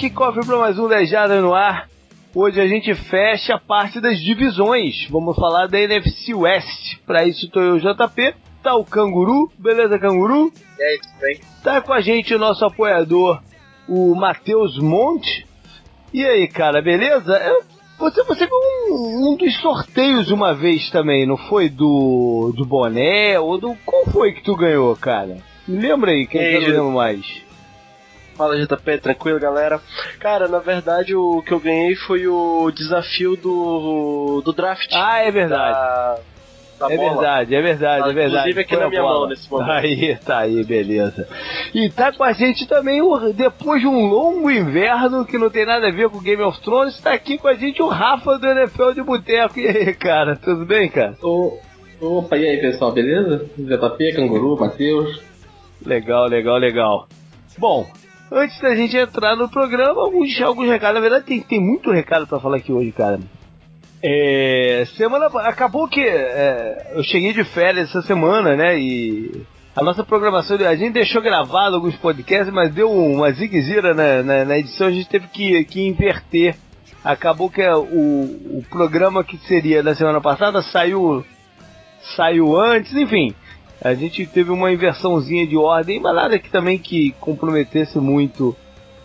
que cofre para mais um Lejada no ar. Hoje a gente fecha a parte das divisões. Vamos falar da NFC West. Para isso tô eu, JP. Tá o Canguru, beleza, Canguru? E aí, tudo bem? Tá com a gente o nosso apoiador, o Matheus Monte. E aí, cara, beleza? Você, você viu um, um, dos sorteios uma vez também, não foi? Do, do boné ou do. Qual foi que tu ganhou, cara? Me lembra aí, quem eu não lembro mais. Fala JP, tranquilo galera? Cara, na verdade o que eu ganhei foi o desafio do, do draft. Ah, é verdade. Da, da é bola. verdade, é verdade, é verdade. Inclusive aqui foi na minha bola. mão nesse momento. Aí, tá aí, beleza. E tá com a gente também, depois de um longo inverno que não tem nada a ver com Game of Thrones, tá aqui com a gente o Rafa do NFL de Boteco. E aí, cara, tudo bem, cara? Ô, opa, e aí pessoal, beleza? JP, Canguru, Matheus. Legal, legal, legal. Bom, Antes da gente entrar no programa, alguns, alguns recados. Na verdade, tem, tem muito recado para falar aqui hoje, cara. É, semana acabou que é, eu cheguei de férias essa semana, né? E a nossa programação, a gente deixou gravado alguns podcasts, mas deu uma zigue na, na, na, edição, a gente teve que, que inverter. Acabou que o, o programa que seria da semana passada saiu saiu antes, enfim a gente teve uma inversãozinha de ordem, mas nada que também que comprometesse muito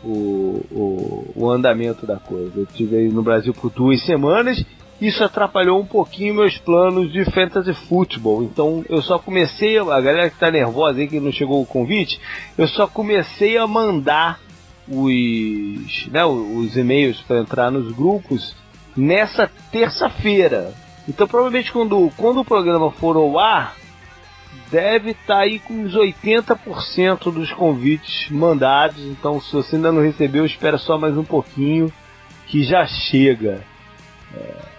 o, o, o andamento da coisa. Eu estive aí no Brasil por duas semanas, isso atrapalhou um pouquinho meus planos de fantasy futebol. Então eu só comecei, a galera que está nervosa aí que não chegou o convite, eu só comecei a mandar os, né, os e-mails para entrar nos grupos nessa terça-feira. Então provavelmente quando, quando o programa for ao ar, deve estar tá aí com uns 80% dos convites mandados. Então, se você ainda não recebeu, espera só mais um pouquinho que já chega. É,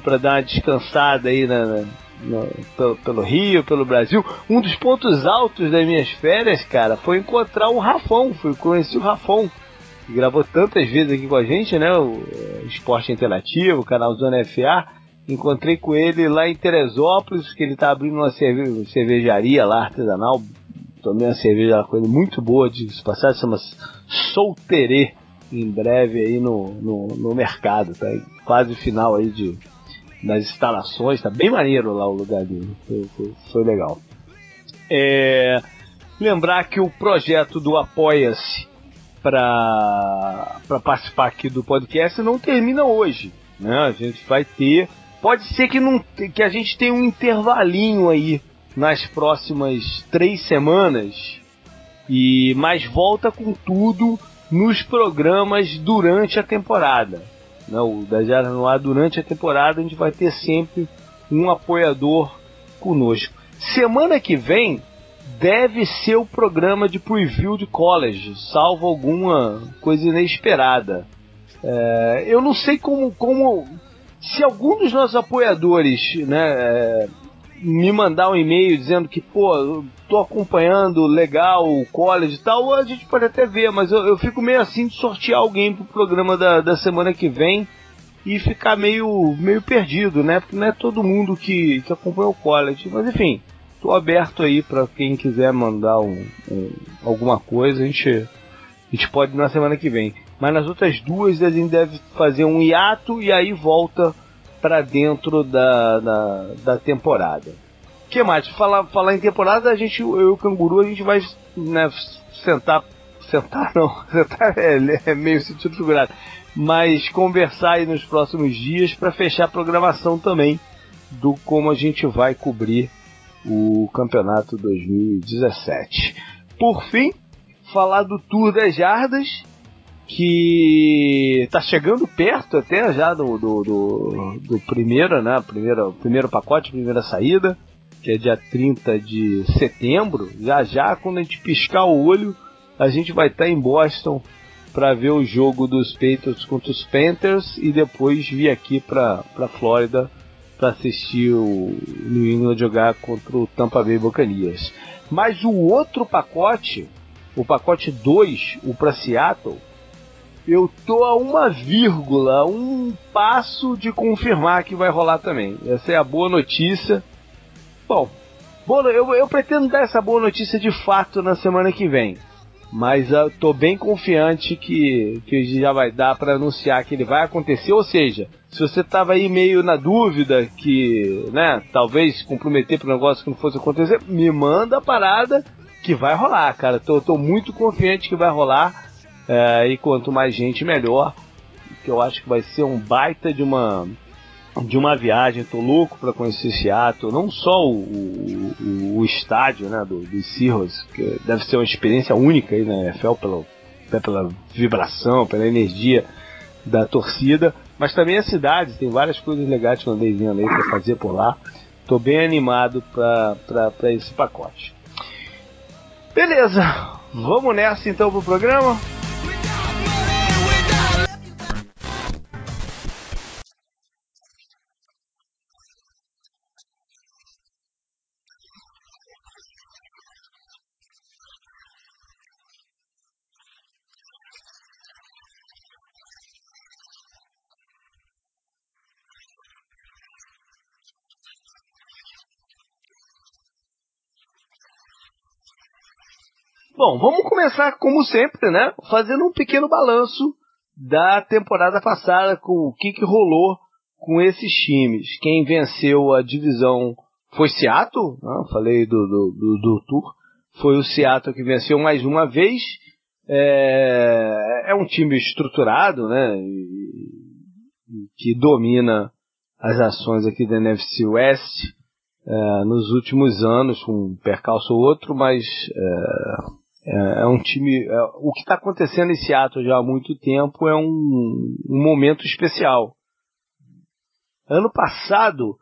para dar uma descansada aí na, na, pelo, pelo, Rio, pelo Brasil. Um dos pontos altos das minhas férias, cara, foi encontrar o Rafão. Fui conhecer o Rafão. Que gravou tantas vezes aqui com a gente, né? O, o Esporte Interativo, o canal Zona FA. Encontrei com ele lá em Teresópolis, que ele tá abrindo uma cerve cervejaria lá artesanal. Tomei uma cerveja com ele muito boa de passar, chama Solterê. Em breve aí no, no, no mercado, tá? Quase final aí de, das instalações, tá bem maneiro lá o lugar dele. Foi, foi, foi legal. É, lembrar que o projeto do Apoia-se para participar aqui do podcast não termina hoje. Né? A gente vai ter Pode ser que, não, que a gente tenha um intervalinho aí nas próximas três semanas e mais volta com tudo nos programas durante a temporada. Não, né? da Jara no ar durante a temporada a gente vai ter sempre um apoiador conosco. Semana que vem deve ser o programa de preview de college, salvo alguma coisa inesperada. É, eu não sei como, como se algum dos nossos apoiadores, né, é, me mandar um e-mail dizendo que, pô, tô acompanhando legal o college e tal, a gente pode até ver, mas eu, eu fico meio assim de sortear alguém pro programa da, da semana que vem e ficar meio, meio perdido, né? Porque não é todo mundo que, que acompanha o college. Mas enfim, tô aberto aí para quem quiser mandar um, um, alguma coisa, a gente, a gente pode na semana que vem mas nas outras duas gente deve fazer um hiato e aí volta para dentro da, da, da temporada. O que mais? Falar, falar em temporada, a gente, eu e o Canguru, a gente vai né, sentar, sentar não, sentar é, é meio sentido figurado, mas conversar aí nos próximos dias para fechar a programação também do como a gente vai cobrir o campeonato 2017. Por fim, falar do Tour das Jardas, que tá chegando perto até já do, do, do, do primeiro, né? Primeiro, primeiro pacote, primeira saída, que é dia 30 de setembro. Já já, quando a gente piscar o olho, a gente vai estar tá em Boston para ver o jogo dos Patriots contra os Panthers e depois vir aqui para para Flórida para assistir o New England jogar contra o Tampa Bay Buccaneers. Mas o outro pacote, o pacote 2, o para Seattle, eu tô a uma vírgula, um passo de confirmar que vai rolar também. Essa é a boa notícia. Bom, boa, eu, eu pretendo dar essa boa notícia de fato na semana que vem. Mas eu tô bem confiante que, que já vai dar para anunciar que ele vai acontecer. Ou seja, se você tava aí meio na dúvida que, né, talvez comprometer um negócio que não fosse acontecer, me manda a parada que vai rolar, cara. Tô, tô muito confiante que vai rolar. É, e quanto mais gente, melhor. Que eu acho que vai ser um baita de uma de uma viagem, tô louco para conhecer Seattle, não só o, o, o estádio né, do, do Seahawks, que deve ser uma experiência única aí na NFL pela, pela vibração, pela energia da torcida, mas também a cidade, tem várias coisas legais que eu andei vendo aí para fazer por lá. Tô bem animado para esse pacote. Beleza, vamos nessa então pro programa? Bom, vamos começar como sempre, né? Fazendo um pequeno balanço da temporada passada com o que, que rolou com esses times. Quem venceu a divisão foi Seattle, né? falei do, do, do, do, Tour, foi o Seattle que venceu mais uma vez. É, é um time estruturado, né? que domina as ações aqui da NFC West é, nos últimos anos, um percalço ou outro, mas é, é, é um time. É, o que está acontecendo em Seattle já há muito tempo é um, um momento especial. Ano passado,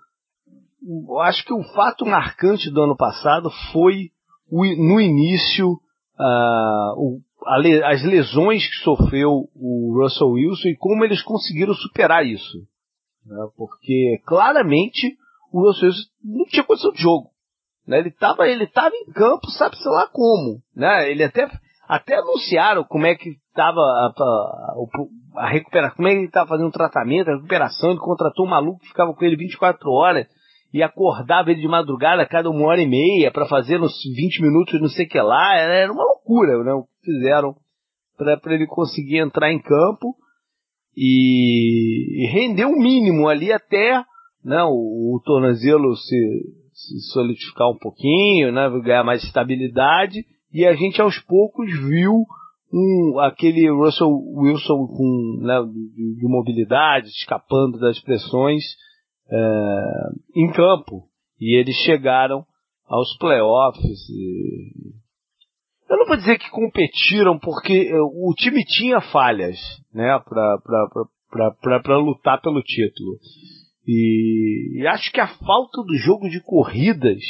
eu acho que o fato marcante do ano passado foi o, no início uh, o, le, as lesões que sofreu o Russell Wilson e como eles conseguiram superar isso. Né? Porque claramente o Russell Wilson não tinha condição de jogo. Né? Ele estava ele tava em campo, sabe sei lá como. Né? Ele até, até anunciaram como é que estava a, a, a, recuperação, como é que ele estava fazendo o tratamento, a recuperação. Ele contratou um maluco que ficava com ele 24 horas e acordava ele de madrugada a cada uma hora e meia para fazer nos 20 minutos não sei o que lá. Era uma loucura né? o que fizeram para ele conseguir entrar em campo e, e render o mínimo ali até né, o, o tornozelo se se solidificar um pouquinho, né, ganhar mais estabilidade, e a gente aos poucos viu um, aquele Russell Wilson com né, de, de, mobilidade, escapando das pressões é, em campo. E eles chegaram aos playoffs. E... Eu não vou dizer que competiram, porque o time tinha falhas né, para lutar pelo título. E, e acho que a falta do jogo de corridas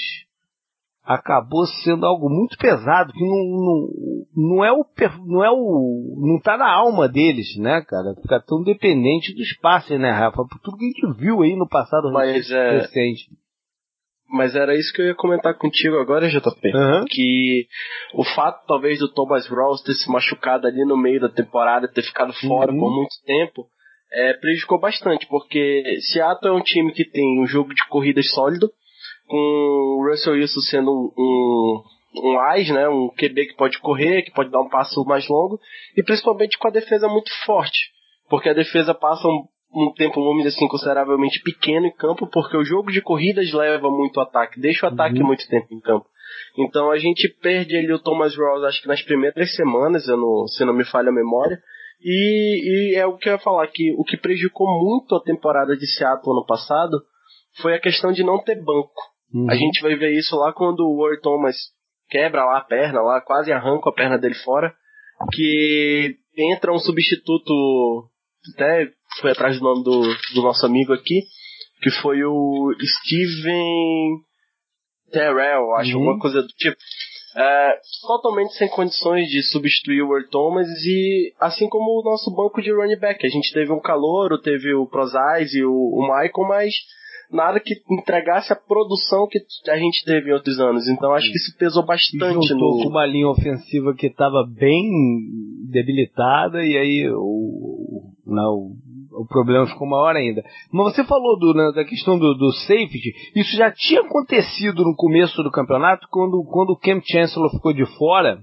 acabou sendo algo muito pesado, que não, não, não é o não é o não tá na alma deles, né, cara? Ficar tão dependente dos passes, né, Rafa? Por tudo que a gente viu aí no passado Mas, é, recente. Mas era isso que eu ia comentar contigo agora, JP. Uhum. Que o fato, talvez, do Thomas Rawls ter se machucado ali no meio da temporada, ter ficado fora uhum. por muito tempo, é, prejudicou bastante, porque Seattle é um time que tem um jogo de corridas sólido, com o Russell Wilson sendo um, um, um AIS, né, um QB que pode correr, que pode dar um passo mais longo, e principalmente com a defesa muito forte, porque a defesa passa um, um tempo, vamos assim, consideravelmente pequeno em campo, porque o jogo de corridas leva muito ataque, deixa o ataque uhum. muito tempo em campo. Então a gente perde ali o Thomas Rawls, acho que nas primeiras semanas, eu não, se não me falha a memória, e, e, é o que eu ia falar, que o que prejudicou muito a temporada de Seattle ano passado foi a questão de não ter banco. Uhum. A gente vai ver isso lá quando o Ward Thomas quebra lá a perna, lá quase arranca a perna dele fora, que entra um substituto, até foi atrás do nome do, do nosso amigo aqui, que foi o Steven Terrell, acho, uhum. alguma coisa do tipo é, totalmente sem condições de substituir o Earl Thomas e assim como o nosso banco de running back. A gente teve um Calouro, teve o Prozais e o, o Michael, mas nada que entregasse a produção que a gente teve em outros anos. Então acho que isso pesou bastante e no. com uma linha ofensiva que estava bem debilitada e aí o, não, o problema ficou maior ainda. Mas você falou do, né, da questão do, do, safety, isso já tinha acontecido no começo do campeonato, quando, quando o Cam Chancellor ficou de fora,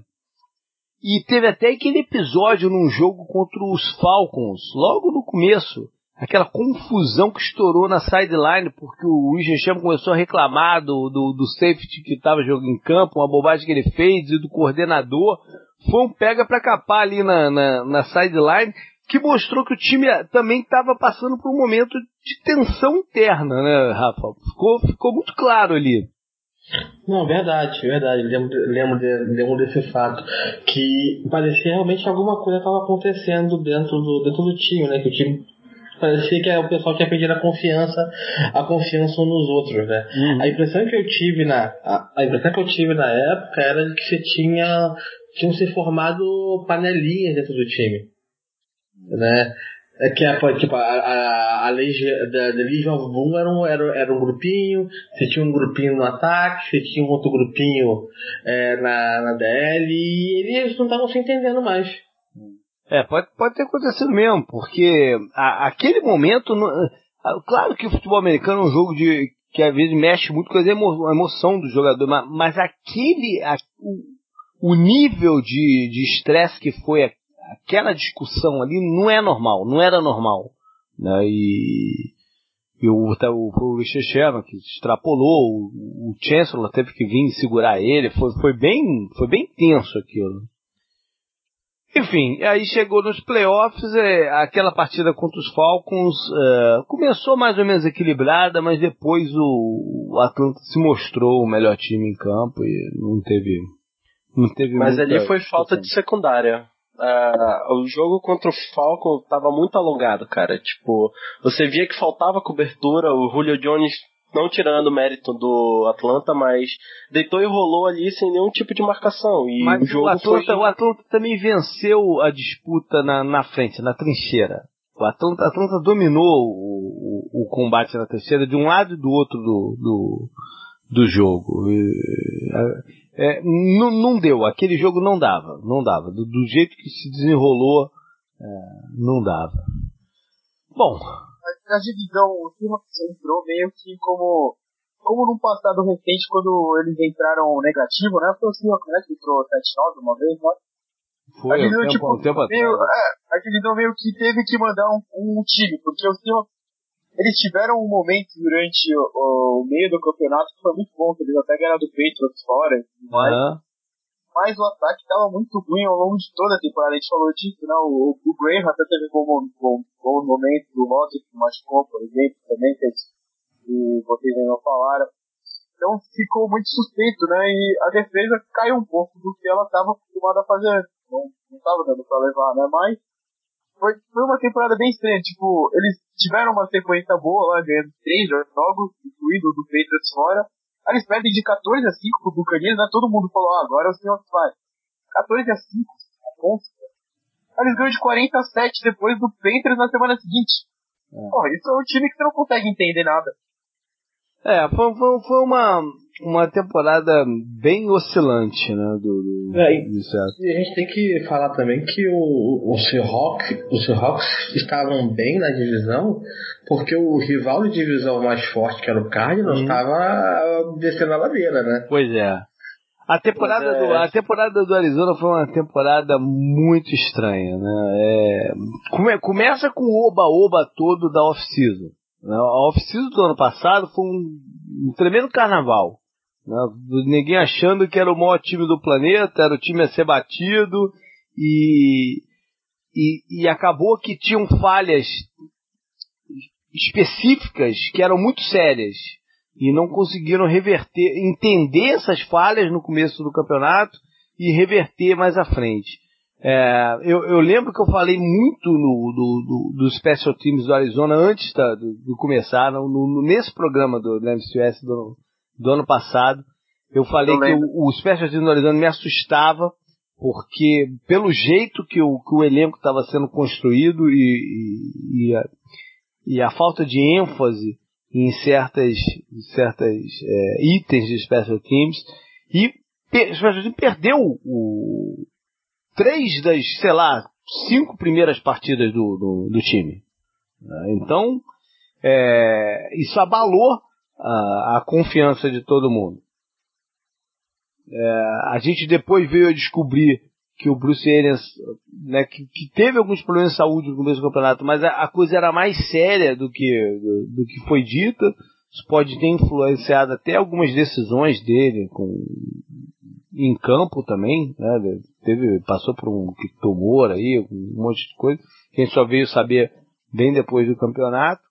E teve até aquele episódio num jogo contra os Falcons, logo no começo, aquela confusão que estourou na sideline, porque o Richard começou a reclamar do, do, do safety que estava jogando em campo, uma bobagem que ele fez, e do coordenador. Foi um pega para capar ali na, na, na sideline, que mostrou que o time também estava passando por um momento de tensão interna, né, Rafa? Ficou, ficou muito claro ali. Não, verdade, verdade. Lembro, lembro, de, lembro desse fato. Que parecia realmente que alguma coisa estava acontecendo dentro do, dentro do time, né? Que o time parecia que o pessoal tinha perdido a confiança, a confiança uns nos outros, né? Uhum. A impressão que eu tive na a, a, impressão que eu tive na época era de que você tinha tinham se formado panelinhas dentro do time, né? É que a, tipo, a, a, a Legion, da, Legion of Boom era um, era, era um grupinho, você tinha um grupinho no ataque, você tinha um outro grupinho é, na, na DL, e eles não estavam se entendendo mais. É, pode, pode ter acontecido mesmo, porque a, aquele momento. claro que o futebol americano é um jogo de que às vezes mexe muito com a emoção do jogador, mas, mas aquele. O, o, nível de estresse que foi aquela discussão ali não é normal, não era normal. Né? E, e o, o, o Richard Sherman, que extrapolou, o, o Chancellor teve que vir segurar ele, foi, foi, bem, foi bem tenso aquilo. Enfim, aí chegou nos playoffs, é, aquela partida contra os Falcons é, começou mais ou menos equilibrada, mas depois o, o, Atlanta se mostrou o melhor time em campo e não teve. Não teve mas ali foi falta de secundária. Uh, o jogo contra o Falcon estava muito alongado, cara. Tipo, você via que faltava cobertura, o Julio Jones não tirando o mérito do Atlanta, mas deitou e rolou ali sem nenhum tipo de marcação. E mas o jogo o Atlanta, foi... o Atlanta também venceu a disputa na, na frente, na trincheira. O Atlanta, Atlanta dominou o, o, o, combate na trincheira de um lado e do outro do, do, do jogo. É, é, não, não deu, aquele jogo não dava, não dava. Do, do jeito que se desenrolou, é, não dava. Bom, na divisão, o time entrou meio que como como no passado recente, quando eles entraram negativo, né? Foi o Seahawks né, que entrou 7-9 uma vez, né? Foi, a divisão, tempo, tipo, um tempo meio, é, a divisão meio que teve que mandar um, um time, porque o Seahawks, eles tiveram um momento durante o, o, meio do campeonato que foi muito bom, que eles até ganharam do Patriots fora e tudo mais. Uhum mas o ataque estava muito ruim ao longo de toda a temporada. A gente falou disso, né? O, o Graham até teve bom, bom, bons momentos, o Lotto que machucou, por exemplo, também, que, que vocês ainda não falaram. Então ficou muito suspeito, né? E a defesa caiu um pouco do que ela estava acostumada a fazer antes. Não, estava dando para levar, né? Mas foi, foi uma temporada bem estranha. Tipo, eles tiveram uma sequência boa lá, ganhando três jogos, incluindo o do Patriots fora Aí eles perdem de 14 a 5 pro Buccaneers, né? Todo mundo falou, ah, agora o senhor vai. 14 a 5, consta. Aí eles ganham de 40 a 7 depois do Panthers na semana seguinte. É. Porra, isso é um time que você não consegue entender nada. É, foi, foi, foi uma, uma temporada bem oscilante, né? Do, do, é, e, e, a gente tem que falar também que o, o, Seahawks, os Seahawks estavam bem na divisão, porque o rival de divisão mais forte, que era o Cardinals, estava uhum. descendo a ladeira, né? Pois é. A temporada, é. do, a temporada do Arizona foi uma temporada muito estranha, né? É, come, começa com o oba-oba todo da off-season. Né? A off-season do ano passado foi um, um tremendo carnaval. Né? Ninguém achando que era o maior time do planeta, era o time a ser batido e, e, e acabou que tinham falhas específicas que eram muito sérias e não conseguiram reverter, entender essas falhas no começo do campeonato e reverter mais à frente. É, eu, eu, lembro que eu falei muito no, do, do, do Special Teams do Arizona antes da, do, começar, no, no, nesse programa do, do MCS do, do ano passado. Eu falei eu que o, o Special Teams do Arizona me assustava, porque pelo jeito que o, que o elenco estava sendo construído e, e, e, a, e, a, falta de ênfase em certas, certas é, itens de Special Teams, e o Special Teams perdeu o, três das, sei lá, cinco primeiras partidas do, do, do time. Então, é, isso abalou a, a, confiança de todo mundo. É, a gente depois veio a descobrir que o Bruce Arians, né, que, que, teve alguns problemas de saúde no começo do campeonato, mas a, a coisa era mais séria do que, do, do, que foi dita. Isso pode ter influenciado até algumas decisões dele com, em campo também, né? Teve, passou por um tumor aí, um monte de coisa, que a gente só veio saber bem depois do campeonato.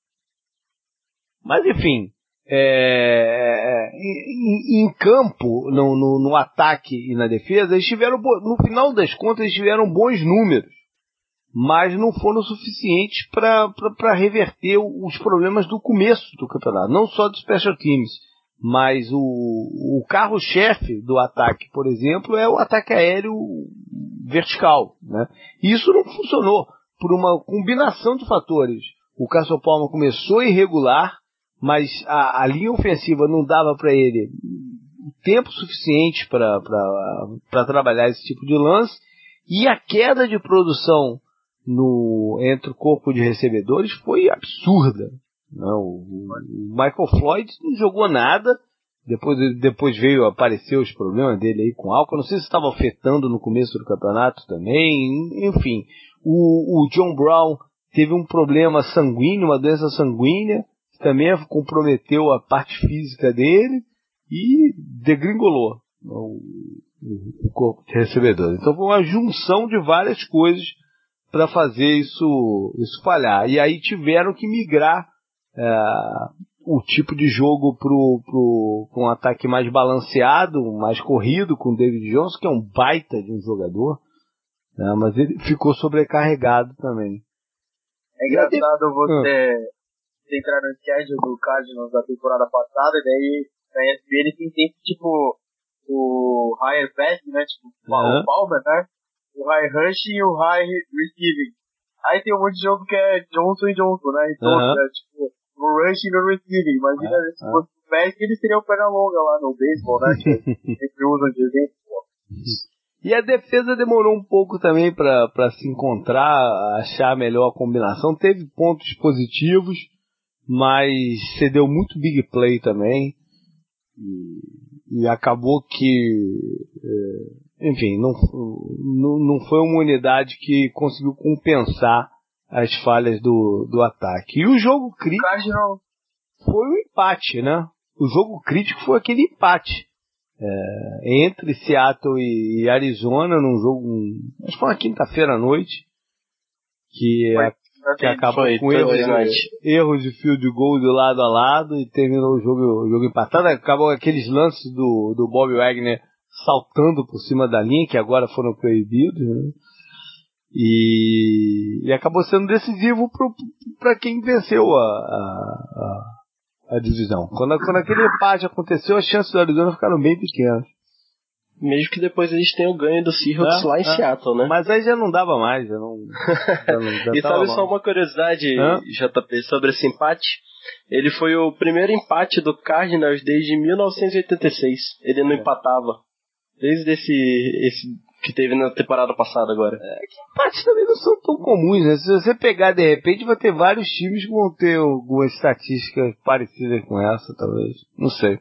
Mas enfim, é, é, em, em, campo, no, no, no, ataque e na defesa, eles tiveram, no final das contas, eles tiveram bons números, mas não foram suficientes para reverter os problemas do começo do campeonato, não só do special teams, mas o, o carro-chefe do ataque, por exemplo, é o ataque aéreo vertical. Né? Isso não funcionou por uma combinação de fatores. O Cássio Palma começou irregular, mas a, a linha ofensiva não dava para ele tempo suficiente para trabalhar esse tipo de lance e a queda de produção no entre o corpo de recebedores foi absurda. Não, o, Michael Floyd não jogou nada. Depois, depois veio aparecer os problemas dele aí com álcool. Não sei se estava afetando no começo do campeonato também. Enfim, o, o John Brown teve um problema sanguíneo, uma doença sanguínea também comprometeu a parte física dele e degringolou o, o corpo de recebedor. Então foi uma junção de várias coisas para fazer isso, isso falhar. E aí tiveram que migrar é, o tipo de jogo para um ataque mais balanceado, mais corrido com o David Johnson, que é um baita de um jogador, né, mas ele ficou sobrecarregado também. É engraçado você, ah entrar no schedule do Cardinals da temporada passada, e daí na ESPN tem sempre, tipo, o higher pass, né, tipo, uhum. o Palmer, né, o high rush e o high receiving. Aí tem um monte de jogo que é Johnson e Johnson, né, então, uhum. né, tipo, no rush e no receiving. Imagina uhum. se fosse o pass, eles teriam perna longa lá no baseball, né, que sempre usam de exemplo, pô. E a defesa demorou um pouco também para se encontrar, achar melhor a combinação. Teve pontos positivos, mas cedeu muito big play também. E, e acabou que, é, enfim, não, não, não foi uma unidade que conseguiu compensar as falhas do, do ataque. E o jogo crítico foi o empate, né? O jogo crítico foi aquele empate. É, entre Seattle e, Arizona, num jogo, acho que foi uma quinta-feira à noite, que a, que acabou foi, com erros, erros de field goal de lado a lado e terminou o jogo, o jogo empatado. Acabou aqueles lances do, do Bob Wagner saltando por cima da linha, que agora foram proibidos, né? E, e acabou sendo decisivo para quem venceu a, a, a, a divisão. Quando, quando aquele empate aconteceu, as chances do Arizona ficaram bem pequenas. Mesmo que depois eles tenham ganho do Seahawks é, lá em é. Seattle, né? Mas aí já não dava mais, já não. Já não já e sabe só uma curiosidade, JP, sobre esse empate? Ele foi o primeiro empate do Cardinals desde 1986. Ele não é. empatava. Desde esse, esse que teve na temporada passada agora. É, que empates também não são tão comuns, né? Se você pegar de repente, vai ter vários times que vão ter algumas estatísticas parecidas com essa, talvez. Não sei.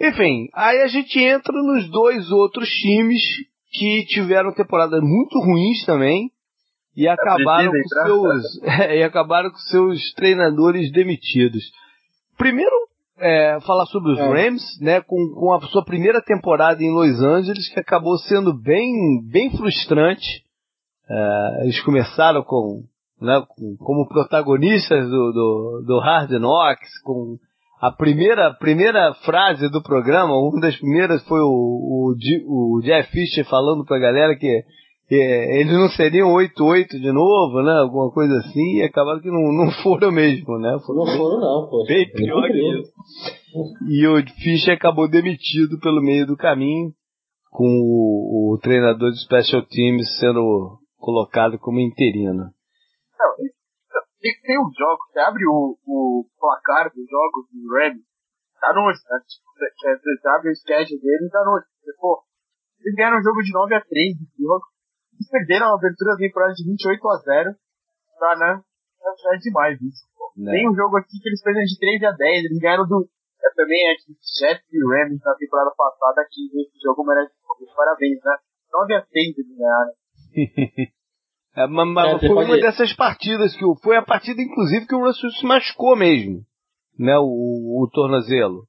Enfim, aí a gente entra nos dois outros times que tiveram temporadas muito ruins também e é acabaram com seus é, e acabaram com seus treinadores demitidos. Primeiro, é, falar sobre os é. Rams, né, com, com a sua primeira temporada em Los Angeles, que acabou sendo bem, bem frustrante. É, eles começaram com, né, com, como protagonistas do, do, do Hard Knocks, com a primeira, primeira frase do programa, uma das primeiras foi o, o, o Jeff Fisher falando pra galera que, que eles não seriam 8-8 de novo, né? Alguma coisa assim, e acabaram que não, não foram mesmo, né? Foram não foram não, pô. Bem pior que isso. E o Fischer acabou demitido pelo meio do caminho, com o, o treinador de Special Teams sendo colocado como interino. Não, tem, tem um jogo, você abre o, o placar dos jogos do Rams, tá longe, né? Tipo, você, você abre o schedule deles, tá longe. Você, pô, eles ganharam um jogo de 9 a 3 eles perderam a abertura da temporada de 28 a 0 tá, né? É, é demais isso, pô. Não. Tem um jogo aqui que eles perderam de 3 a 10, eles ganharam do, é, também é que Jets e Rams na temporada passada, que esse jogo merece parabéns, né? 9 a 6 eles ganharam. é, mas, mas é, foi uma pode... dessas partidas que foi a partida, inclusive, que o Russell se machucou mesmo, né? O, o tornozelo.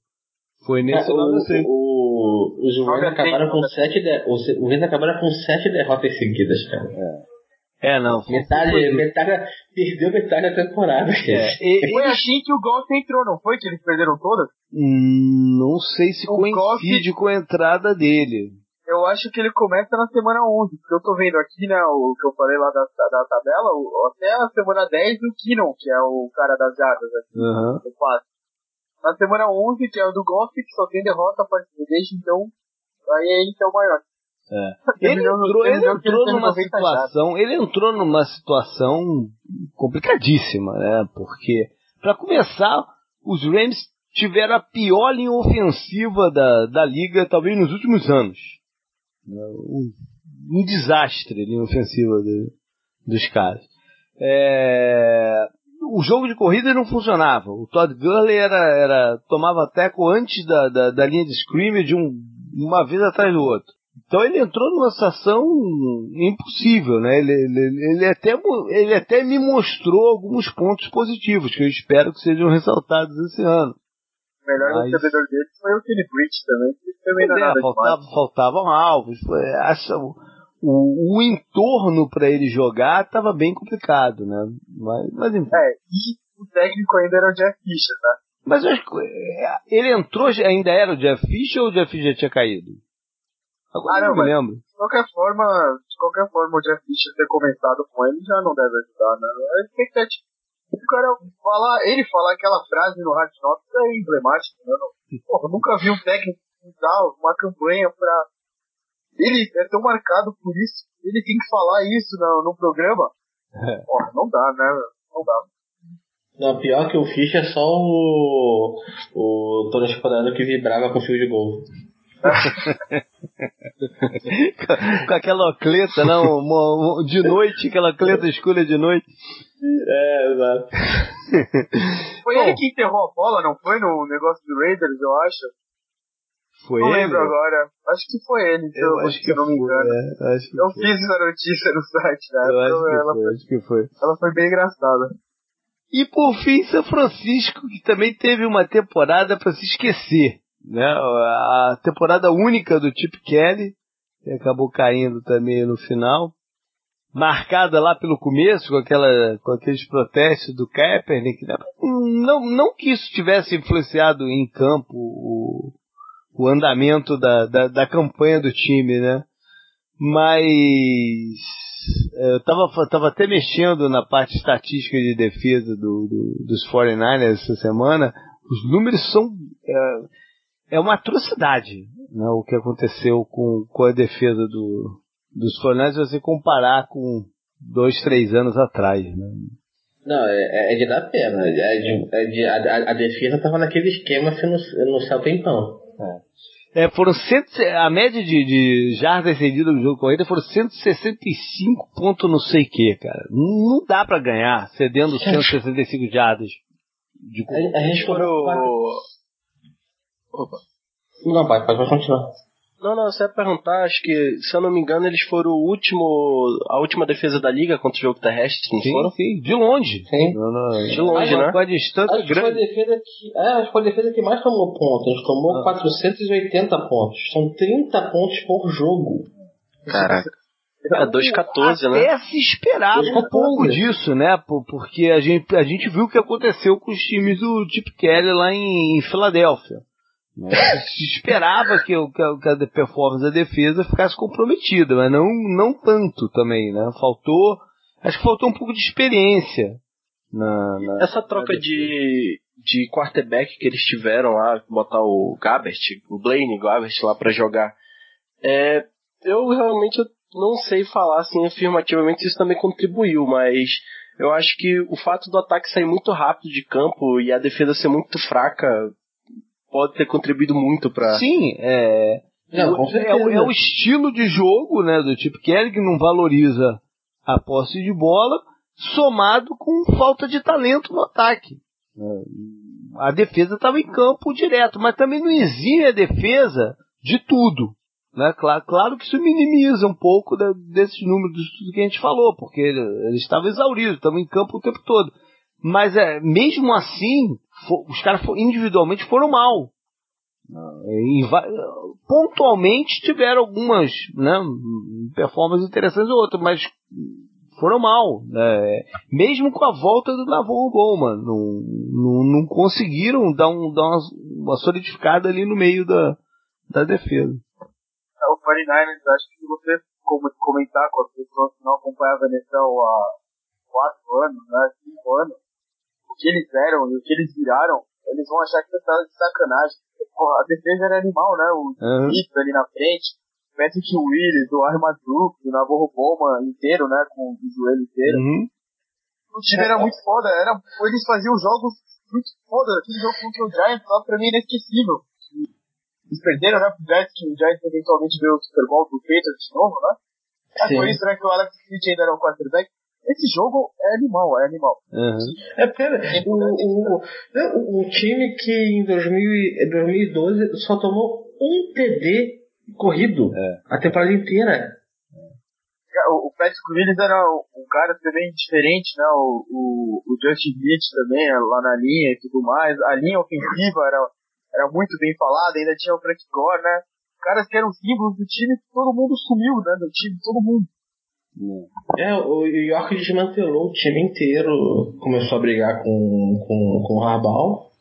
Foi nesse é, o, o, os Rams acabaram com sete de, os Rams acabaram com sete derrotas seguidas, cara. É. É, não. Metade, foi... metade, perdeu metade da temporada. É. E, foi assim que o Golf entrou, não foi? Que eles perderam todas? Hum, não sei se o coincide Goff, com a entrada dele. Eu acho que ele começa na semana 11, porque eu tô vendo aqui, né, o que eu falei lá da, da tabela, o, até a semana 10 o Kinnon, que é o cara das jardas aqui, uhum. Na semana 11, que é o do Goff, que só tem derrota a partir desde então, aí é ele que é o maior. É. Ele entrou, ele entrou numa situação, ele entrou numa situação complicadíssima, né? Porque, para começar, os Rams tiveram a pior linha ofensiva da, da liga, talvez nos últimos anos. Um, um desastre a ofensiva de, dos caras. É, o jogo de corrida não funcionava. O Todd Gurley era, era, tomava teco antes da, da, da linha de scrimmage um, uma vez atrás do outro. Então ele entrou numa situação impossível, né? Ele, ele, ele, até, ele até me mostrou alguns pontos positivos que eu espero que sejam ressaltados esse ano. O melhor Mas... recebedor dele foi o Kenny Bridge também, que também não é, nada faltava, Faltavam alvos. O, o entorno para ele jogar estava bem complicado, né? Mas, mas enfim. É, e o técnico ainda era o Jeff Fisher, tá? Mas eu acho que é, ele entrou, ainda era o Jeff Fisher ou o Jeff Fisher já tinha caído? Agora ah, não, não me lembro. De qualquer forma, de qualquer forma, o Jeff Fisher ter comentado com ele já não deve ajudar, né? A expectativa. O cara falar, ele falar aquela frase no Hard Knocks é emblemático, né? Porra, nunca vi um técnico dar uma campanha pra. Ele é tão marcado por isso, ele tem que falar isso no, no programa. É. Porra, não dá, né? Não dá. Não, pior que o Fischer é só o, o Tony Espadano que vibrava com o fio de gol. Com aquela ocleta, não, de noite, aquela ocleta escura de noite. É, exato. Foi Bom, ele que enterrou a bola, não foi? No negócio do Raiders, eu acho. Foi não ele? lembro agora. Acho que foi ele, se eu, eu acho que não me engano. É, acho que eu foi. fiz essa notícia no site, né? Eu acho, que ela foi, acho que foi. Ela foi bem engraçada. E por fim, São Francisco, que também teve uma temporada para se esquecer né? A temporada única do Chip Kelly, que acabou caindo também no final, marcada lá pelo começo com aquela com aqueles protestos do Kaepernick, né? não não que isso tivesse influenciado em campo o, o andamento da, da, da campanha do time, né? Mas é, eu estava tava até mexendo na parte estatística de defesa do, do, dos 49ers essa semana. Os números são. É, é uma atrocidade né, o que aconteceu com, com a defesa do, dos Fornés se você comparar com dois, três anos atrás. Né? Não, é, é, de dar pena. É de, é de, a, a, defesa estava naquele esquema no, no céu tempão. É. é. foram cento, a média de, de jardas cedidas no jogo corrida foram 165 pontos não sei que, cara. Não, não dá para ganhar cedendo 165 jardas. De... A, a gente foram... Opa. Não, pai, pode continuar. Não, não, você ia perguntar, acho que, se eu não me engano, eles foram o último, a última defesa da liga contra o jogo terrestre, não sim, foram? Sim, de longe. Sim. Não, não, de longe, né? Com a distância acho grande. Que foi a defesa que, é, acho que foi a defesa que mais tomou pontos. A gente tomou ah. 480 pontos. São 30 pontos por jogo. Caraca. É 2,14, né? Até se esperava um pouco disso, né? Porque a gente, a gente viu o que aconteceu com os times do Chip Kelly lá em, em Filadélfia. Né? Se esperava que, que, que, a performance da defesa ficasse comprometida, mas não, não tanto também, né? Faltou, acho que faltou um pouco de experiência. Na, na Essa troca na de, de quarterback que eles tiveram lá, botar o Gabbert, o Blaine Gabbert lá para jogar, é, eu realmente não sei falar assim afirmativamente se isso também contribuiu, mas eu acho que o fato do ataque sair muito rápido de campo e a defesa ser muito fraca pode ter contribuído muito para. Sim, é. Não, é, é, é, o estilo de jogo, né, do tipo Kelly que não valoriza a posse de bola, somado com falta de talento no ataque. É, a defesa estava em campo direto, mas também não exime a defesa de tudo. Né? Claro, claro que isso minimiza um pouco da, desses números tudo que a gente falou, porque ele, ele estava exaurido, estava em campo o tempo todo. Mas é, mesmo assim, for, os caras individualmente foram mal. Pontualmente tiveram algumas né, performances interessantes ou outras, mas foram mal. Né? Mesmo com a volta do Navarro Bowman, não, não, não, conseguiram dar, um, dar uma, uma, solidificada ali no meio da, da defesa. É, o 49ers, acho que você comentar com as pessoas que não acompanhavam a NFL há quatro anos, né, cinco anos, que eles eram e o que eles viraram, eles vão achar que você tá de sacanagem. Porra, a defesa era animal, né? O uhum. ali na frente, Patrick Willis, do Armaduk, do Navarro Bowman inteiro, né? Com o joelho inteiro. Uhum. O time era muito foda, era, eles faziam jogos muito foda. Aquele jogo contra o Giants lá pra mim é inesquecível. Eles perderam, né, pro Giants, que o Giants eventualmente veio o Super Bowl do Patriots de novo, né? É por isso, né, que o Alex Smith ainda era um quarterback. Esse jogo é animal, é animal. Uhum. É pera, o, o, o, time que em 2000, 2012 só tomou um TD corrido é. a temporada inteira. O, o Patrick Willis era um cara também diferente, né? O, o, o Justin Beach também, lá na linha e tudo mais. A linha ofensiva era, era muito bem falada, ainda tinha o Frank Gore, né? Caras que eram símbolos do time, todo mundo sumiu, né? Do time, todo mundo. É, o York desmantelou o time inteiro, começou a brigar com, com, com o Harbal.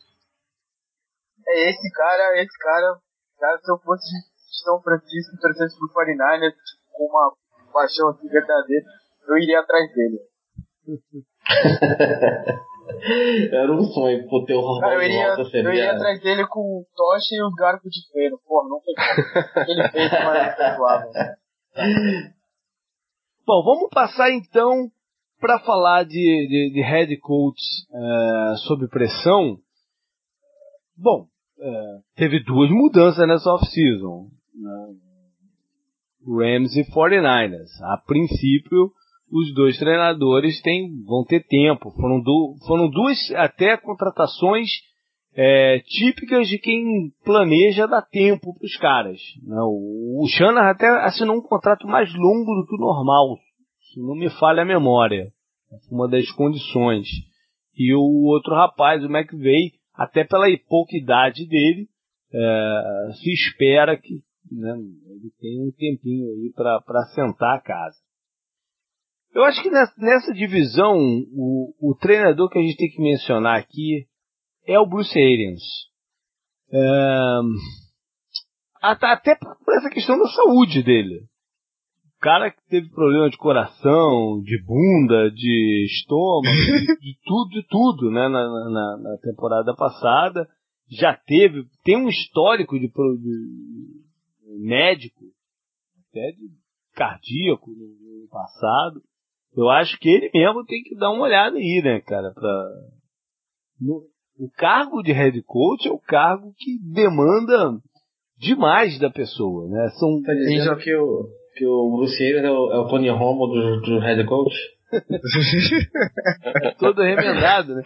É, esse cara, esse cara, cara, se eu fosse de São Francisco torcesse pro 49ers com uma paixão assim verdadeira, eu iria atrás dele. Era um sonho por ter o Harbal eu iria, Eu iria atrás dele com o tocha e o garfo de ferro. Porra, não tem como. Ele fez, mas é Bom, vamos passar então para falar de, de, de head coach é, sob pressão. Bom, é, teve duas mudanças nessa off-season. Né? Rams e 49ers. A princípio, os dois treinadores têm, vão ter tempo. Foram, foram duas até contratações é, típicas de quem planeja dar tempo para os caras. Né? O, o Shanahan até assinou um contrato mais longo do que o normal, se não me falha a memória. Uma das condições. E o outro rapaz, o McVeigh, até pela pouca idade dele, é, se espera que né, ele tenha um tempinho aí para sentar a casa. Eu acho que nessa, divisão, o, o, treinador que a gente tem que mencionar aqui é o Bruce Arians. Até por essa questão da saúde dele. O cara que teve problema de coração, de bunda, de estômago, de, de tudo, de tudo, né, na, na, na, temporada passada, já teve, tem um histórico de, de médico, até de cardíaco no, no passado. Eu acho que ele mesmo tem que dar uma olhada aí, né, cara, pra, no, o cargo de head coach é o cargo que demanda demais da pessoa, né? São tá dizendo que o que o Bruce Arians é o, é o Tony Romo do, do head coach? Todo remendado, né?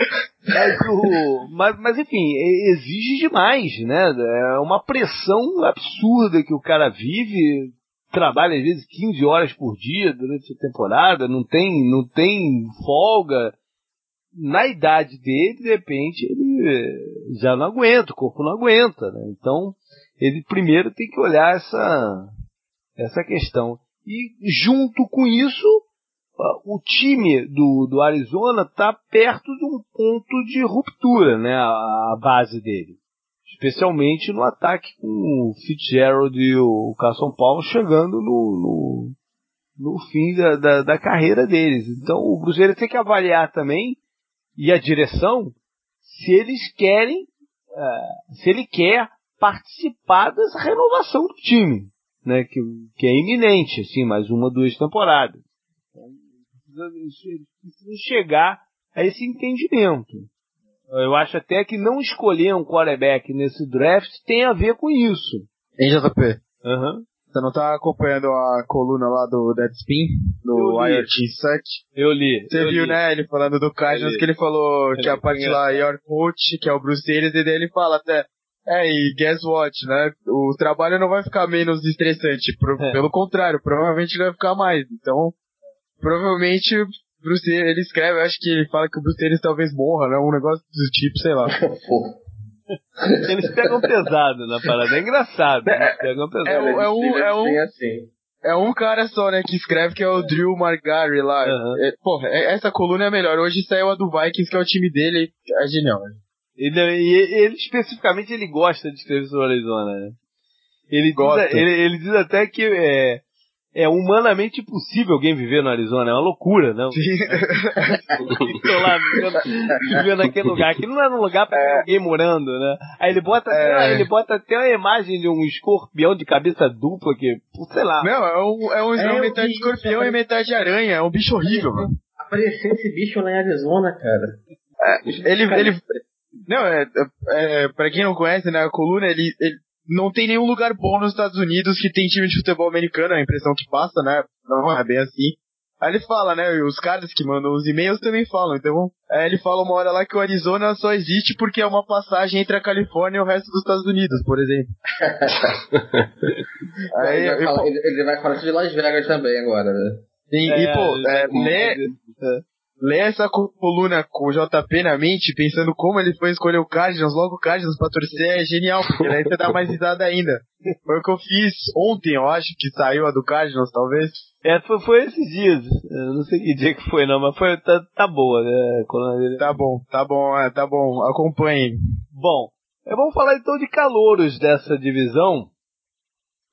Mas, o, mas, mas, enfim, exige demais, né? É uma pressão absurda que o cara vive, trabalha às vezes 15 horas por dia durante a temporada, não tem, não tem folga na idade dele, de repente, ele já não aguenta, o corpo não aguenta, né? Então, ele primeiro tem que olhar essa, essa questão. E junto com isso, o time do, do Arizona está perto de um ponto de ruptura, né? A, a, base dele. Especialmente no ataque com o Fitzgerald e o Carson Paulo chegando no, no, no fim da, da, da, carreira deles. Então o Cruzeiro tem que avaliar também e a direção se eles querem, uh, se ele quer participar dessa renovação do time, né, que, que é iminente, assim, mais uma, duas temporadas. Então, precisa, precisa chegar a esse entendimento. Eu acho até que não escolher um quarterback nesse draft tem a ver com isso. Em JP? Uhum. Você não tá acompanhando a coluna lá do Deadspin, do IoT 7? Eu li. Você eu viu, li. né? Ele falando do Cardinals, que ele falou eu que a parte lá, Your Coach, que é o Bruce Arians, e daí ele fala até, É, e guess what, né? O trabalho não vai ficar menos estressante. Pro, é. Pelo contrário, provavelmente vai ficar mais. Então, provavelmente, Bruce, ele escreve, acho que ele fala que o Bruce Willis talvez morra, né? Um negócio do tipo, sei lá. Eles pegam pesado na parada. É engraçado. Eles é, pegam pesado. É, é, um, é, um, assim. é um cara só, né, que escreve, que é o Drew Margary lá. Uhum. É, porra, é, essa coluna é melhor. Hoje saiu a do Vikings, que é o time dele. É genial. Né? Ele, ele, especificamente, ele gosta de escrever sobre o Arizona, né? Ele, gosta. Diz, ele, ele diz até que é, é humanamente impossível alguém viver no Arizona, é uma loucura, não? Sim. Estou lá vivendo, vivendo naquele lugar, que não é um lugar para é. alguém morando, né? Aí ele bota, é. até, ele bota até a imagem de um escorpião de cabeça dupla, que, sei lá. Não, é um, é um é, metade escorpião e metade aranha, é um bicho horrível, mano. Apareceu esse bicho lá em Arizona, cara. É, ele, ele, não, é, é, pra quem não conhece, né, a coluna, ele, ele não tem nenhum lugar bom nos Estados Unidos que tem time de futebol americano, é a impressão que passa, né? Não é bem assim. Aí ele fala, né? E os caras que mandam os e-mails também falam. Então, é, ele fala uma hora lá que o Arizona só existe porque é uma passagem entre a Califórnia e o resto dos Estados Unidos, por exemplo. Aí, ele, vai falar, ele, ele, vai falar de Las Vegas também agora, né? Sim, é, e pô, é, lê, ler essa coluna com o JP na mente, pensando como ele foi escolher o Cardinals, logo o Cardinals pra torcer, é genial, porque daí você dá mais risada ainda. Foi o que eu fiz ontem, eu acho, que saiu a do Cardinals, talvez. É, foi, foi esses dias. Eu não sei que dia que foi, não, mas foi, tá, tá boa, né? Dele. Tá bom, tá bom, é, tá bom. Acompanhe. Bom, vamos falar então de calouros dessa divisão.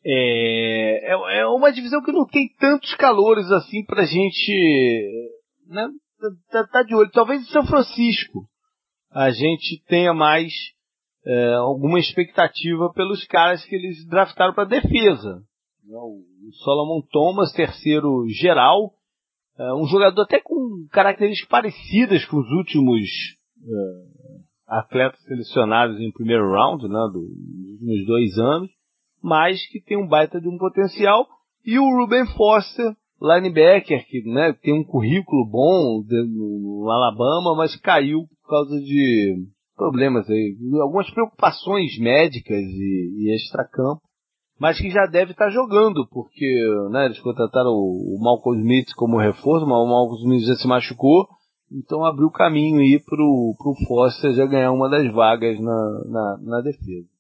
É, é, é uma divisão que não tem tantos calouros assim pra gente né, tá, tá de olho. Talvez em São Francisco a gente tenha mais é, alguma expectativa pelos caras que eles draftaram para defesa. O Solomon Thomas, terceiro geral, é, um jogador até com características parecidas com os últimos é, atletas selecionados em primeiro round, né, dos últimos dois anos, mas que tem um baita de um potencial. E o Ruben Foster, linebacker que né, tem um currículo bom no Alabama, mas caiu por causa de problemas aí, algumas preocupações médicas e, e extracampo, mas que já deve estar jogando, porque né, eles contrataram o, o Malcolm Smith como reforço, mas o Malcolm Smith já se machucou, então abriu caminho aí pro, pro Foster já ganhar uma das vagas na, na, na defesa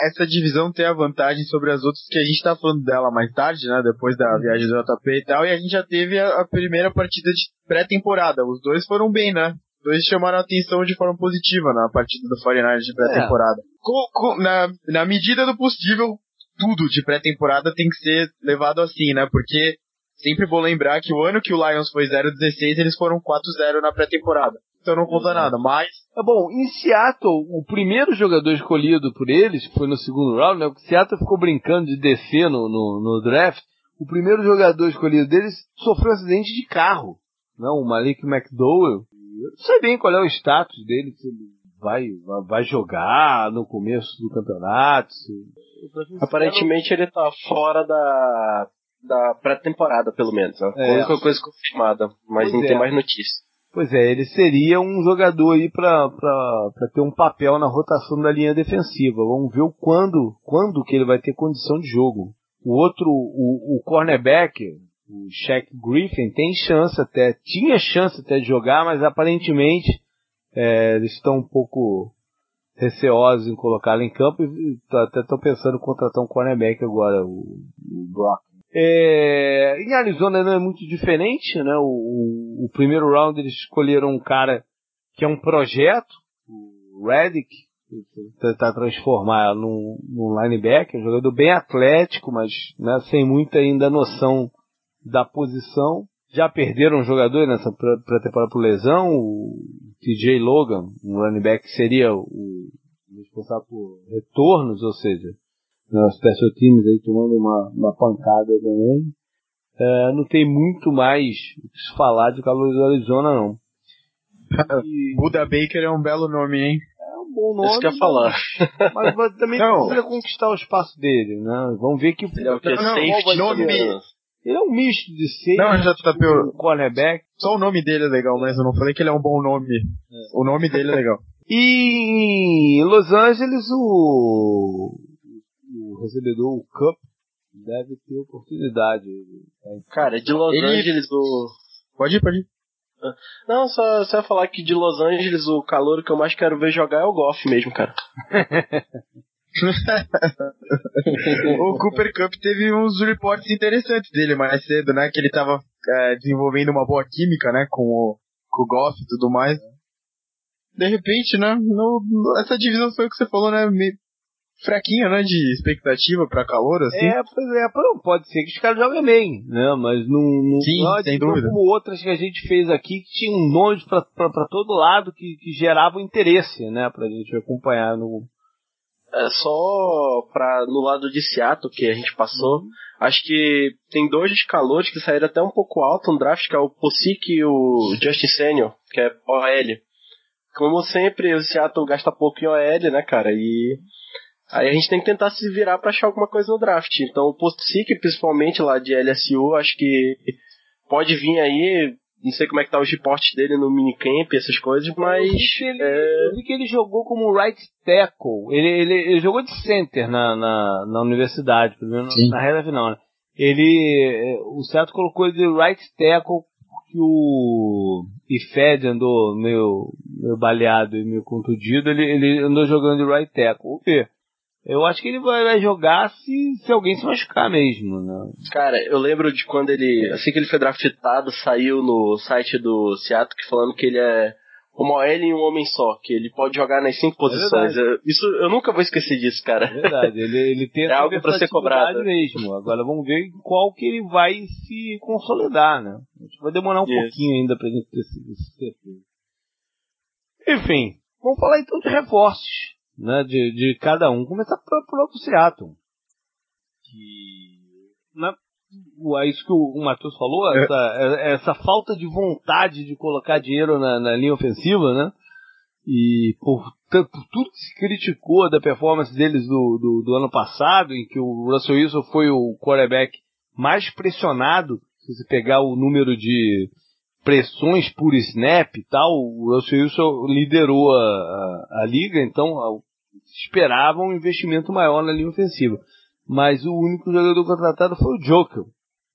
essa divisão tem a vantagem sobre as outras que a gente tá falando dela mais tarde, né? Depois da uhum. viagem do JP e tal, e a gente já teve a, a primeira partida de pré-temporada. Os dois foram bem, né? Os dois chamaram a atenção de forma positiva na partida do 49 de pré-temporada. É. Na, na medida do possível, tudo de pré-temporada tem que ser levado assim, né? Porque sempre vou lembrar que o ano que o Lions foi 0-16, eles foram 4-0 na pré-temporada então não conta nada. Mas. É bom, em Seattle, o primeiro jogador escolhido por eles, que foi no segundo round, né? O Seattle ficou brincando de descer no, no, no draft. O primeiro jogador escolhido deles sofreu um acidente de carro. Não, né, o Malik McDowell. Eu não sei bem qual é o status dele, se ele vai, vai jogar no começo do campeonato. Se... Aparentemente ele tá fora da, da pré-temporada, pelo menos. Né? É. A única coisa confirmada, mas pois não é. tem mais notícia. Pois é, ele seria um jogador aí para ter um papel na rotação da linha defensiva. Vamos ver o quando, quando que ele vai ter condição de jogo. O outro, o, o cornerback, o Shaq Griffin, tem chance até, tinha chance até de jogar, mas aparentemente é, eles estão um pouco receosos em colocá-lo em campo e até estão pensando em contratar um cornerback agora, o, o Brock. É, em Arizona não é muito diferente, né? O, o, primeiro round eles escolheram um cara que é um projeto, o Redick, tentar transformar num, num linebacker, um jogador bem atlético, mas né, sem muita ainda noção da posição. Já perderam um jogador nessa pré-temporada por lesão, o TJ Logan, um running back que seria o responsável por retornos, ou seja, né, os special teams aí tomando uma, uma pancada também. É, não tem muito mais o que se falar de Calores do Arizona, não. E... Buda Baker é um belo nome, hein? É um bom nome. Isso que eu ia falar. Mas, mas também não. precisa conquistar o espaço dele, né? Vamos ver que. Ele é o que? Não, Safety nome... Ele é um misto de ser. Não, já tá pelo cornerback. Só o nome dele é legal, mas eu não falei que ele é um bom nome. É. O nome dele é legal. E em Los Angeles o, o recebedor, o Cup, deve ter oportunidade. Cara, de Los Ele... Angeles o. Pode ir, pode ir. Não, só, só falar que de Los Angeles o calor que eu mais quero ver jogar é o golfe mesmo, cara. o Cooper Cup teve uns reportes interessantes dele mais cedo, né? Que ele tava é, desenvolvendo uma boa química, né? Com o, com o golf e tudo mais. De repente, né? No, essa divisão foi o que você falou, né? Meio fraquinha, né? De expectativa pra calor, assim. É, pois é, pode ser que os caras joguem bem, né? Mas não, não Sim, não, sem dúvida. como outras que a gente fez aqui que tinham nomes pra, pra, pra todo lado que, que geravam interesse, né? Pra gente acompanhar no, é só pra, no lado de Seattle que a gente passou, uhum. acho que tem dois calores que saíram até um pouco alto no draft, que é o Posick e o Justin Senior, que é OL. Como sempre, o Seattle gasta pouco em OL, né, cara? E aí a gente tem que tentar se virar para achar alguma coisa no draft. Então o Posick, principalmente lá de LSU, acho que pode vir aí não sei como é que tá os reportes dele no minicamp, essas coisas, mas. Eu vi que ele, é... eu vi que ele jogou como right tackle. Ele, ele, ele jogou de center na, na, na universidade, pelo menos na reta final, né? Ele. O certo colocou ele de right tackle porque o Ifed andou meio, meio baleado e meio contundido, ele, ele andou jogando de right tackle. Vamos ver. Eu acho que ele vai jogar se, se alguém se machucar mesmo, né? Cara, eu lembro de quando ele, assim que ele foi draftado, saiu no site do Seattle que falando que ele é uma OL em um homem só, que ele pode jogar nas cinco é posições. isso eu nunca vou esquecer disso, cara. É verdade, ele, ele tem é algo para ser cobrado mesmo. Agora vamos ver qual que ele vai se consolidar, né? Vai demorar um isso. pouquinho ainda pra gente ter certeza. Enfim, vamos falar então de reforços né, de, de cada um. Começar pelo próprio Seattle. Que. Né, é isso que o, Matheus falou, é. essa, é, essa falta de vontade de colocar dinheiro na, na linha ofensiva, né? E por, por, tudo que se criticou da performance deles do, do, do, ano passado, em que o Russell Wilson foi o quarterback mais pressionado, se você pegar o número de pressões por snap e tal, o Russell Wilson liderou a, a, a liga, então esperava um investimento maior na linha ofensiva. Mas o único jogador contratado foi o Joker.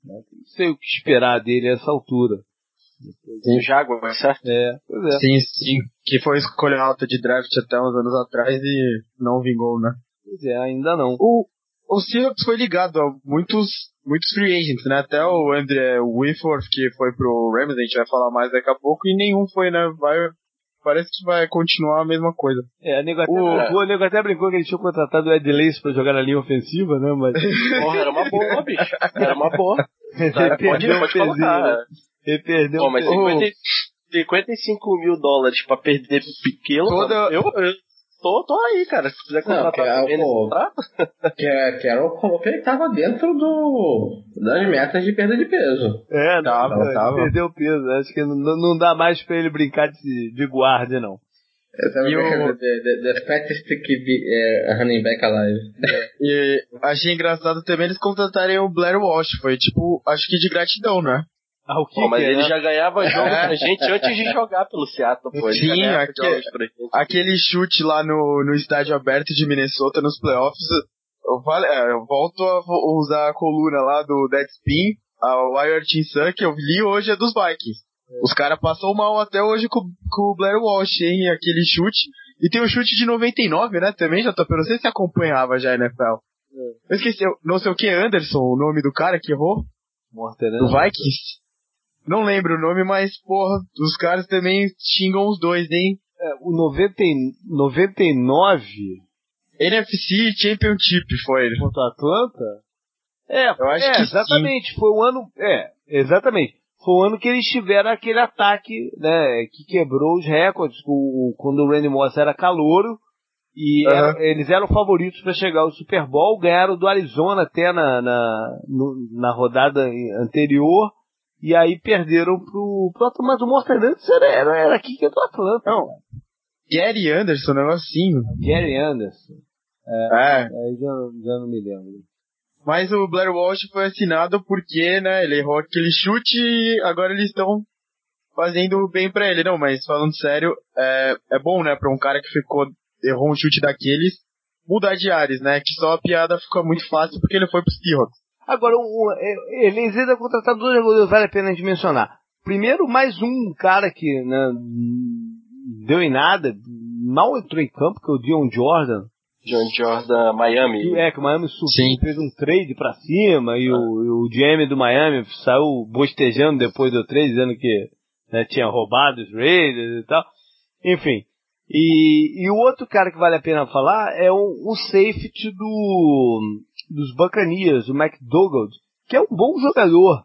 Né? Não sei o que esperar dele a essa altura. Tem o Jaguar, certo? É, pois é. Sim, sim. Que foi escolha alta de draft até uns anos atrás e não vingou, né? Pois é, ainda não. O, o Seahawks foi ligado a muitos, muitos free agents, né? Até o André Whitworth, que foi pro Rams, a gente vai falar mais daqui a pouco, e nenhum foi, né? Vai, parece que vai continuar a mesma coisa. É, a nego até, o... brincou, a nego até brincou que ele tinha contratado o Ed Lace pra jogar na linha ofensiva, né? Mas... Porra, era uma boa, bicho. Era uma boa. Tá, pode, pode colocar. Né? Ele perdeu Pô, mas 50, 55 mil dólares pra perder pequeno, Toda... eu, eu tô, tô aí, cara. Se quiser contratar não, pô, que, é, que era, falou que ele tava dentro do das metas de perda de peso. É, não, tava, tava, tava. perdeu peso. Acho que não, não dá mais pra ele brincar de, de guarda, não. e o... the, the, the fattest uh, running back alive. e achei engraçado também eles contratarem o Blair Walsh. Foi tipo, acho que de gratidão, né? Ah, o que pô, mas ele é? já ganhava jogo pra gente antes de jogar pelo Seattle, pô. Ele Sim, aquele, aquele chute lá no, no estádio aberto de Minnesota nos playoffs. Eu, vale, é, eu volto a usar a coluna lá do Deadspin, a Wired Team Sun, que eu li hoje é dos Vikings. É. Os caras passou mal até hoje com, com o Blair Walsh, hein? Aquele chute. E tem o chute de 99, né? Também, já tô, não sei se acompanhava já a NFL. É. Eu esqueci, não sei o que, Anderson, o nome do cara que errou. Morterão. Do Vikings. Não lembro o nome, mas, porra, os caras também xingam os dois, hein? É, o 90, 99... NFC Championship foi ele. Contra Atlanta? É, eu acho é, que exatamente. Sim. Foi o ano. É, exatamente. Foi o ano que eles tiveram aquele ataque, né? Que quebrou os recordes. O, quando o Randy Moss era calouro. E uhum. era, eles eram favoritos para chegar ao Super Bowl. Ganharam do Arizona até na, na, no, na rodada anterior. E aí perderam pro, pro Atlanta, mas o Monster Anderson era, era, era aqui que é do Atlanta. Não. Gary Anderson, um negocinho. Gary Anderson. É, é. Aí já, já não me lembro. Mas o Blair Walsh foi assinado porque, né, ele errou aquele chute e agora eles estão fazendo bem para ele. Não, mas falando sério, é, é bom, né, pra um cara que ficou, errou um chute daqueles, mudar de ares, né? Que só a piada fica muito fácil porque ele foi pro Seahawks. Agora, um, é, eles ainda contrataram dois jogadores, vale a pena a gente mencionar. Primeiro, mais um cara que né, deu em nada, mal entrou em campo, que é o Dion Jordan. John Jordan, Miami. É, que o Miami subiu, fez um trade pra cima e, ah. o, o GM do Miami saiu bostejando depois do trade, dizendo que né, tinha roubado os Raiders e tal. Enfim. E, e o outro cara que vale a pena falar é o, o safety do, dos Buccaneers, o McDougald, que é um bom jogador.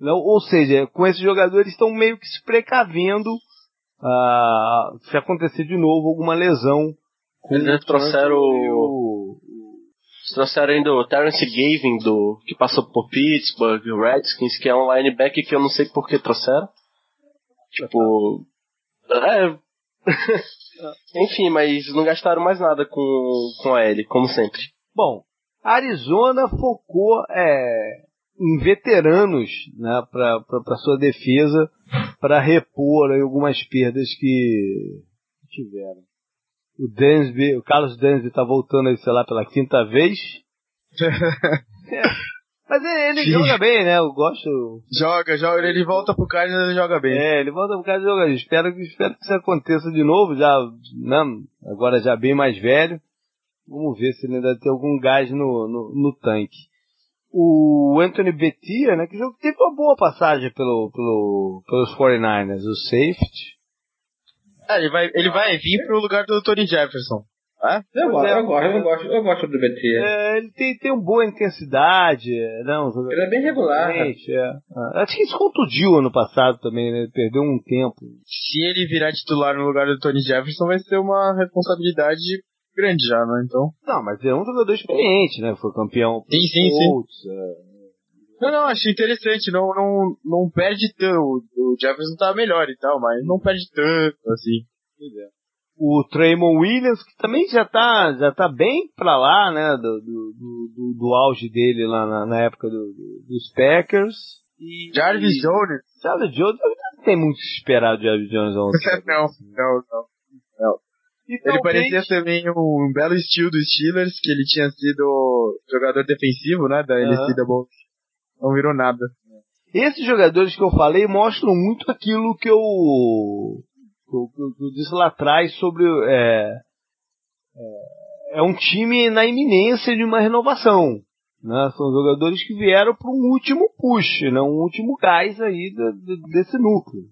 Não, ou seja, com esse jogador eles estão meio que se precavendo uh, se acontecer de novo alguma lesão. Eles trouxeram o... Trouxeram ainda o Terence Gavin, do, que passou por Pittsburgh, Redskins, que é um linebacker que eu não sei por que trouxeram. Tipo. É. Enfim, mas não gastaram mais nada com, com a L, como sempre. Bom, Arizona focou é, em veteranos né, para sua defesa, para repor aí, algumas perdas que tiveram. O Dansby, o Carlos Dansby está voltando aí, sei lá, pela quinta vez. é. Mas ele, ele joga bem, né? Eu gosto. Joga, joga. Ele volta pro Cardinals e ele joga bem. É, ele volta pro Cardinals e joga bem. Espero, espero que isso aconteça de novo, já, né? Agora já bem mais velho. Vamos ver se ele ainda tem algum gás no, no, no tanque. O Anthony Betia, né? Que teve uma boa passagem pelo, pelo, pelos 49ers, o safety. É, ele vai, ele vai vir pro lugar do Tony Jefferson. Ah, eu, gosto, é, eu, gosto, eu, gosto, eu gosto do BT. É, ele tem, tem uma boa intensidade. Não, ele é bem regular. É. Ah, acho que isso contundiu ano passado também, né? Ele perdeu um tempo. Se ele virar titular no lugar do Tony Jefferson, vai ser uma responsabilidade grande já, né? Então. Não, mas é um jogador experiente, né? Foi campeão. Sim, sim, sim. É... Não, não, acho interessante. Não, não, não perde tanto. O Jefferson tá melhor e tal, mas não perde tanto, assim. Pois é o Traymon Williams, que também já tá, já tá bem pra lá, né, do, do, do, do auge dele lá na, na época do, dos Packers. E, Jarvis e, Jones. Jarvis Jones, não tem muito esperado Jarvis Jones ontem. não, não, não, não. ele parecia também um, um, belo estilo dos Steelers, que ele tinha sido jogador defensivo, né, da NCAA. Uhum. Não virou nada. Esses jogadores que eu falei mostram muito aquilo que eu que eu, que eu disse lá atrás sobre. É, é, é, um time na iminência de uma renovação. Né? São jogadores que vieram para um último push, né? um último gás aí de, de, desse núcleo.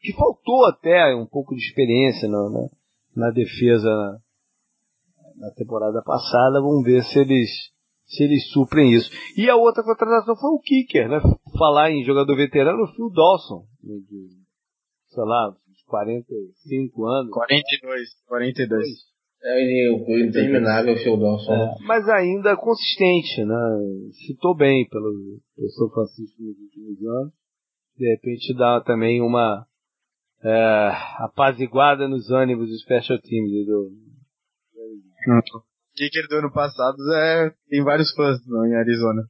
Que faltou até um pouco de experiência na, na, na defesa na, na temporada passada. Vamos ver se eles se eles suprem isso. E a outra contratação foi o Kicker, né? Falar em jogador veterano, o Phil Dawson, sei lá, 45 anos. 42, 42. É o interminável Phil Dawson. É, mas ainda consistente, né? Chutou bem pelo, pelo São Francisco nos últimos anos. De repente dá também uma é, apaziguada nos ânimos dos special teams do. O kicker do ano passado é, tem vários fãs não, em Arizona.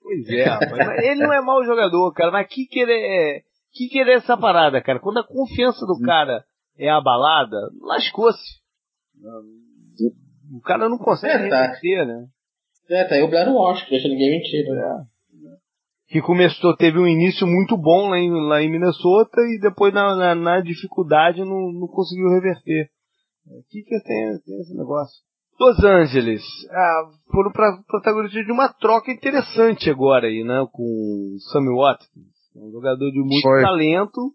Pois é, mas ele não é mau jogador, cara, mas kicker é, que querer essa parada, cara? Quando a confiança do cara é abalada, lascou-se. O cara não consegue é, tá. mentir, né? É, tá aí o Blair Walsh, que deixa ninguém mentir, né? É. Que começou, teve um início muito bom lá em, lá em Minnesota e depois na, na, na dificuldade não, não conseguiu reverter. O que que tem, tem esse negócio? Los Angeles ah, foram para protagonistas de uma troca interessante agora aí, né? Com Sammy Watkins. É um jogador de muito Foi. talento,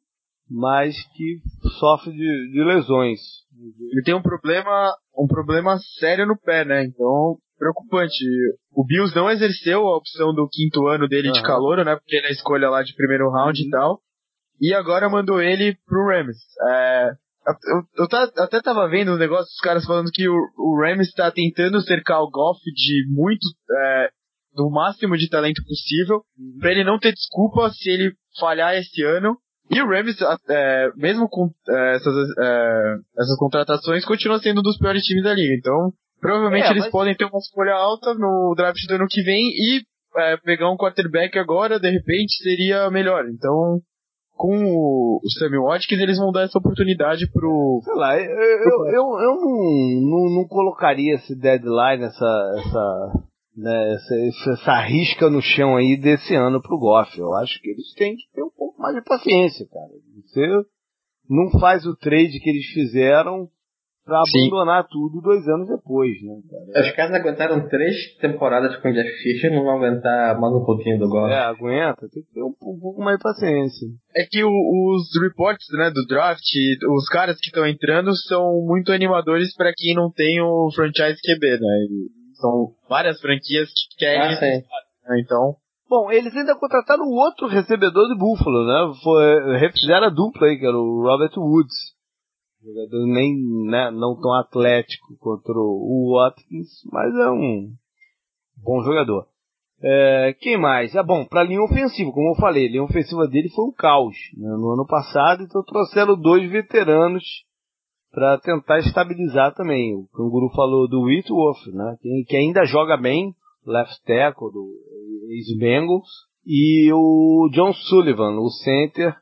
mas que sofre de, de lesões. Ele tem um problema, um problema sério no pé, né? Então, preocupante. O Bills não exerceu a opção do quinto ano dele uhum. de calor, né? Porque ele é escolha lá de primeiro round uhum. e tal. E agora mandou ele pro Rams. É, eu, eu, até tava vendo um negócio dos caras falando que o, o Rams está tentando cercar o Goff de muito é, do máximo de talento possível, uhum. para ele não ter desculpa se ele falhar esse ano. E o Rams, é, mesmo com é, essas, é, essas contratações, continua sendo um dos piores times da liga. Então, provavelmente é, eles mas... podem ter uma escolha alta no draft do ano que vem e é, pegar um quarterback agora, de repente, seria melhor. Então, com o, o Sammy Watkins, eles vão dar essa oportunidade pro. Sei lá, eu, eu, eu, eu não, não, não, colocaria esse deadline, essa, essa, né, essa, essa risca no chão aí desse ano pro Goff. Eu acho que eles têm que ter um pouco mais de paciência, cara. Você não faz o trade que eles fizeram pra abandonar tudo dois anos depois, né, cara? Os caras aguentaram três temporadas com o Jeff Fisher, não vão aguentar mais um pouquinho do Goff. É, aguenta, tem que ter um, um pouco mais de paciência. É que o, os reports, né, do draft, os caras que estão entrando são muito animadores para quem não tem o franchise QB, né? São várias franquias que querem. Ah, né? Então. Bom, eles ainda contrataram outro recebedor de Buffalo, né? Foi, refizeram a dupla aí, que era o Robert Woods Jogador nem né, não tão atlético contra o Watkins, mas é um bom jogador. É, quem mais? É bom, para linha ofensiva, como eu falei, a linha ofensiva dele foi um caos né, no ano passado, então trouxeram dois veteranos para tentar estabilizar também. O Canguru falou do Whitworth, né, que, que ainda joga bem, left tackle do ex-Bengals, e o John Sullivan, o center,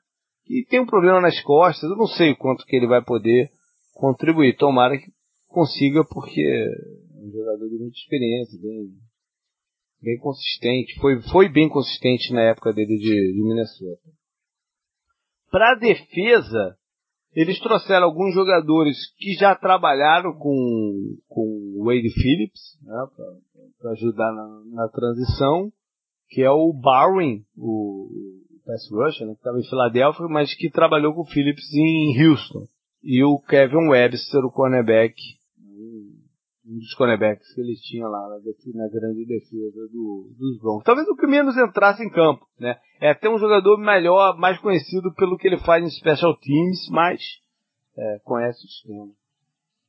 e tem um problema nas costas, eu não sei o quanto que ele vai poder contribuir. Tomara que consiga, porque é um jogador de muita experiência, bem, bem consistente. Foi, foi bem consistente na época dele de, de Minnesota. Para a defesa, eles trouxeram alguns jogadores que já trabalharam com, com Wade Phillips, né, para ajudar na, na, transição, que é o Barwin, o pass rusher, né, que estava em Filadélfia, mas que trabalhou com o Phillips em Houston. E o Kevin Webster, o cornerback, um dos cornerbacks que eles tinham lá na, na grande defesa do, dos Broncos. Talvez o que menos entrasse em campo, né? É até um jogador melhor, mais conhecido pelo que ele faz em special teams, mas é, conhece o sistema.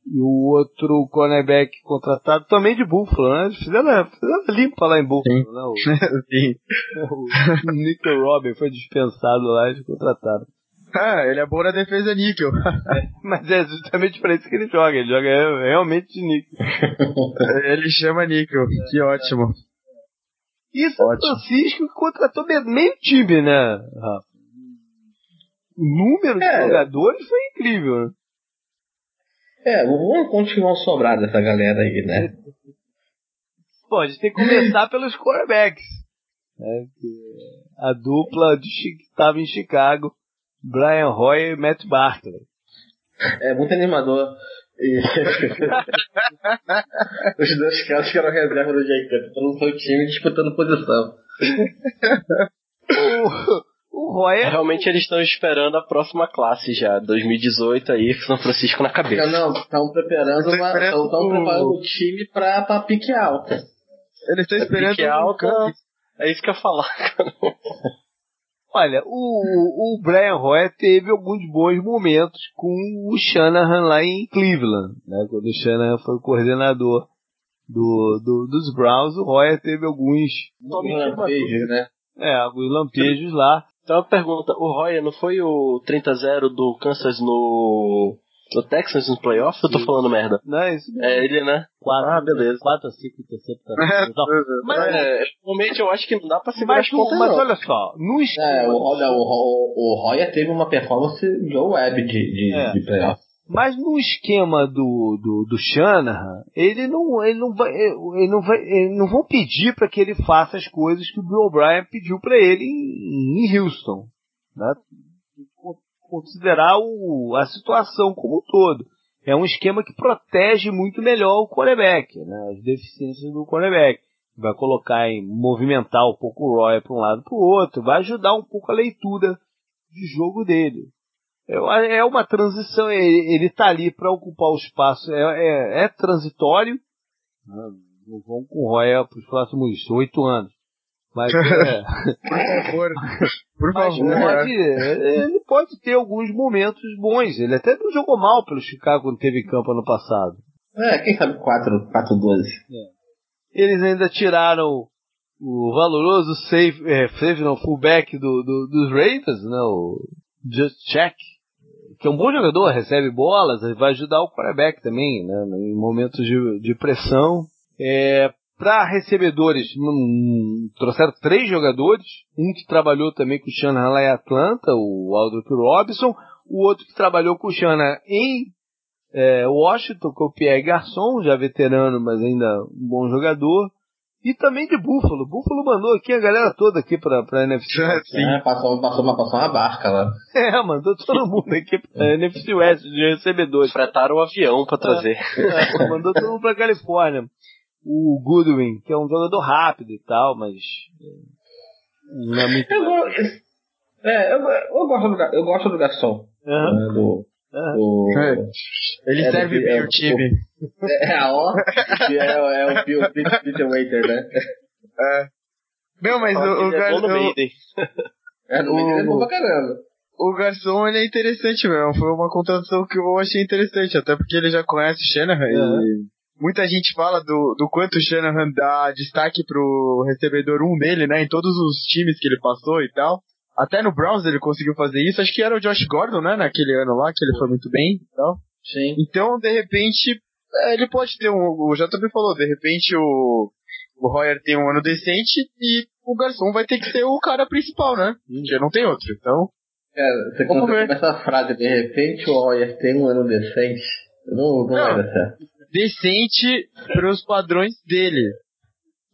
E o outro cornerback contratado também de Buffalo, né? Eles fizeram, fizeram limpa lá em Buffalo, Sim. né? O, Sim. o Nick Robin foi dispensado lá e contratado. Ah, ele é bom na defesa níquel. é, mas é justamente para isso que ele joga. Ele joga realmente de níquel. ele chama níquel. É, que ótimo. E São ótimo. Francisco contratou meio time, né, Rafa? O número de é. jogadores foi incrível, né? É, vamos continuar sobrar dessa galera aí, né? Gente tem que começar pelos quarterbacks. Né? A dupla estava em Chicago, Brian Hoyer e Matt Barkley. É muito animador. E... Os dois caras que eram reserva do Jay Cutler, todo mundo time disputando posição. O Roy Realmente eles estão esperando a próxima classe já, 2018 aí, São Francisco na cabeça. Não, estão preparando uma. Estão preparando o time pra, pra pique alta. Eles estão esperando. Pique alta. É isso que eu ia falar, cara. Olha, o, o Brian Roy teve alguns bons momentos com o Shanahan lá em Cleveland, né? Quando o Shanahan foi o coordenador do, do dos Browns, o Roy teve alguns lampejos, né? É, alguns lampejos lá. Então a pergunta, o Roya não foi o 30-0 do Kansas no, no Texans no playoff? Eu tô falando merda. Não, é isso mesmo. É ele, né? 4, ah, beleza. 4 a 5 interceptações. mas é, realmente eu acho que não dá pra segurar mas, as pontas Mas olha só, no esquema... É, o, o, o, o Roya teve uma performance Joe Webb de, de, é. de playoff. Mas no esquema do, do, do Shanahan, ele não, ele não vai, ele não vai, ele não vão pedir para que ele faça as coisas que o Bill O'Brien pediu para ele em, em Houston, né? Considerar o, a situação como um todo. É um esquema que protege muito melhor o quarterback, né? As deficiências do quarterback. Vai colocar em movimentar um pouco o Roy para um lado para o outro, vai ajudar um pouco a leitura de jogo dele. É, uma transição, ele está ali para ocupar o espaço, é, é, é transitório, né? não vão com Roya para os próximos oito anos. Mas, é, por favor, por favor. Pode, ele pode ter alguns momentos bons. Ele até não jogou mal pelo Chicago quando teve campo ano passado. É, quem sabe 4, 4 12. É. Eles ainda tiraram o valoroso safe, é, safe não, fullback do, do, dos Ravens, né, o Just Check, que é um bom jogador, recebe bolas, vai ajudar o quarterback também, né, em momentos de, de pressão. É, para recebedores, um, trouxeram três jogadores. Um que trabalhou também com o Shanahan lá em Atlanta, o Aldrich Robinson. O outro que trabalhou com o Shanahan em é, Washington, que é o Pierre Garçon, já veterano, mas ainda um bom jogador. E também de Buffalo. Buffalo mandou aqui a galera toda aqui pra, pra NFC. Sim. É, passou, passou, uma, passou uma barca lá. É, mandou todo mundo aqui pra NFC West de recebedores. Fretaram o avião pra trazer. É, mandou todo mundo pra Califórnia. O Goodwin, que é um jogador rápido e tal, mas é, não é muito. Eu, gosto, é, eu, eu, gosto do, eu gosto do garçom. Uhum. Do, o, ele é serve bem é, o time. O, é, ó, é, é o Peter Waiter, né? É. Não, mas o, o, gar... o, é, no Mayday é bom pra caramba. O garçom ele é interessante mesmo. Foi uma contratação que eu achei interessante, até porque ele já conhece o Shanahan uhum. e muita gente fala do, do quanto o Shanahan dá destaque pro recebedor 1 um dele, né? Em todos os times que ele passou e tal. Até no Browns ele conseguiu fazer isso. Acho que era o Josh Gordon, né? Naquele ano lá, que ele foi muito bem e tal. Sim. Então, de repente, é, ele pode ter um. O JB falou, de repente o, o Royer tem um ano decente e o Garçom vai ter que ser o cara principal, né? Hum. Já não tem outro. Então. É, você começa essa frase, de repente o Royer tem um ano decente. Não, não, não vai dar certo. Decente pros padrões dele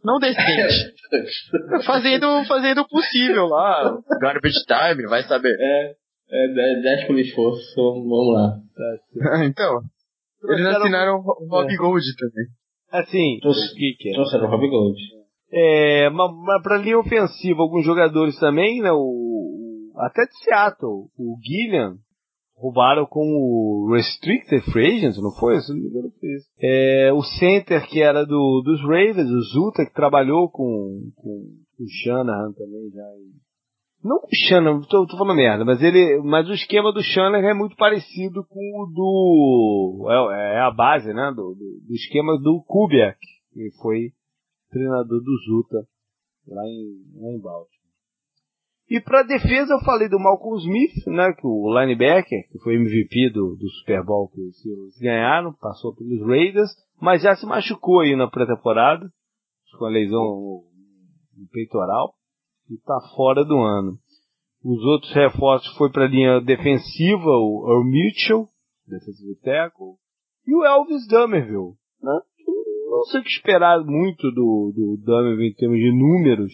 não decente. fazendo, fazendo o possível lá. Garbage time, vai saber. É, é 10 por esforço, vamos lá. então, eles assinaram o Rob é. Gold também. Assim, é? Trouxeram o Rob Gold. É, mas, mas pra linha ofensiva, alguns jogadores também, né? O, até de Seattle, o Gillian, roubaram com o Restricted Free Agents, não foi? Se não me engano, foi isso. É, o center que era do, dos Ravens, o Zuta, que trabalhou com, com, com o Shanahan também já. Não com o Shanahan, tô, tô falando merda, mas ele, mas o esquema do Shanahan é muito parecido com o do, é, é a base, né, do, do, do esquema do Kubiak, que foi treinador do Zuta lá em, lá em Baltimore. E para defesa eu falei do Malcolm Smith, né, que o linebacker, que foi MVP do, do Super Bowl que os Steelers ganharam, passou pelos Raiders, mas já se machucou aí na pré-temporada, com a lesão no peitoral, e está fora do ano. Os outros reforços foi para a linha defensiva, o Earl Mitchell, defensive tackle, e o Elvis Dummerville, né? Não sei o que esperar muito do, do Dummerville em termos de números,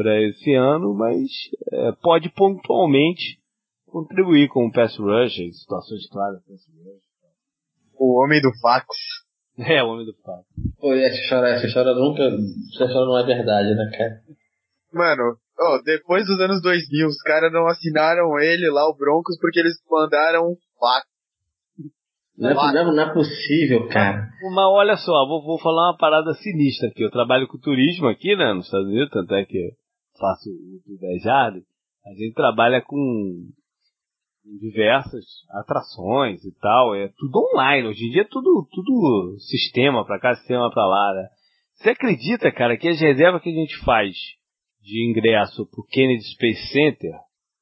para esse ano, mas é, pode pontualmente contribuir com o pass rush, em situações claras pass rush. O homem do fax. É, o homem do fax. Pô, essa história, essa história nunca, essa história não é verdade, né, cara? Mano, oh, depois dos anos 2000, os caras não assinaram ele lá, o Broncos, porque eles mandaram um fax. Não é, não, não é possível, cara. Mas olha só, vou, vou falar uma parada sinistra aqui. Eu trabalho com turismo aqui, né, nos Estados Unidos, tanto é que faço o 10 Jardas, a gente trabalha com diversas atrações e tal, é tudo online, hoje em dia é tudo, tudo sistema pra cá, sistema pra lá, né? Você acredita, cara, que as reservas que a gente faz de ingresso pro Kennedy Space Center,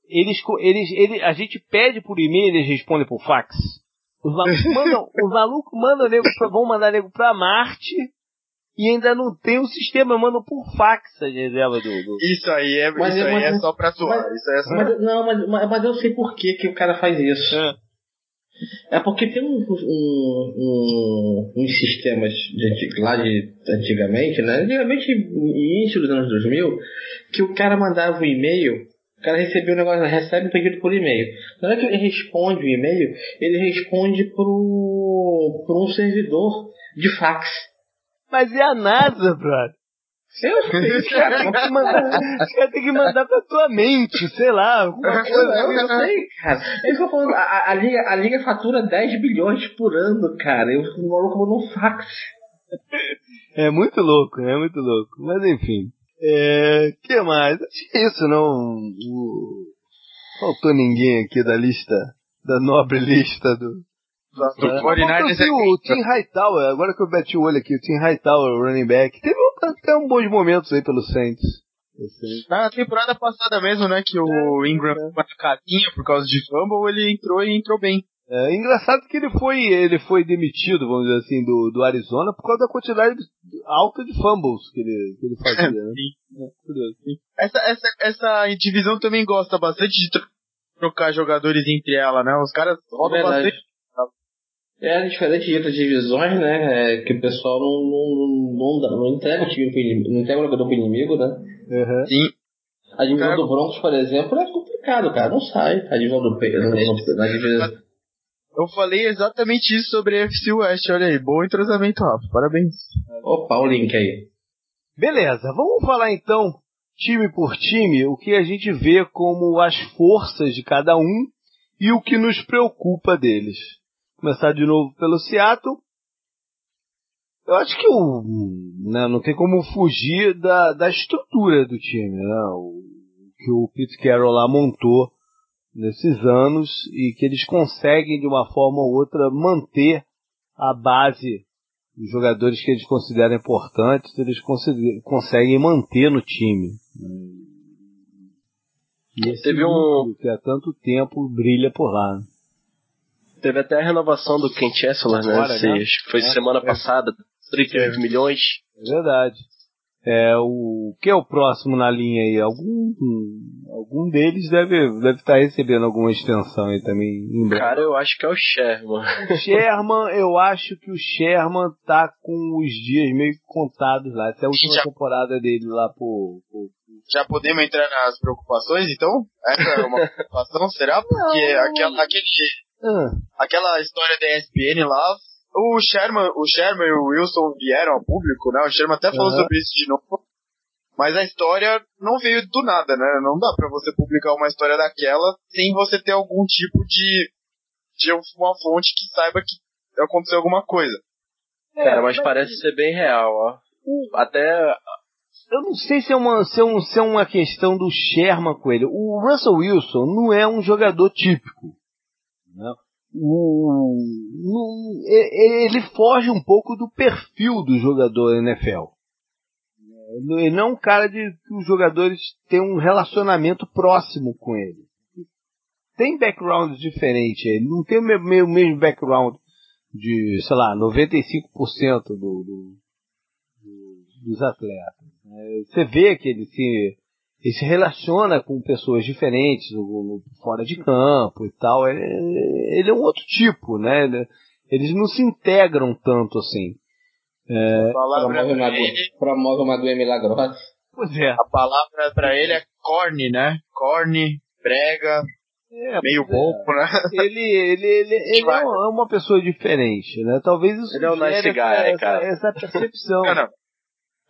eles, eles, eles, a gente pede por e-mail eles respondem por fax? Os malucos mandam, os malucos mandam nego pra, vão mandar nego pra Marte e ainda não tem o sistema, mano, por fax a reserva do, do... Isso aí é, mas, isso aí é só pra zoar. Mas, isso é só... mas, não, mas, mas eu sei por que, que o cara faz isso. É. É porque tem um, um, um, uns sistemas de, lá de antigamente, né? Antigamente, início dos anos 2000, que o cara mandava um e-mail, o cara recebeu o um negócio, recebe um pedido por e-mail. Na hora que ele responde o e-mail, ele responde pro, pro um servidor de fax. Mas é a NASA, brother. Eu sei, os caras têm que mandar, tem que mandar pra tua mente, sei lá, alguma coisa. Eu, eu sei, cara. É isso que eu falando, a, a, Liga, a Liga fatura 10 bilhões por ano, cara. Eu, o maluco mandou um fax. É muito louco, é muito louco. Mas enfim. É. que mais? Acho que é isso, não. O, faltou ninguém aqui da lista, da nobre lista do, do é. 49ers é o Tim Hightower, agora que eu bati o olho aqui, o Tim Hightower, o running back, teve até um bons momentos aí pelo Saints. Na temporada passada mesmo, né, que o é, Ingram é. machucadinho por causa de fumble, ele entrou e entrou bem. É engraçado que ele foi, ele foi demitido, vamos dizer assim, do, do Arizona por causa da quantidade alta de fumbles que ele, que ele fazia, né? Sim. É, curioso, sim. Essa, essa, essa divisão também gosta bastante de trocar jogadores entre ela, né? Os caras rodam bastante. É diferente de outras divisões, né? É, que o pessoal não, não, não, não, não entrega o time pro inimigo, não entrega o jogador pro inimigo, né? Uhum. Sim. A divisão cara... do Broncos, por exemplo, é complicado, cara. Não sai. A divisão do na divisão. Eu falei exatamente isso sobre a FC West, olha aí. Bom entrosamento, Rafa. Parabéns. Opa, o link aí. Beleza, vamos falar então, time por time, o que a gente vê como as forças de cada um e o que nos preocupa deles. Começar de novo pelo Seattle. Eu acho que o, né, não tem como fugir da, da estrutura do time, né? O que o Pete Carroll lá montou nesses anos e que eles conseguem de uma forma ou outra manter a base dos jogadores que eles consideram importantes, eles conseguem manter no time. E esse Teve um que há tanto tempo brilha por lá. Né? Teve até a renovação do Ken Chancellor, né? Agora, né? Acho que foi é, semana é. passada, 39 é. milhões. É verdade. É, o que é o próximo na linha aí? Algum, algum deles deve, deve estar tá recebendo alguma extensão aí também em breve. Cara, eu acho que é o Sherman. O Sherman, eu acho que o Sherman tá com os dias meio contados lá. Essa é a última já, temporada dele lá por, por, Já podemos entrar nas preocupações, então? Essa é uma preocupação, será? Porque não, aquela, aquele, ah. aquela história da ESPN lá o Sherman, o Sherman e o Wilson vieram ao público, né? O Sherman até falou uhum. sobre isso de novo. Mas a história não veio do nada, né? Não dá para você publicar uma história daquela sem você ter algum tipo de, de uma fonte que saiba que aconteceu alguma coisa. É, Cara, mas, mas parece ser bem real, ó. Até eu não sei se é, uma, se, é um, se é uma questão do Sherman com ele. O Russell Wilson não é um jogador típico. Né? ele foge um pouco do perfil do jogador NFL. Ele não é um cara de que os jogadores têm um relacionamento próximo com ele. Tem background diferente, ele não tem o mesmo, mesmo background de, sei lá, 95% do, do, do, dos atletas. Você vê que ele se ele se relaciona com pessoas diferentes no, fora de campo e tal. Ele, ele, é um outro tipo, né? Eles não se integram tanto assim. É, promove, uma, ele... promove uma doença milagrosa. Pois é. A palavra para ele é corne, né? Corne, prega, é, meio pouco, é. né? Ele, ele, ele, ele é uma pessoa diferente, né? Talvez isso ele é um nice guy, essa, cara. essa percepção. Não, não.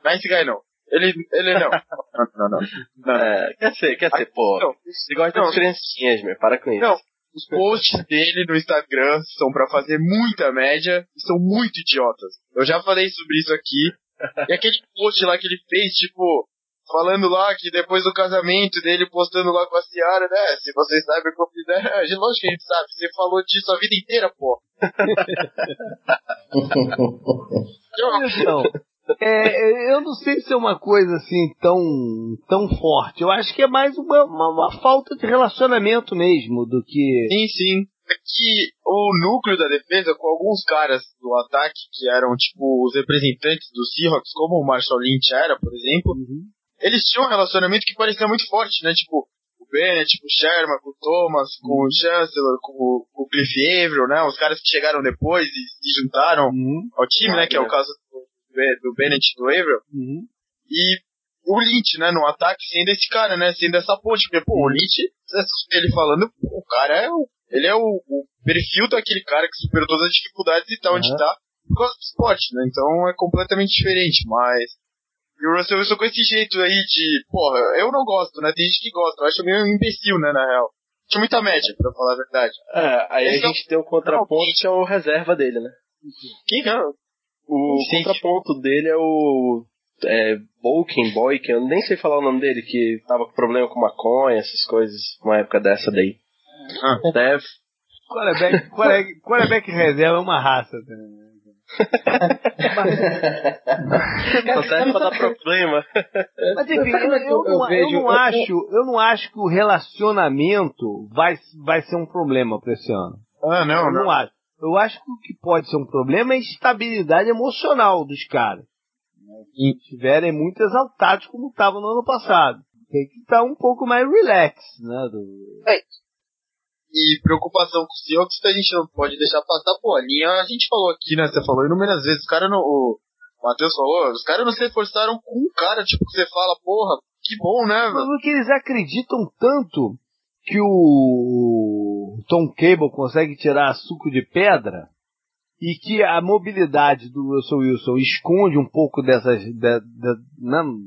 Nice guy não. Ele, ele não. não, não, não. É, quer ser, quer ser, pô. Não, você gosta das criancinhas, meu, para com isso. Não, os posts dele no Instagram são para fazer muita média e são muito idiotas. Eu já falei sobre isso aqui. E aquele post lá que ele fez, tipo, falando lá que depois do casamento dele, postando lá com a Ciara, né? Se vocês sabem o que eu fiz, né? Lógico que a gente sabe, você falou disso a vida inteira, pô. então, é, eu não sei se é uma coisa assim tão, tão forte. Eu acho que é mais uma, uma, uma falta de relacionamento mesmo do que. Sim, sim. É que o núcleo da defesa, com alguns caras do ataque que eram tipo os representantes dos Seahawks, como o Marshall Lynch era, por exemplo, uhum. eles tinham um relacionamento que parecia muito forte, né? Tipo, o Bennett, com o Sherman, com o Thomas, com uhum. o Chancellor, com o, com o Cliff Averill, né? Os caras que chegaram depois e se juntaram uhum. ao time, né? Que é o caso do Bennett e do Averill. Uhum. E o Lynch, né, no ataque, sendo esse cara, né, sendo essa ponte. Porque, pô, o Lynch, ele falando, o cara é o, ele é o, o perfil daquele cara que superou todas as dificuldades e tá onde tá por causa do esporte, né, então é completamente diferente, mas... E o Russell Wilson com esse jeito aí de, porra, eu não gosto, né, tem gente que gosta, eu acho meio imbecil, né, na real. Tinha muita média, pra falar a verdade. É, aí Esse a gente é... tem o contraponto que é o reserva dele, né? Quem é? O Sim. contraponto dele é o é, Boyken, Boyken, eu nem sei falar o nome dele, que tava com problema com maconha, essas coisas, uma época dessa daí. Ah. Deve. Quarterback, quarterback, quarterback reserva é uma raça também. Só serve pra dar problema. Mas enfim, eu, eu, não, eu, não acho, eu não acho que o relacionamento vai, vai ser um problema pra esse ano. Ah, não, eu não. não acho. Eu acho que o que pode ser um problema é a estabilidade emocional dos caras. E estiverem muito exaltados como estavam no ano passado. Tem que estar um pouco mais relax, né? Do... É. E preocupação com o Seahawks que a gente não pode deixar passar. Pô, a linha, a gente falou aqui, né? Você falou inúmeras vezes, os caras não. O Matheus falou, os caras não se reforçaram com um cara, tipo, que você fala, porra, que bom, né? Mas porque eles acreditam tanto que o Tom Cable consegue tirar suco de pedra e que a mobilidade do Russell Wilson esconde um pouco dessas da, da,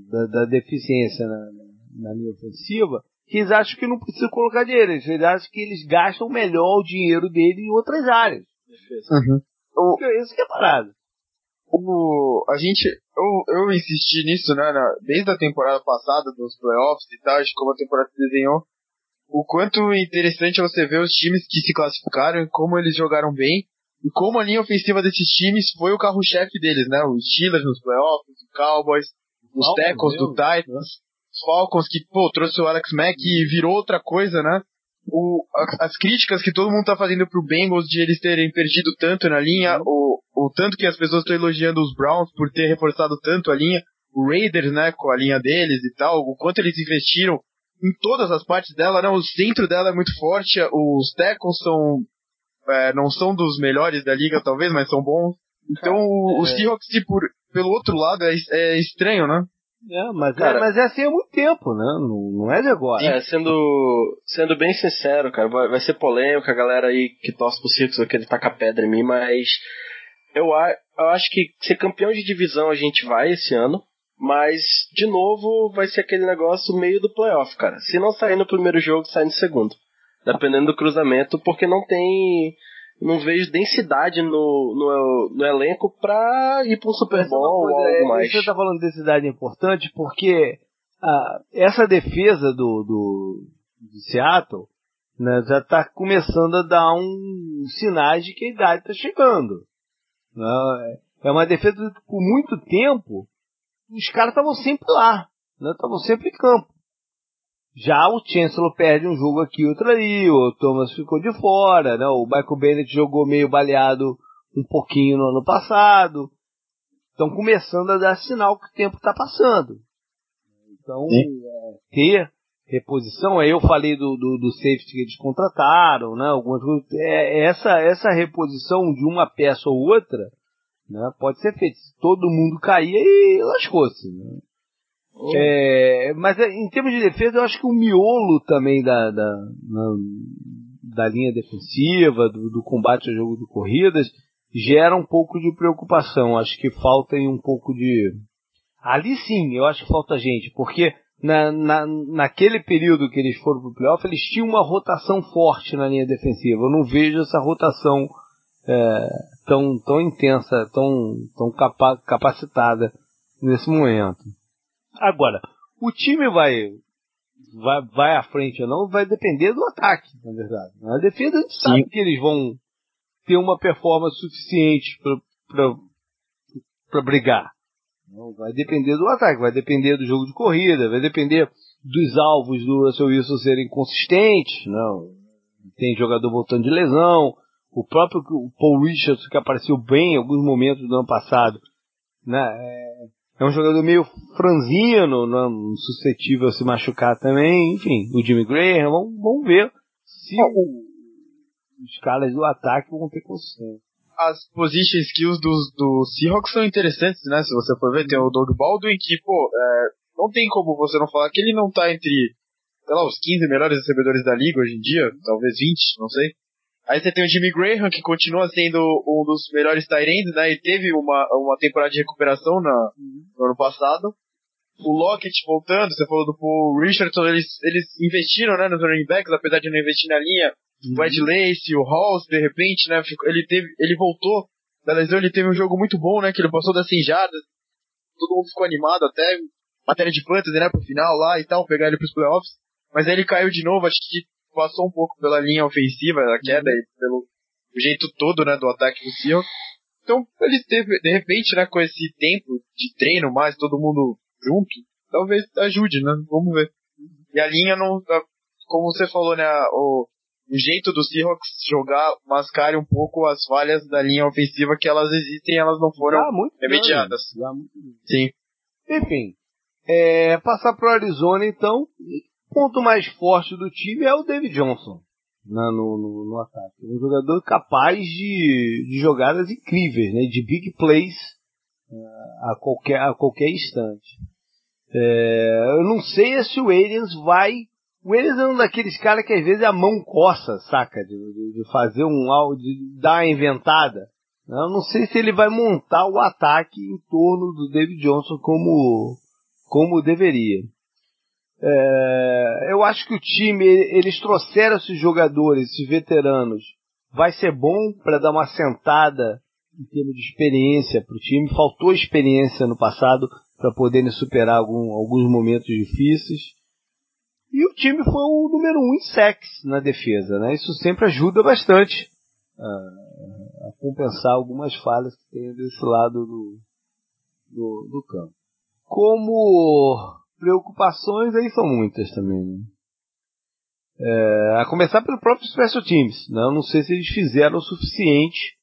da, da deficiência na, na, linha ofensiva, que eles acham que não precisa colocar dinheiro, eles acham que eles gastam melhor o dinheiro dele em outras áreas. Uhum. O, Isso que é parado. O, a gente, eu, eu insisti nisso, né, na, desde a temporada passada, dos playoffs e tal, de como a temporada se desenhou, o quanto interessante é você ver os times que se classificaram e como eles jogaram bem, e como a linha ofensiva desses times foi o carro-chefe deles, né? Os Steelers nos playoffs, os Cowboys, os Falcons, Tecos do Titans, os Falcons que, pô, trouxe o Alex Mack e virou outra coisa, né? O, as críticas que todo mundo tá fazendo pro Bengals de eles terem perdido tanto na linha, uhum. o, o tanto que as pessoas estão elogiando os Browns por ter reforçado tanto a linha, o Raiders, né, com a linha deles e tal, o quanto eles investiram em todas as partes dela, né? O centro dela é muito forte, os tackles são é, não são dos melhores da liga, talvez, mas são bons. Então o, é. o Seahawks, por, pelo outro lado, é, é estranho, né? É, mas, cara, é, mas é assim há muito tempo, né? Não, não é de agora. É, sendo, sendo bem sincero, cara, vai, vai ser polêmico, a galera aí que torce pro Circus vai querer tacar pedra em mim, mas eu, eu acho que ser campeão de divisão a gente vai esse ano. Mas, de novo, vai ser aquele negócio meio do playoff, cara. Se não sair no primeiro jogo, sai no segundo. Dependendo do cruzamento, porque não tem. Não vejo densidade no, no, no elenco pra ir pra um Super Bowl ou algo é, mais. Você tá falando de densidade importante porque ah, essa defesa do, do, de Seattle né, já tá começando a dar um sinais de que a idade tá chegando. Né? É uma defesa que por muito tempo os caras estavam sempre lá, estavam né? sempre em campo. Já o Chancellor perde um jogo aqui, outro ali, o Thomas ficou de fora, né? o Michael Bennett jogou meio baleado um pouquinho no ano passado. Estão começando a dar sinal que o tempo está passando. Então, é, ter reposição, aí eu falei do, do, do, safety que eles contrataram, né? Algumas é, essa, essa reposição de uma peça ou outra né? Pode ser feito. Se todo mundo cair, aí lascou-se. Né? Oh. É, mas é, em termos de defesa, eu acho que o miolo também da, da, na, da linha defensiva, do, do, combate ao jogo de corridas, gera um pouco de preocupação. Acho que falta um pouco de. Ali sim, eu acho que falta gente, porque na, na, naquele período que eles foram pro playoff, eles tinham uma rotação forte na linha defensiva. Eu não vejo essa rotação é, tão, tão intensa, tão, tão capa capacitada nesse momento. Agora, o time vai, vai, vai à frente ou não vai depender do ataque, na verdade. Na defesa a gente Sim. sabe que eles vão ter uma performance suficiente para brigar. Não, vai depender do ataque, vai depender do jogo de corrida, vai depender dos alvos do Russell Wilson serem consistentes. Não, tem jogador voltando de lesão, o próprio Paul Richards, que apareceu bem em alguns momentos do ano passado, né, é, é um jogador meio franzino, não, é suscetível a se machucar também. Enfim, o Jimmy Graham, vamos, vamos ver se o, os caras do ataque vão ter consistência. As position skills do, do Seahawks são interessantes, né? Se você for ver, tem o Doug Baldwin que, pô, é, não tem como você não falar que ele não tá entre, sei lá, os 15 melhores recebedores da liga hoje em dia, talvez 20, não sei. Aí você tem o Jimmy Graham, que continua sendo um dos melhores Tyrants, né? E teve uma, uma temporada de recuperação na, no ano passado. O Lockett voltando, você falou do Paul Richardson, eles, eles investiram né, nos running backs, apesar de não investir na linha. Uhum. O Ed Lace, o Halls, de repente, né? Ele, teve, ele voltou da lesão, ele teve um jogo muito bom, né? Que ele passou das 100 jardas. Todo mundo ficou animado, até matéria de fantasy, né? Pro final lá e tal, pegar ele pros playoffs. Mas aí ele caiu de novo, acho que passou um pouco pela linha ofensiva da queda uhum. e pelo jeito todo, né, do ataque do Seahawks. Então, ele teve, de repente, né, com esse tempo de treino mais, todo mundo junto, talvez ajude, né, vamos ver. E a linha não, como você falou, né, o, o jeito do Seahawks jogar mascare um pouco as falhas da linha ofensiva que elas existem elas não foram ah, remediadas. Sim. Enfim, é, passar para o Arizona então, ponto mais forte do time é o David Johnson né, no, no, no, ataque. Um jogador capaz de, de jogadas incríveis, né, de big plays uh, a, qualquer, a qualquer instante. É, eu não sei se o Aliens vai o Enes é um daqueles caras que às vezes a mão coça, saca? De, de, de fazer um áudio, de dar uma inventada. Eu não sei se ele vai montar o ataque em torno do David Johnson como, como deveria. É, eu acho que o time, eles trouxeram esses jogadores, esses veteranos. Vai ser bom para dar uma sentada em termos de experiência para o time. Faltou experiência no passado para poderem superar algum, alguns momentos difíceis. E o time foi o número um em sacks na defesa, né? Isso sempre ajuda bastante a, a compensar algumas falhas que tem desse lado do, do, do campo. Como preocupações aí são muitas também, né? É, a começar pelo próprio Special Teams. Né? Eu não sei se eles fizeram o suficiente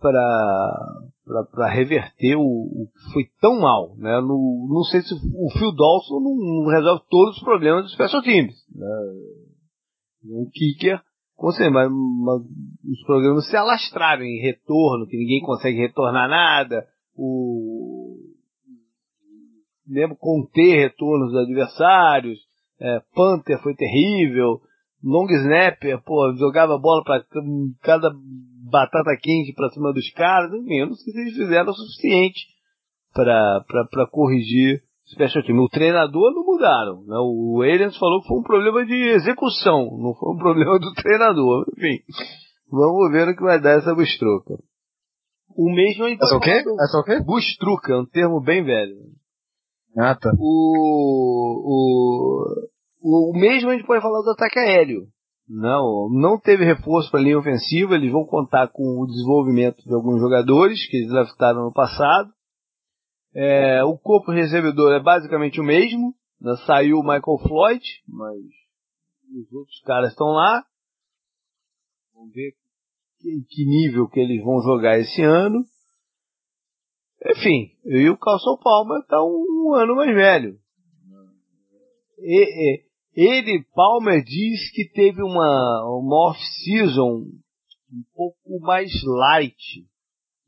para reverter o, que foi tão mal. Né? No, não sei se o Phil Dawson não, não resolve todos os problemas do Special Teams. Né? Um kicker, sei, mas, mas, os programas se alastraram em retorno, que ninguém consegue retornar nada, o mesmo conter retornos dos adversários, é, Panther foi terrível, long snapper, pô, jogava bola para cada batata quente pra cima dos caras, enfim, eu não sei se eles fizeram o suficiente para corrigir o special team. O treinador não mudaram, né? O Williams falou que foi um problema de execução, não foi um problema do treinador, enfim. Vamos ver o que vai dar essa bustroca. O mesmo é o quê? Essa o quê? Bustruca, é um termo bem velho. Ah, tá. O, o, o mesmo a gente pode falar do ataque aéreo. Não, não teve reforço para a linha ofensiva. Eles vão contar com o desenvolvimento de alguns jogadores que eles draftaram no passado. É, o corpo recebedor é basicamente o mesmo. Saiu o Michael Floyd, mas os outros caras estão lá. Vamos ver que, que nível que eles vão jogar esse ano. Enfim, e o Carlson Palmer está um, ano mais velho. E, e, ele, Palmer, diz que teve uma, uma off-season um pouco mais light.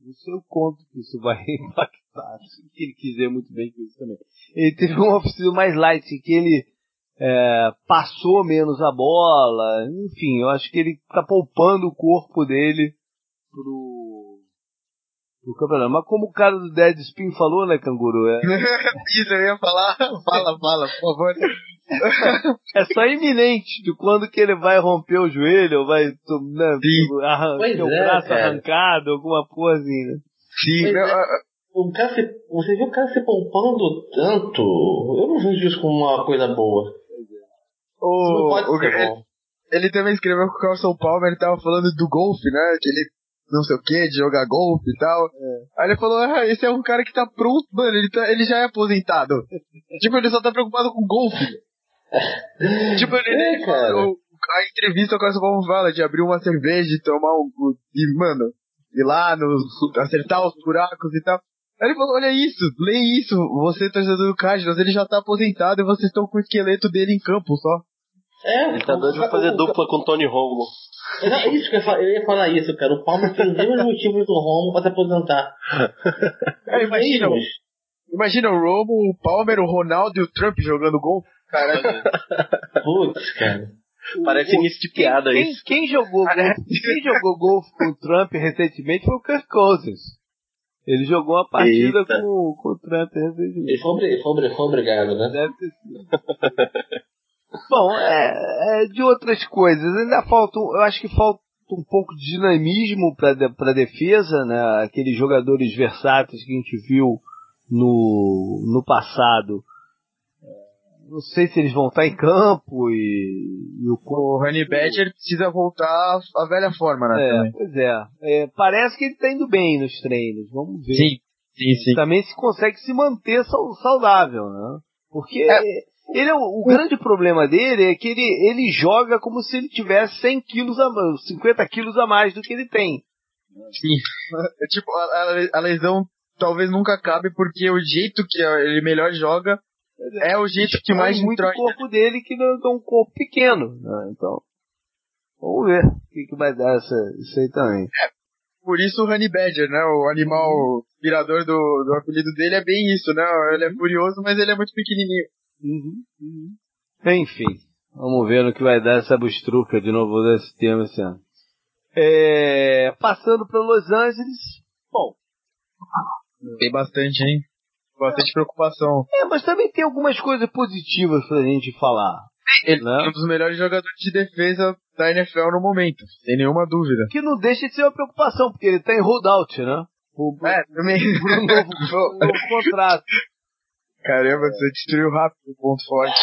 Não sei o quanto que isso vai impactar. Se ele quiser muito bem com isso também. Ele teve uma off-season mais light, que ele é, passou menos a bola. Enfim, eu acho que ele está poupando o corpo dele pro, campeonato. Mas como o cara do Dead Spin falou, né, Canguru? É... isso eu ia falar. Fala, fala, por favor é só iminente de quando que ele vai romper o joelho, ou vai né, arrancar o é, braço cara. arrancado, alguma coisa assim, né? Sim, é, o cara se, você viu o cara se poupando tanto? Eu não vejo isso como uma coisa boa. O, o, ele, ele, também escreveu que o Carlson Palmer ele tava falando do golfe, né? Que ele não sei o que, de jogar golfe e tal. É. Aí ele falou, ah, esse é um cara que tá pronto, mano, ele, tá, ele já é aposentado. tipo, ele só tá preocupado com golfe. tipo, ele, é, cara. O, a entrevista com essa como fala de abrir uma cerveja e tomar um. E, mano, ir lá, no, acertar os buracos e tal. Aí ele falou: Olha isso, lê isso, você torcedor do Cardinals, ele já tá aposentado e vocês estão com o esqueleto dele em campo só. É, ele tá doido pra fazer dupla com o Tony Romo. É isso que eu, eu ia falar isso, cara. O Palmer tem os mesmos motivos do Romo pra se aposentar. É, imagina, imagina o Romo, o Palmer, o Ronaldo e o Trump jogando gol. Caralho. Putz, cara. Parece início de piada quem, isso. Quem jogou, quem jogou golfe com o Trump recentemente foi o Kirk Cousins. Ele jogou uma partida com, com o Trump recentemente. Ele foi, foi, foi obrigado, né? Deve ter sido. Bom, é, é, de outras coisas. Ainda falta, eu acho que falta um pouco de dinamismo para a defesa, né? Aqueles jogadores versáteis que a gente viu no, no passado não sei se eles vão estar em campo e, e o, o Honey Badger precisa voltar à velha forma, né? É, também. pois é. é. Parece que ele está indo bem nos treinos, vamos ver. Sim, sim, sim. Também se consegue se manter saudável, né? Porque é. Ele é, o, o grande problema dele é que ele, ele joga como se ele tivesse 100 quilos a 50 quilos a mais do que ele tem. Sim. É tipo, a, a, lesão talvez nunca acabe porque o jeito que ele melhor joga é o jeito que mais muito o corpo dele que não é um corpo pequeno. Né? Então, vamos ver o que, que vai dar essa, isso aí também. É, por isso o Honey Badger, né? O animal virador do, do apelido dele é bem isso, né? Ele é furioso, mas ele é muito pequenininho. Uhum, uhum. Enfim, vamos ver no que vai dar essa bustruca de novo desse tema esse ano. É, passando para Los Angeles, bom. Tem bastante, hein? Bastante preocupação. É, mas também tem algumas coisas positivas pra gente falar. Ele né? é um dos melhores jogadores de defesa da NFL no momento, sem nenhuma dúvida. Que não deixa de ser uma preocupação, porque ele tá em holdout, né? O, é, também. Um novo, um novo contrato. Caramba, você destruiu rápido o ponto forte.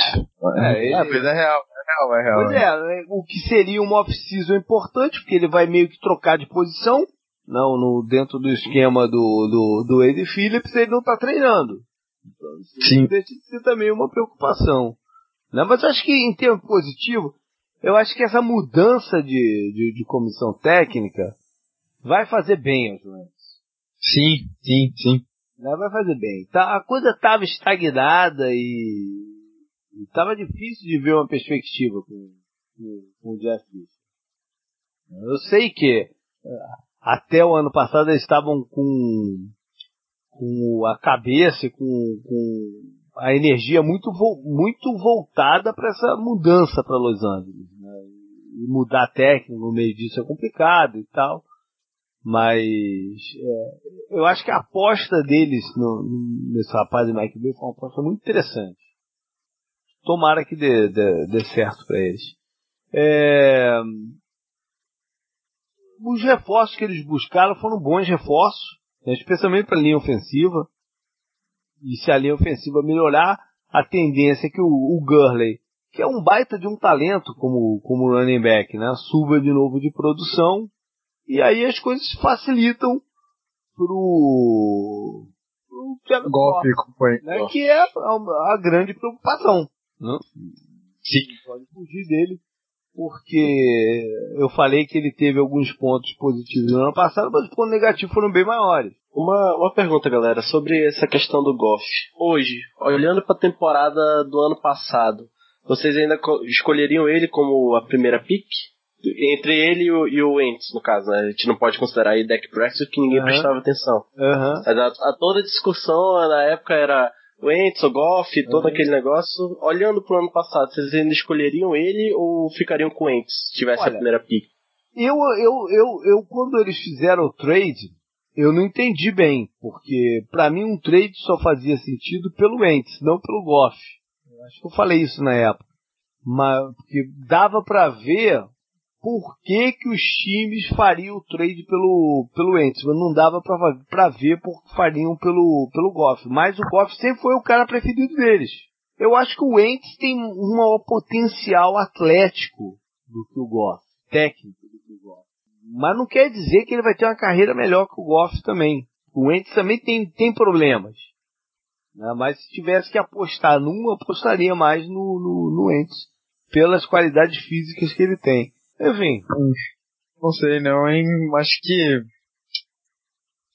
É, ele... é, mas é real, é real, é real. Pois é, é, o que seria uma off-season importante, porque ele vai meio que trocar de posição, não, no, dentro do esquema do, do, do Eddie Phillips, ele não está treinando. Então, Sim. deixa de ser também uma preocupação. Né? Mas acho que em termos positivo, eu acho que essa mudança de, de, de comissão técnica vai fazer bem aos Rams. Sim, sim, sim. Né? Vai fazer bem. Tá, a coisa estava estagnada e estava difícil de ver uma perspectiva com, com, com o Jeff Fisher. Eu sei que até o ano passado eles estavam com, com a cabeça, com, com a energia muito, muito voltada para essa mudança para Los Angeles. Né? E mudar técnico no meio disso é complicado e tal. Mas é, eu acho que a aposta deles no, nesse rapaz de Mike Bay foi uma aposta muito interessante. Tomara que dê, dê, dê certo para eles. É, os reforços que eles buscaram foram bons reforços, né, especialmente para a linha ofensiva. E se a linha ofensiva melhorar, a tendência é que o, o Gurley, que é um baita de um talento como, como running back, né, suba de novo de produção. E aí as coisas facilitam pro, pro Golf, né, que é a, a grande preocupação. Né? Sim. Pode fugir dele porque eu falei que ele teve alguns pontos positivos no ano passado, mas os pontos negativos foram bem maiores. Uma, uma pergunta, galera, sobre essa questão do Goff. Hoje, olhando para a temporada do ano passado, vocês ainda escolheriam ele como a primeira pick? Entre ele e o, e o Wentz, no caso, né? A gente não pode considerar aí Deck Prescott que ninguém uhum. prestava atenção. Uhum. A, a, toda a discussão na época era o Ents, o Goff, todo uhum. aquele negócio. Olhando pro ano passado, vocês ainda escolheriam ele ou ficariam com o Ents, se tivesse Olha, a primeira pick? Eu, eu, eu, eu, quando eles fizeram o trade, eu não entendi bem, porque para mim um trade só fazia sentido pelo Ents, não pelo Goff. Acho que eu falei isso na época. Mas, porque dava para ver por que, que os times fariam o trade pelo, pelo Wentz. Não dava para ver por que fariam pelo, pelo Goff. Mas o Goff sempre foi o cara preferido deles. Eu acho que o Wentz tem um maior potencial atlético do que o Goff. Técnico do que o Goff. Mas não quer dizer que ele vai ter uma carreira melhor que o Goff também. O Wentz também tem, tem problemas. Né? Mas se tivesse que apostar num, apostaria mais no, no, no. Pelas qualidades físicas que ele tem. Enfim. Não sei não, hein? Acho que.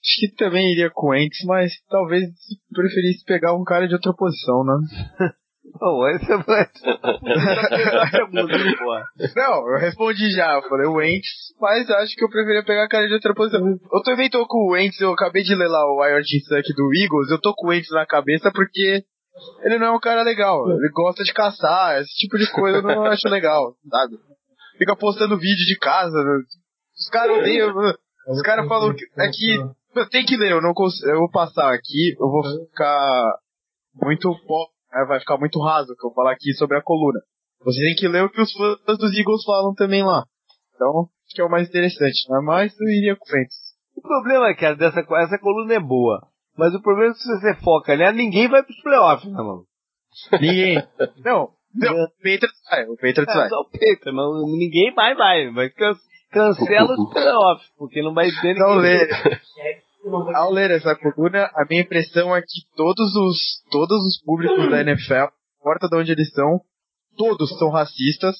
Acho que também iria com Ents, mas talvez preferisse pegar um cara de outra posição, né? Não, esse é mais. Não, eu respondi já. Eu falei o Ents, mas acho que eu preferia pegar cara de outra posição. Eu também tô com o Ents, eu acabei de ler lá o Iron Suck do Eagles, eu tô com o Ents na cabeça porque ele não é um cara legal. Ele gosta de caçar, esse tipo de coisa eu não acho legal, sabe? Fica postando vídeo de casa. Né? Os caras odeiam. Os caras falam que. É que. Tem que ler, eu não consigo. Eu vou passar aqui, eu vou ficar muito. É, vai ficar muito raso que eu falar aqui sobre a coluna. Você tem que ler o que os fãs dos Eagles falam também lá. Então, acho que é o mais interessante. Né? Mas eu iria com Fentes. O problema, cara, dessa essa coluna é boa. Mas o problema é que se você foca ali, ninguém vai pros playoffs, né, mano? Ninguém. Não, não, o Patriots vai, o Patriots é, vai. Só o Patriots, mas ninguém vai, vai. Vai cancela os playoffs, porque não vai ter ninguém. ler. Ao ler essa coluna, a minha impressão é que todos os, todos os públicos da NFL importa de onde eles são, todos são racistas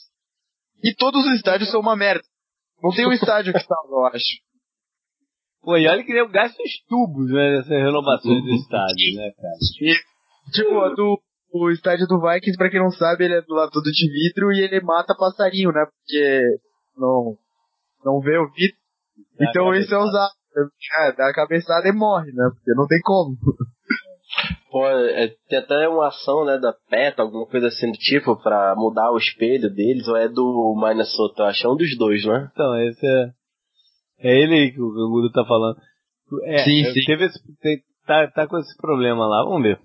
e todos os estádios são uma merda. Não tem um estádio que salva, eu acho. Pô, e olha que eu gasto os tubos, né, nessas renovações do estádio, né, cara? E, tipo, a do, o estádio do Vikings, pra quem não sabe, ele é do lado todo de vidro e ele mata passarinho, né? Porque não, não vê o vidro. Dá então isso é usado. É, dá a cabeçada e morre, né? Porque não tem como. Pô, é, tem até uma ação, né, da PETA, alguma coisa assim do tipo, pra mudar o espelho deles, ou é do Minnesota? Acho que é um dos dois, né? Então, esse é. É ele que o Gudo tá falando. É, sim, sim. Teve esse, tem, tá, tá com esse problema lá, vamos ver.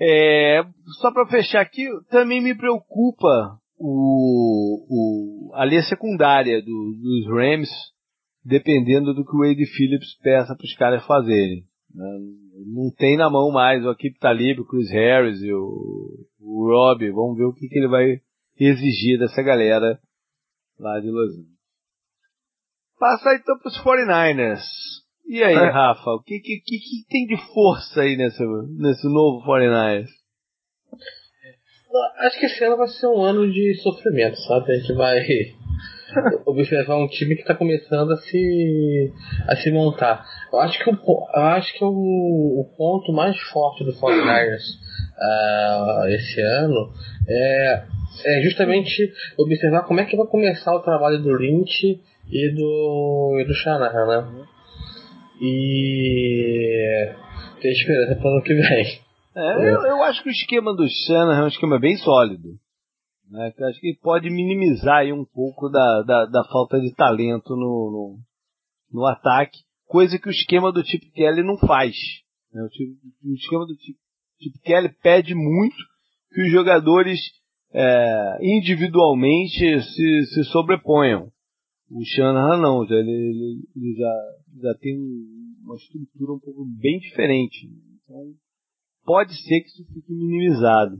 É, só para fechar aqui, também me preocupa o, o, a linha secundária do, dos Rams, dependendo do que o Wade Phillips peça para os caras fazerem. Né? Não tem na mão mais o Akip Talib, o Chris Harris e o, o Rob. Vamos ver o que, que ele vai exigir dessa galera lá de Los Angeles. Passar então para os 49ers. E aí, é. Rafa, o que, que, que, que, tem de força aí nesse, nesse novo 49ers? Acho que esse ano vai ser um ano de sofrimento, sabe? A gente vai observar um time que está começando a se, a se montar. Eu acho que, o, eu acho que o, o ponto mais forte do 49ers uh, esse ano é, é justamente observar como é que vai começar o trabalho do Lynch e do, e do Shanahan, né? E ter esperança para o ano que vem. É, eu, eu, acho que o esquema do Shanahan é um esquema bem sólido. Né? Eu acho que pode minimizar aí um pouco da, da, da falta de talento no, no, no, ataque, coisa que o esquema do tipo Kelly não faz. Né? O, tipo, o, esquema do tipo, tipo Kelly pede muito que os jogadores é, individualmente se, se sobreponham. O Shanahan não, ele, ele, ele já, já tem uma estrutura um pouco bem diferente. Então, pode ser que isso fique minimizado.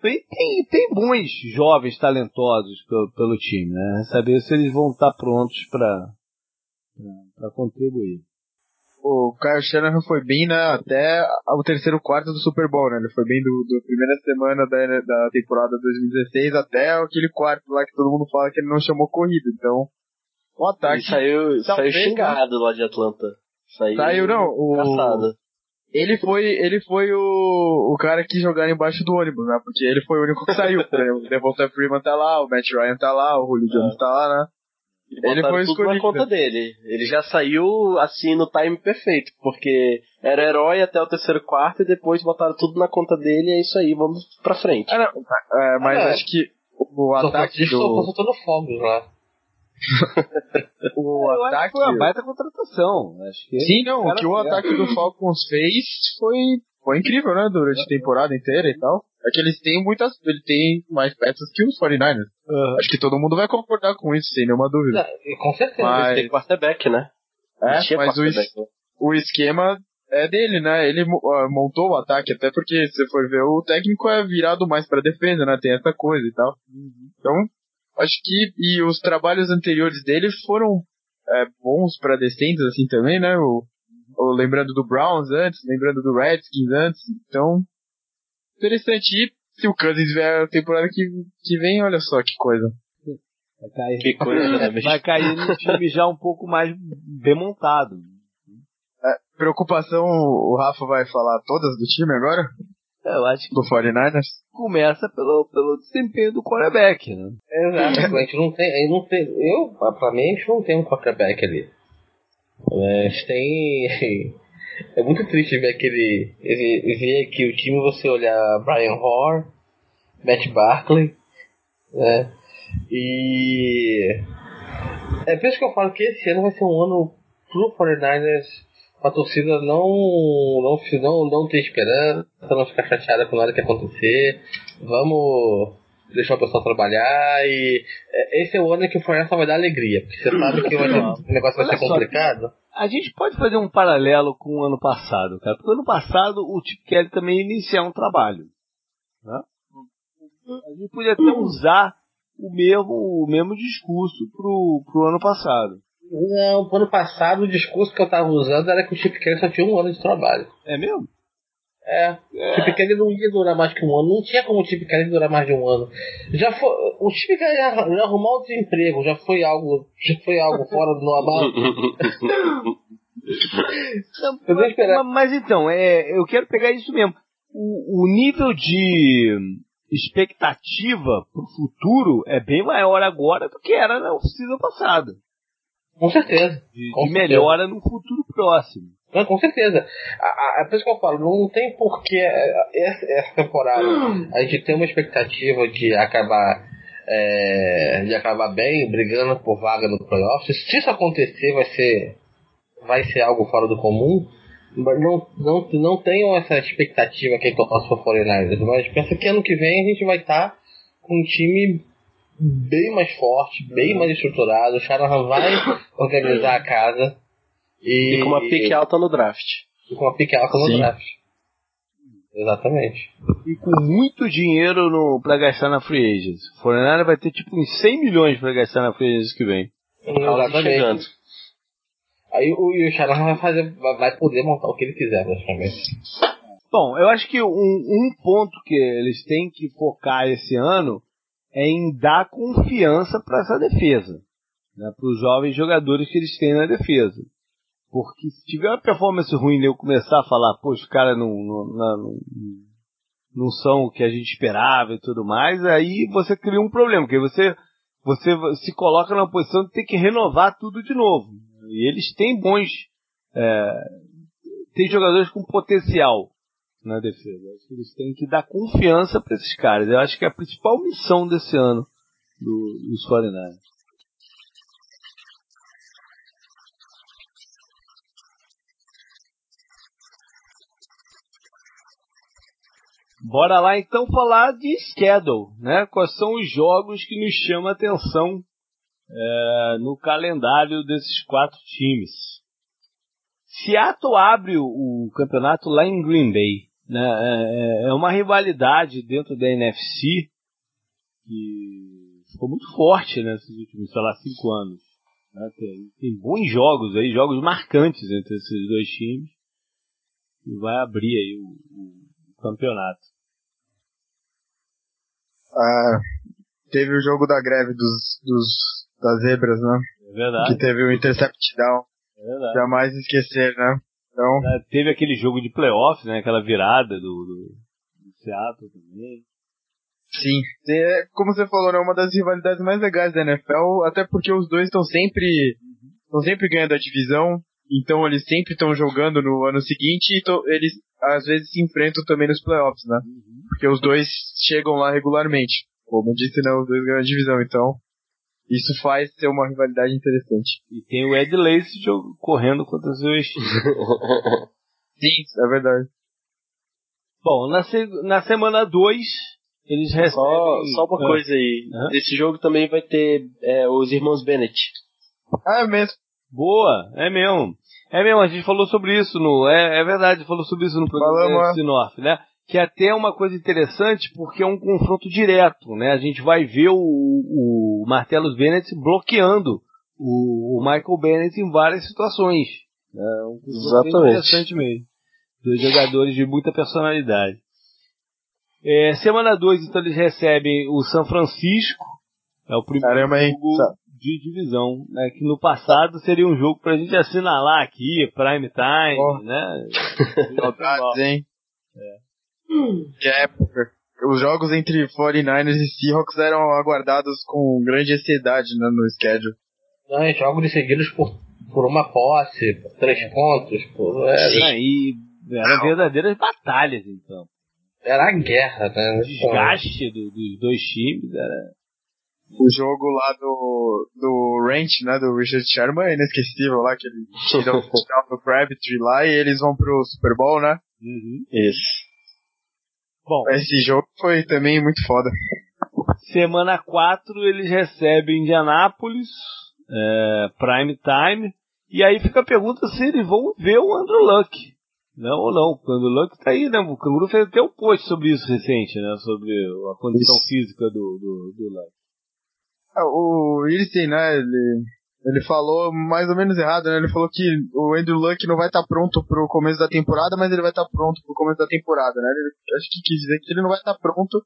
Tem, tem, tem bons jovens talentosos pelo, pelo time, né? Saber se eles vão estar prontos para contribuir. O Kyle Shanahan foi bem né, até o terceiro quarto do Super Bowl, né? Ele foi bem do primeira semana da, da temporada 2016 até aquele quarto lá que todo mundo fala que ele não chamou corrida. Então, o ataque. Ele saiu, saiu xingado lá de Atlanta. Saiu, saiu não. O, caçado. Ele foi, ele foi o, o cara que jogaram embaixo do ônibus, né? Porque ele foi o único que saiu. o Devonta Freeman tá lá, o Matt Ryan tá lá, o Julio Jones é. tá lá, né? ele foi tudo escolhido. na conta dele. Ele já saiu assim no time perfeito, porque era herói até o terceiro quarto e depois botaram tudo na conta dele e é isso aí, vamos pra frente. É, é mas é. acho que o ataque do... Tô soltando fogos lá. o eu ataque foi uma baita contratação. Acho que Sim, não, o que o ataque do Falcons fez foi, foi incrível, né? Durante a temporada inteira e tal. É que eles têm muitas. Ele tem mais peças que os 49ers. Uhum. Acho que todo mundo vai concordar com isso, sem nenhuma dúvida. É, com certeza. Mas tem quarterback, né? É, mas o, es o esquema é dele, né? Ele uh, montou o ataque, até porque, se você for ver, o técnico é virado mais pra defesa, né? Tem essa coisa e tal. Uhum. Então, acho que. E os trabalhos anteriores dele foram é, bons para descendentes, assim também, né? O, o, lembrando do Browns antes, lembrando do Redskins antes. Então, interessante. E se o Cousins vier a temporada que, que vem, olha só que coisa. Vai cair, que coisa, né, vai cair no time já um pouco mais bem montado. É, preocupação, o Rafa vai falar todas do time agora? Eu acho que do 49ers? começa pelo, pelo desempenho do quarterback, né? Exato, a gente não tem, não tem eu, pra mim, a gente não tem um quarterback ali. A gente tem é muito triste ver aquele. ver que o time você olhar Brian Hoare, Matt Barkley, né? E. É por isso que eu falo que esse ano vai ser um ano pro 49ers a torcida não, não, não, não ter esperança, não ficar chateada com nada que acontecer. Vamos deixar o pessoal trabalhar e é, esse é o ano que o Fortaleza vai dar alegria, porque você sabe que o negócio vai ser complicado. A gente pode fazer um paralelo com o ano passado, cara, porque o ano passado o Chip Kelly também iniciar um trabalho. Né? A gente podia até usar o mesmo, o mesmo discurso pro, pro ano passado. Não, ano passado o discurso que eu tava usando era que o Chip Kelly só tinha um ano de trabalho. É mesmo? É, é. Chip Kelly não ia durar mais que um ano. Não tinha como o Chip Kelly durar mais de um ano. Já foi, o Chip Kelly já, já arrumar o desemprego, já foi algo, já foi algo fora do normal. mas, mas, então, é, eu quero pegar isso mesmo. O, o nível de expectativa para o futuro é bem maior agora do que era na oficina passada. Com certeza. De, com certeza. melhora no futuro próximo. Não, com certeza. É por isso que eu falo, não tem porquê essa, essa temporada a gente ter uma expectativa de acabar é, de acabar bem, brigando por vaga no playoffs. Se isso acontecer, vai ser vai ser algo fora do comum. Não, não, não tenham essa expectativa que torce para 49ers, mas pensa que ano que vem a gente vai estar tá com um time bem mais forte, bem mais estruturado. O Shanahan vai organizar a casa. E, e com uma pique alta no draft. E com uma pique alta no Sim. draft. Exatamente. E com muito dinheiro no, pra gastar na Free Agents. O Fortnite vai ter tipo uns 100 milhões pra gastar na Free Agents que vem. Exatamente. Aí o, o Shanahan vai, fazer, vai poder montar o que ele quiser, praticamente. Bom, eu acho que um, um ponto que eles têm que focar esse ano é em dar confiança para essa defesa, né, para os jovens jogadores que eles têm na defesa. Porque se tiver uma performance ruim e eu começar a falar, pô, os caras não, não, não, não são o que a gente esperava e tudo mais, aí você cria um problema, porque você, você se coloca na posição de ter que renovar tudo de novo. E eles têm bons. É, tem jogadores com potencial na defesa. Acho que eles têm que dar confiança para esses caras. Eu acho que é a principal missão desse ano do, dos 49 Bora lá então falar de schedule, né? Quais são os jogos que nos chamam a atenção é, no calendário desses quatro times. Seattle abre o, o campeonato lá em Green Bay. Né? É, é, é uma rivalidade dentro da NFC que ficou muito forte nesses últimos, sei lá, cinco anos. Né? Tem, tem, bons jogos aí, jogos marcantes entre esses dois times. E vai abrir aí o, o campeonato. Ah, teve o jogo da greve dos, dos das zebras, né? É verdade. Que teve o intercept down. É verdade. Jamais esquecer, né? Então... É, teve aquele jogo de playoff, né? Aquela virada do, do, do Seattle também. Sim, é, como você falou, né, uma das rivalidades mais legais da NFL, até porque os dois estão sempre estão sempre ganhando a divisão, então eles sempre estão jogando no ano seguinte e eles às vezes se enfrentam também nos playoffs, né? Uhum. Porque os dois chegam lá regularmente. Como eu disse, né, os dois ganham a divisão, então isso faz ser uma rivalidade interessante. E tem o Ed Lace correndo contra os dois. Sim, é verdade. Bom, na, se, na semana 2, eles recebem. Só, só uma ah. coisa aí. Esse jogo também vai ter é, os irmãos Bennett. Ah, é mesmo. Boa, é mesmo. É mesmo, a gente falou sobre isso no. É, é verdade, falou sobre isso no programa North, né? Que é até uma coisa interessante porque é um confronto direto, né? A gente vai ver o, o Martellus Bennett bloqueando o, o, Michael Bennett em várias situações. É um confronto interessante mesmo. Dois jogadores de muita personalidade. É, semana 2, então, eles recebem o São Francisco. É o primeiro Caramba, jogo de divisão. Né, que no passado seria um jogo pra gente assinalar aqui, prime time, oh. né? Saudades, hein? É. Que época. Os jogos entre 49ers e Seahawks eram aguardados com grande ansiedade né, no schedule. Não, jogos seguidos por, por uma posse, por três pontos. Por, é, Sim. E eram verdadeiras batalhas, então. Era a guerra, né? O desgaste do, dos dois times era. O jogo lá do, do Ranch, né, do Richard Sherman é inesquecível lá, que ele tira o touchdown Crabtree lá e eles vão pro Super Bowl, né? Uhum. Isso. Bom, esse jogo foi também muito foda. Semana 4 eles recebem Indianápolis, é, Prime Time, e aí fica a pergunta se eles vão ver o Andrew Luck. Não ou não, o Andrew Luck tá aí, né? O Canguru fez até um post sobre isso recente, né? Sobre a condição isso. física do, do, do Luck. Ah, o Irsay, né? Ele, Ele falou mais ou menos errado, né? Ele falou que o Andrew Luck não vai estar tá pronto pro começo da temporada, mas ele vai estar tá pronto pro começo da temporada, né? Ele, acho que quis dizer que ele não vai estar tá pronto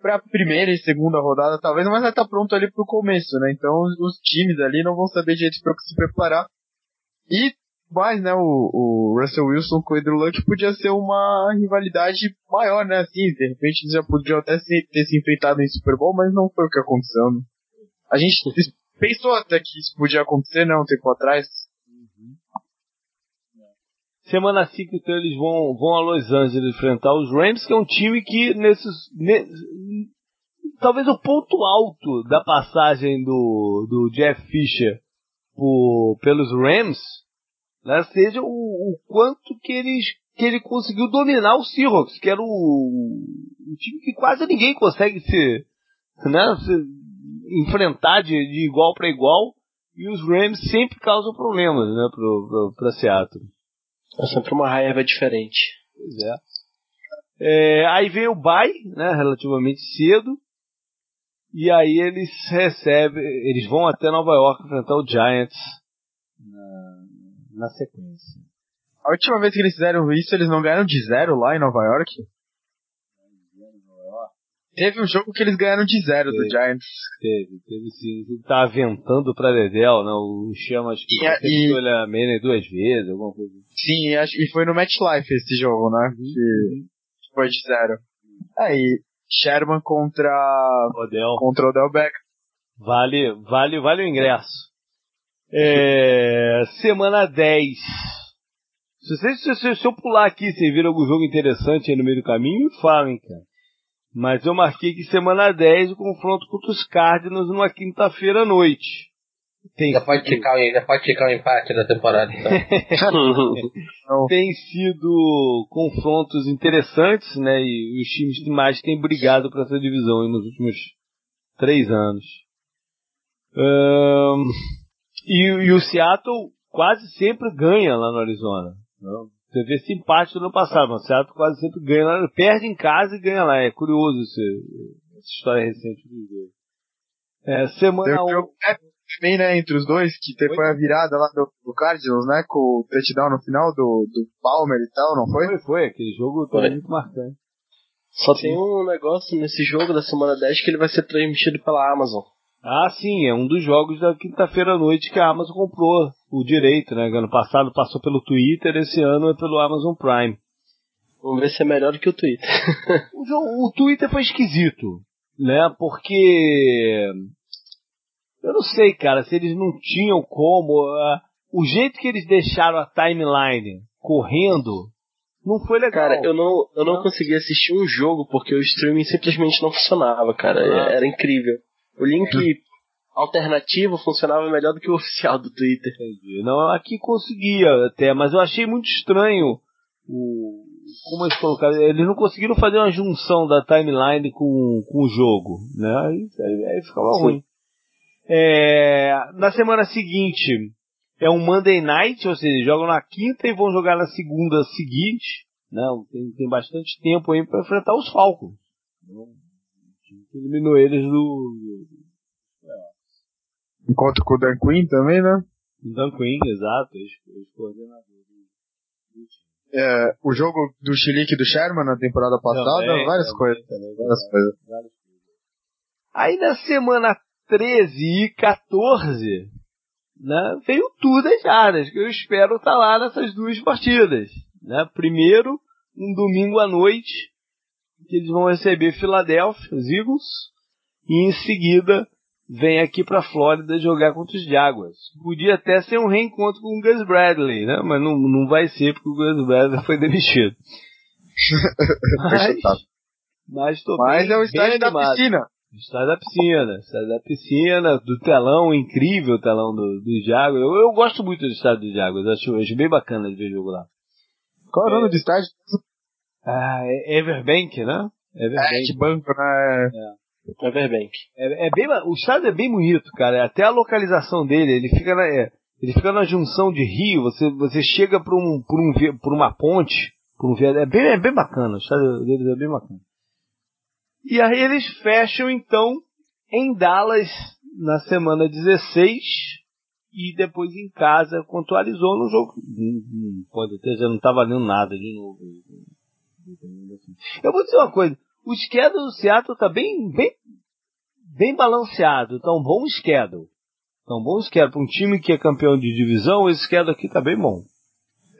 pra primeira e segunda rodada, talvez, mas vai estar tá pronto ali pro começo, né? Então os times ali não vão saber jeito pra se preparar. E mais, né, o, o Russell Wilson com o Andrew Luck podia ser uma rivalidade maior, né? Assim, de repente eles já podiam até se, ter se enfrentado em Super Bowl, mas não foi o que aconteceu. Né? A gente pensou até que isso podia acontecer, né, um tempo atrás. Uhum. Semana 5, então, eles vão, vão a Los Angeles enfrentar os Rams, que é um time que, nesses, talvez o ponto alto da passagem do, do Jeff Fisher por, pelos Rams né, seja o, o, quanto que, eles, que ele conseguiu dominar o Seahawks, que era o, o time que quase ninguém consegue se, né, se enfrentar de, de igual para igual e os Rams sempre causam problemas né, para Seattle. É sempre uma raiva diferente. Pois é. é. Aí vem o bye, né, relativamente cedo. E aí eles recebem, eles vão até Nova York enfrentar o Giants na, na sequência. A última vez que eles fizeram isso, eles não ganharam de zero lá em Nova York? Teve um jogo que eles ganharam de zero teve, do Giants. Teve, teve sim. O jogo tava ventando pra Dedel, né? O Chama acho que e, e... olha a duas vezes, alguma coisa. Sim, acho, e foi no Match Life esse jogo, né? Uhum. Que foi de zero. Aí, Sherman contra. Odell. Contra Odell Beck. Vale, vale, vale o ingresso. É, semana 10. Se, se, se, se eu pular aqui, vocês viram algum jogo interessante aí no meio do caminho, falem, cara. Mas eu marquei que semana 10 o confronto contra os Cardinals numa quinta-feira à noite. Tem já, sido... pode ficar, já pode ficar um empate da temporada, então. tem sido confrontos interessantes, né? E os times que mais têm brigado para essa divisão nos últimos três anos. Um, e, e, o Seattle quase sempre ganha lá no Arizona. Não? Você vê esse empate do ano passado, mas o Seattle quase sempre ganha lá, perde em casa e ganha lá. É curioso esse, essa história recente dos dois. É, semana 1. Um... Bem, né, entre os dois, que foi, foi a virada lá do, do Cardinals, né, com o touchdown no final do, do Palmer e tal, não foi? Foi, foi, aquele jogo foi muito marcante. Só Sim. tem um negócio nesse jogo da semana 10 que ele vai ser transmitido pela Amazon. Ah, sim, é um dos jogos da quinta-feira à noite que a Amazon comprou o direito, né? Ano passado passou pelo Twitter, esse ano é pelo Amazon Prime. Vamos ver se é melhor do que o Twitter. o, o Twitter foi esquisito, né? Porque eu não sei, cara, se eles não tinham como. Uh, o jeito que eles deixaram a timeline correndo não foi legal. Cara, eu não, eu não, não. consegui assistir um jogo porque o streaming simplesmente não funcionava, cara. Ah. Era incrível. O link alternativo funcionava melhor do que o oficial do Twitter. Entendi. Não, aqui conseguia até, mas eu achei muito estranho o. Como eles colocaram? Eles não conseguiram fazer uma junção da timeline com, com o jogo, né? Aí, aí, aí ficava Sim. ruim. É, na semana seguinte é um Monday Night, ou seja, jogam na quinta e vão jogar na segunda seguinte. Não, né? tem, tem bastante tempo aí para enfrentar os Falcons. Então, eliminou eles do. Encontro com o Dan Quinn também, né? O Dan Quinn, exato, ex-coordenador do, time. É, o jogo do Chilique e do Sherman na temporada passada, também, várias também, coisas. Também, várias coisas. Várias coisas. Aí na semana 13 e 14, né, veio tudo as áreas, que eu espero estar tá lá nessas duas partidas. Né? Primeiro, um domingo à noite, que eles vão receber Philadelphia, os Eagles, e em seguida vem aqui para Flórida jogar contra os Jaguars. Podia até ser um reencontro com o Gus Bradley, né? Mas não, não vai ser porque o Gus Bradley foi demitido. mas, mas, tô mas bem, é o estádio da piscina. Estádio da piscina, estádio da piscina, do telão, incrível telão do, do Jaguars. Eu, eu gosto muito do estádio do Jaguars, acho, acho bem bacana de ver jogo lá. Qual é o nome do estádio? Ah, é Everbank, né? Everbank. É, de banco, né? É. Everbank. É, é bem, o estado é bem bonito, cara. Até a localização dele, ele fica na, é, ele fica na junção de rio. Você, você chega por um, por um, por uma ponte, por um é bem, é bem bacana. O estado deles é bem bacana. E aí eles fecham então em Dallas na semana 16 e depois em casa contualizou no jogo. Pode ter, já não tá valendo nada de novo. Eu vou dizer uma coisa, o schedule do Seattle tá bem, bem, bem balanceado, tá um bom schedule. Tá um bom schedule. Para um time que é campeão de divisão, esse schedule aqui tá bem bom.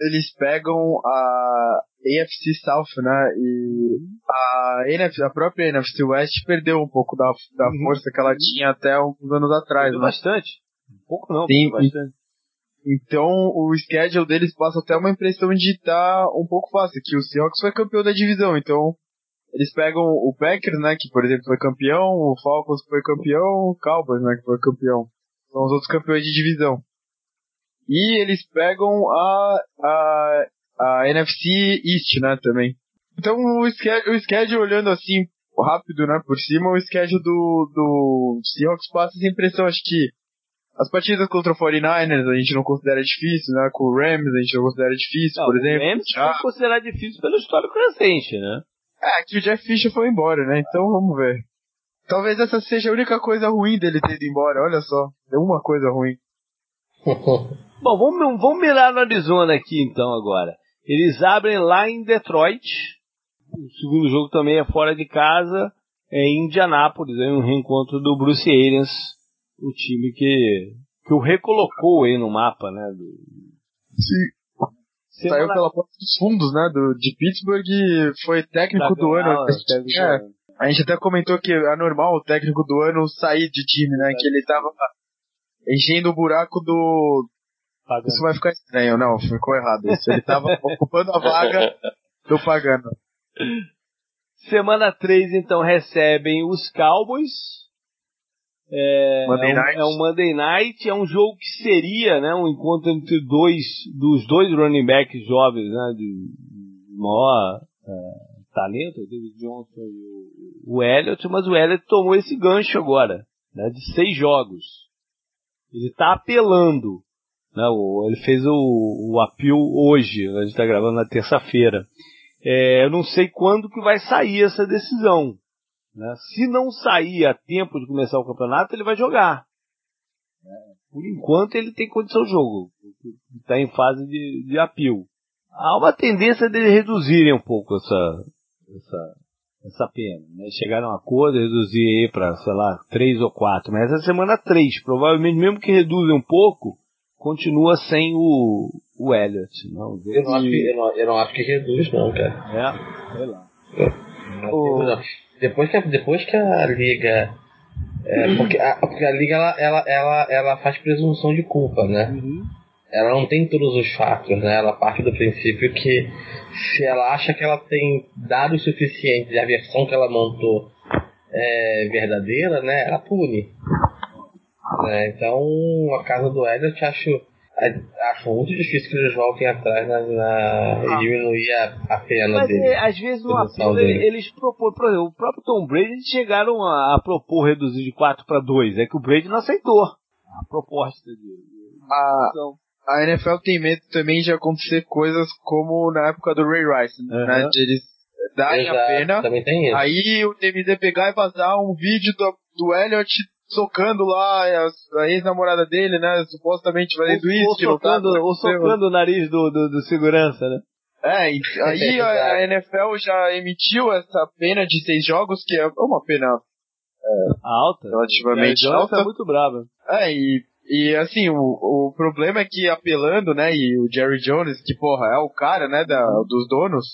Eles pegam a AFC South, né? E a, NFC, a própria NFC West perdeu um pouco da, da uhum. força que ela tinha até uns anos atrás, né? Bastante. Um pouco não, Sim, bastante. Então o schedule deles passa até uma impressão de estar tá um pouco fácil, que o Seahawks foi campeão da divisão, então eles pegam o Packers, né, que por exemplo foi campeão, o Falcons foi campeão, o Cowboys, né, que foi campeão. São os outros campeões de divisão. E eles pegam a, a, a NFC East, né, também. Então o schedule, o schedule olhando assim, rápido, né, por cima, o schedule do, do Seahawks passa essa impressão, acho que as partidas contra o 49ers a gente não considera difícil, né? Com o Rams a gente não considera difícil, não, por exemplo. O Rams já... considerar difícil pelo histórico recente, né? É, que o Jeff Fisher foi embora, né? Então vamos ver. Talvez essa seja a única coisa ruim dele ter ido embora, olha só. É uma coisa ruim. Bom, vamos, vamos mirar no Arizona aqui então agora. Eles abrem lá em Detroit. O segundo jogo também é fora de casa, é em Indianápolis, é um reencontro do Bruce Arians o time que, que o recolocou aí no mapa, né? Do... Sim. Saiu pela porta dos fundos, né? Do, de Pittsburgh e foi técnico do ano. É, a gente até comentou que é normal o técnico do ano sair de time, né? Que ele tava enchendo o buraco do. Pagano. Isso vai ficar estranho, não, ficou errado isso. Ele tava ocupando a vaga do Pagano. Semana 3, então, recebem os Cowboys é, Monday Night. É um, é um Monday Night, é um jogo que seria né, um encontro entre dois dos dois running backs jovens, né, de, maior é, talento, o David Johnson e o, o Elliott, mas o Elliott tomou esse gancho agora, né, de seis jogos. Ele está apelando, né, o, ele fez o, o apelo hoje, a gente está gravando na terça-feira. É, eu não sei quando que vai sair essa decisão. Né? Se não sair a tempo de começar o campeonato, ele vai jogar. Por enquanto ele tem condição de jogo. Está em fase de, de apio. Há uma tendência de reduzirem um pouco essa, essa, essa pena. Né? Chegaram a um acordo, reduzir para, sei lá, três ou quatro. Mas essa semana três. Provavelmente mesmo que reduzem um pouco, continua sem o, o Elliott. Não, eu, não acho que, eu, não, eu não acho que reduz não, cara. É, sei lá. o... depois que a, depois que a liga é, uhum. porque, a, porque a liga ela, ela, ela, ela faz presunção de culpa, né? Uhum. Ela não tem todos os fatos, né? Ela parte do princípio que se ela acha que ela tem dados suficientes e a versão que ela montou é verdadeira, né? Ela pune. Né? Então, a casa do Elliot acho acho muito difícil que eles voltem atrás na, na ah. e diminuir a, a pena Mas, dele. É, às vezes no apelo eles propõem, por exemplo, o próprio Tom Brady eles chegaram a, a propor reduzir de 4 para 2, é que o Brady não aceitou a proposta dele. A, a NFL tem medo também de acontecer coisas como na época do Ray Rice, uhum. né? De eles darem Exato, a pena, aí o TMZ pegar e vazar um vídeo do, do Elliott socando lá a, ex-namorada dele, né? Supostamente fazendo isso. Ou socando, tá, ou socando o nariz do, do, do segurança, né? É, aí a, a, NFL já emitiu essa pena de seis jogos, que é uma pena é, alta. Relativamente alta. é muito brava. É, e, e assim, o, o problema é que apelando, né, e o Jerry Jones, que porra, é o cara, né, da, dos donos,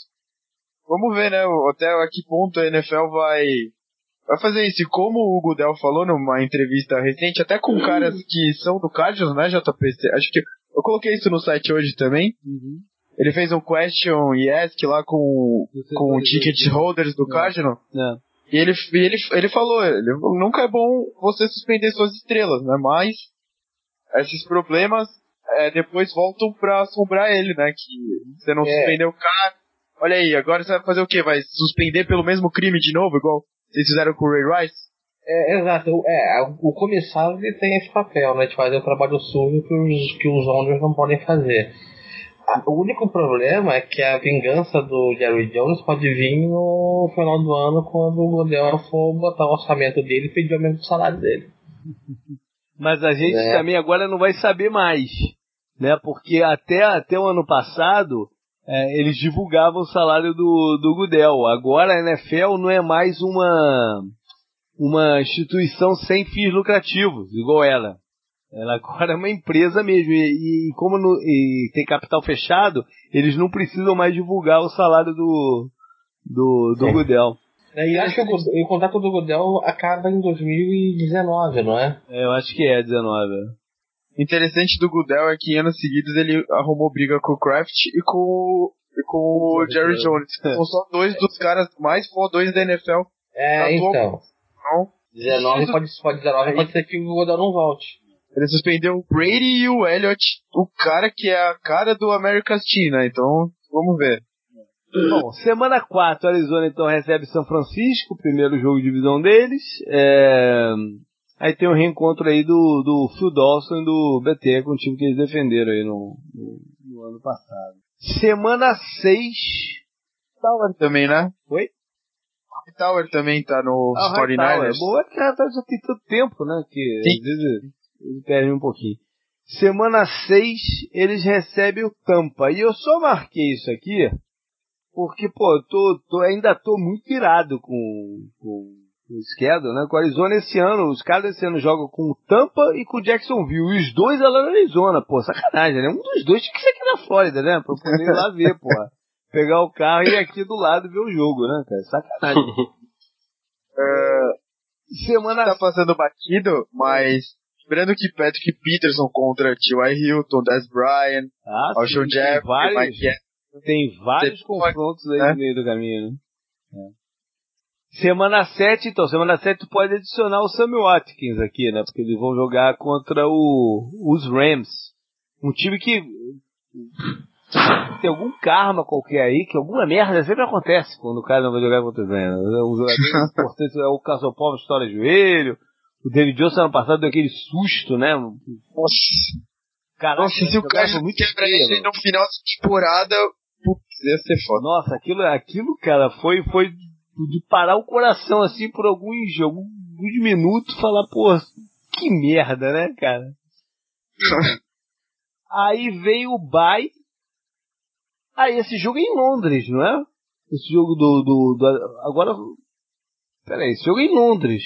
vamos ver, né, até a que ponto a NFL vai vai fazer isso. E como o Gudel falou numa entrevista recente, até com caras que são do Cardinals, né, JP? Acho que eu coloquei isso no site hoje também. Uhum. Ele fez um question e ask lá com, com o ticket holders do Cardinal. É. E ele, ele, ele falou, ele, nunca é bom você suspender suas estrelas, né? Mas esses problemas é, depois voltam pra assombrar ele, né? Que você não é. suspendeu o cara. Olha aí, agora você vai fazer o quê? Vai suspender pelo mesmo crime de novo, igual vocês fizeram com o Ray Rice? É, exato. É, o comissário ele tem esse papel, né? De fazer o trabalho sujo que os, que os owners não podem fazer. O único problema é que a vingança do Jerry Jones pode vir no final do ano quando o Godel for botar o orçamento dele e pedir o mesmo salário dele. Mas a gente é. também agora não vai saber mais, né? Porque até, até o ano passado é, eles divulgavam o salário do, do Gudel. Agora a NFL não é mais uma, uma instituição sem fins lucrativos, igual ela. Ela agora é uma empresa mesmo. E, e como no, e tem capital fechado, eles não precisam mais divulgar o salário do, do, do é. Gudel. É, e acho que o, o contrato do Godel acaba em 2019, não é? é? Eu acho que é 19. Interessante do Goodell é que em anos seguidos ele arrumou briga com o Kraft e com, e com o Jerry Jones. São só dois dos caras mais fodões da NFL. É, então. Não. 19 pode, pode, 19 pode ser que o Godel não volte. Ele suspendeu o Brady e o Elliott, o cara que é a cara do America's Team, né? Então, vamos ver. Bom, semana 4, Arizona então recebe São Francisco, primeiro jogo de divisão deles. É... Aí tem o um reencontro aí do, do Phil Dawson e do BT, com o time que eles defenderam aí no, no, no ano passado. Semana 6. Tower também, né? Oi? Tower também tá no ah, 49ers. Boa que já tem tanto tempo, né? Que Sim. às vezes eles perdem um pouquinho. Semana 6, eles recebem o Tampa. E eu só marquei isso aqui porque, pô, eu tô, tô, ainda tô muito irado com, com, schedule, né? Com a Arizona esse ano, os caras esse ano jogam com o Tampa e com o Jacksonville. E os dois é lá na Arizona, pô, sacanagem, né? Um dos dois tinha que ser aqui na Flórida, né? Pra eu poder ir lá ver, pô. Pegar o carro e ir aqui do lado ver o jogo, né, cara? Sacanagem. uh, Semana. Tá passando batido, mas Lembrando que Patrick Peterson contra T.Y. Hilton, Des Bryant, ah, Alshon Jeffrey, Mike tem vários confrontos aí é. no meio do caminho, né? É. Semana 7, então, semana 7 tu pode adicionar o Sammy Watkins aqui, né? Porque eles vão jogar contra o, os Rams. Um time que tem algum karma qualquer aí, que alguma merda sempre acontece quando o cara não vai jogar contra os Rams. O jogador importante é o Casopov estoura joelho, o David Johnson ano passado deu aquele susto, né? Nossa. Caraca, Nossa, se o cara quebra ele no final da temporada, Putz, ia ser foda. Nossa, aquilo, aquilo, cara, foi, foi de parar o coração assim por alguns, alguns minutos falar, pô, que merda, né, cara? Aí veio o Bay. Aí esse jogo é em Londres, não é? Esse jogo do. do, do agora. Peraí, esse jogo é em Londres.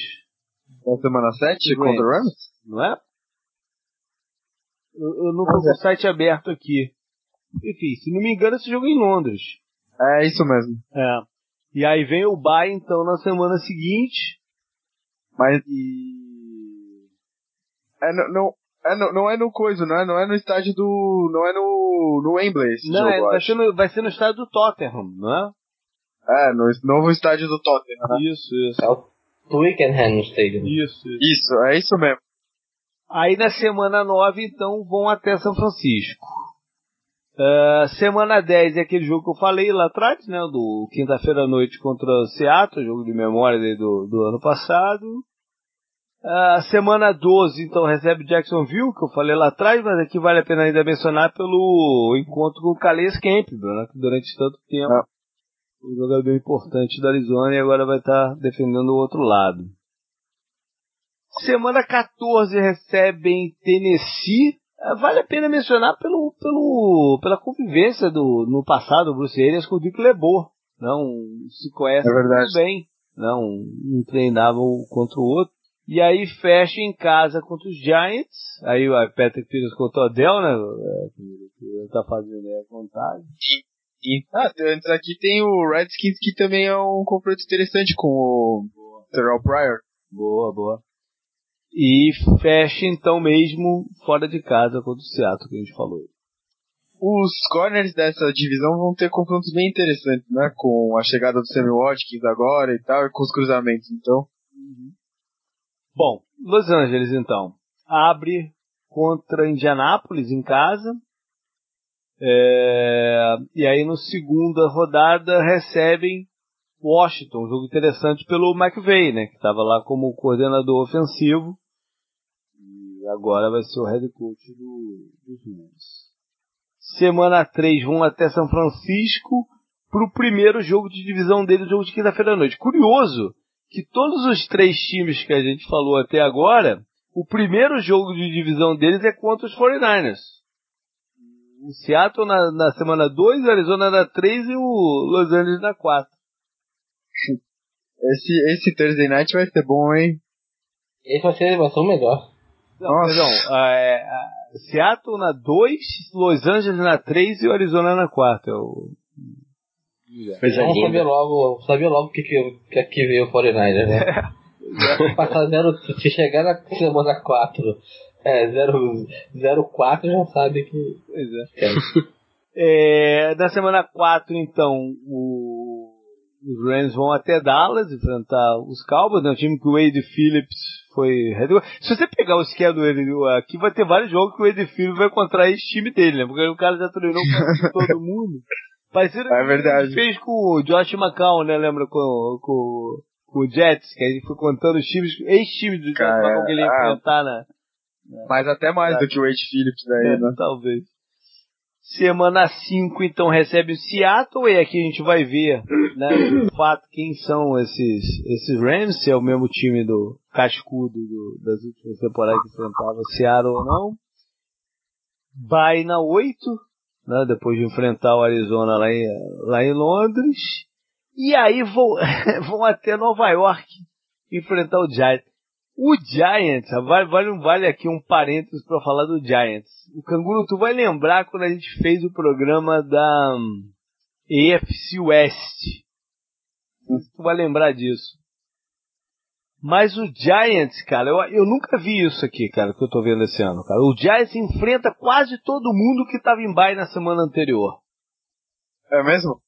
Na semana 7 contra o Rams? Não é? Eu, eu não tô com o site aberto aqui. Enfim, se não me engano, esse jogo é em Londres. É isso mesmo. É. E aí vem o Bay, então, na semana seguinte. Mas. E... É, não, não, é, não, não é no coisa, não é, não é no estádio do. Não é no. no Wembley. não, jogo, é, vai, ser no, vai ser no estádio do Tottenham, não é? É, no novo estádio do Tottenham. Né? Isso, isso. É o Twickenham Stadium. Isso, isso. Isso, é isso mesmo. Aí na semana 9, então, vão até São Francisco. Uh, semana 10 é aquele jogo que eu falei lá atrás, né? Do quinta-feira à noite contra o Seattle, jogo de memória do, do ano passado. Uh, semana 12, então, recebe Jacksonville, que eu falei lá atrás, mas aqui vale a pena ainda mencionar pelo encontro com o Calais Campbell, né? Que durante tanto tempo é um jogador importante da Arizona e agora vai estar defendendo o outro lado. Semana 14 recebem Tennessee, vale a pena mencionar pelo, pelo, pela convivência do, no passado do Bruce Arians com o Dick LeBeau. Não se conhece é muito bem. Não, um treinava contra o outro. E aí fecha em casa contra os Giants. Aí o Patrick Peters contra o Odell, né? É, tá fazendo aí a contagem. E, ah, antes aqui tem o Redskins que também é um confronto interessante com o Terrell Pryor. Boa, boa. E fecha então mesmo fora de casa contra o Seattle, que a gente falou. Os corners dessa divisão vão ter confrontos bem interessantes, né? Com a chegada do Sammy Watkins agora e tal, e com os cruzamentos, então. Uhum. Bom, Los Angeles então. Abre contra Indianápolis em casa. É... E aí no segunda rodada recebem Washington, um jogo interessante pelo McVeigh, né? Que estava lá como coordenador ofensivo agora vai ser o head coach do, dos Rams. Semana 3 vão até São Francisco para o primeiro jogo de divisão dele, o jogo de quinta-feira à noite. Curioso que todos os três times que a gente falou até agora o primeiro jogo de divisão deles é contra os 49ers. O Seattle na, na semana 2, Arizona na 3 e o Los Angeles na 4. Esse, esse Thursday Night vai ser bom, hein? Esse vai ser, vai ser o melhor. Não, Nossa. perdão. É, Seattle na 2, Los Angeles na 3 e o Arizona na 4. É o... Coisa Vamos saber logo, saber logo o que, que, que aqui veio o 49 né? Passar zero, se chegar na semana 4, é, 04 já sabe que. Pois é. é. Na semana 4, então, o, os Rams vão até Dallas enfrentar os Cowboys, né? Um time que o Wade Phillips foi. Se você pegar o schedule aqui, vai ter vários jogos que o Phillips vai encontrar esse time dele, né? Porque o cara já treinou com todo mundo. Parecido é verdade. que fez com o Josh McCown, né? Lembra com, com, com o Jets, que a gente foi contando os times, ex-times do Josh McCown que ele ia ah, enfrentar na. Mas até mais do que o Wade Phillips daí, é, né? Talvez. Semana 5, então, recebe o Seattle, e aqui a gente vai ver, né, de fato, quem são esses, esses Rams, se é o mesmo time do cascudo do, das últimas temporadas que enfrentava Seattle ou não. Vai na 8, né, depois de enfrentar o Arizona lá em, lá em Londres. E aí vão, vão até Nova York enfrentar o Giants. O Giants, vale, vale, vale aqui um parênteses para falar do Giants. O Canguru, tu vai lembrar quando a gente fez o programa da um, EFC West. Tu vai lembrar disso. Mas o Giants, cara, eu, eu nunca vi isso aqui, cara, que eu tô vendo esse ano, cara. O Giants enfrenta quase todo mundo que tava em bye na semana anterior. É mesmo?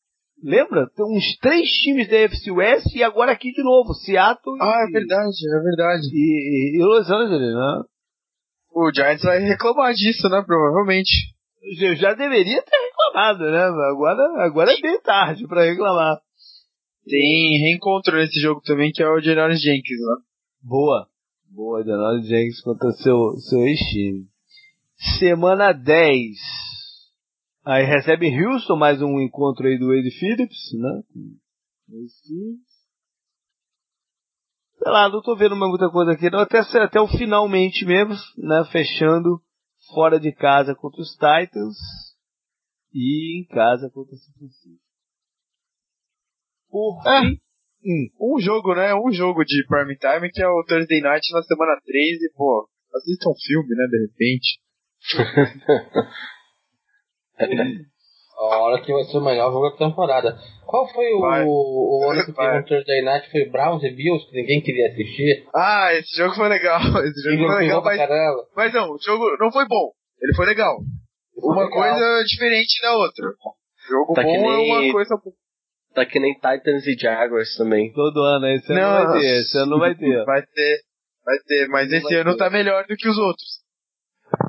Lembra? Tem uns três times da FC West e agora aqui de novo, Seattle Ah, e, é verdade, é verdade. E, e, e Los Angeles, né? O Giants vai reclamar disso, né? Provavelmente. Eu já deveria ter reclamado, né? Agora, agora é bem tarde para reclamar. Tem reencontro nesse jogo também, que é o Janoris Jenkins, né? Boa. Boa, Janoris Jenkins contra seu, seu ex-time. Semana 10. Aí recebe Houston, mais um encontro aí do Wade Phillips, né? Sei lá, não tô vendo muita coisa aqui, não. Até, até o finalmente mesmo, né? Fechando fora de casa contra os Titans e em casa contra o São Francisco. Por é. Um jogo, né? Um jogo de prime time que é o Thursday Night na semana 3 e, pô, assista um filme, né, de repente. A hora que vai ser o melhor jogo da temporada. Qual foi o, o ano que teve um Thursday Night? Foi Browns e Bills, que ninguém queria assistir? Ah, esse jogo foi legal. Esse jogo foi legal, mas, mas não, o jogo não foi bom. Ele foi legal. Uma legal. coisa diferente da outra. Jogo tá bom nem... é uma coisa Tá que nem Titans e Jaguars também. Todo ano, esse ano não, vai ter, esse ano não vai ter. Vai ter, vai ter, mas não esse ano ter. tá melhor do que os outros.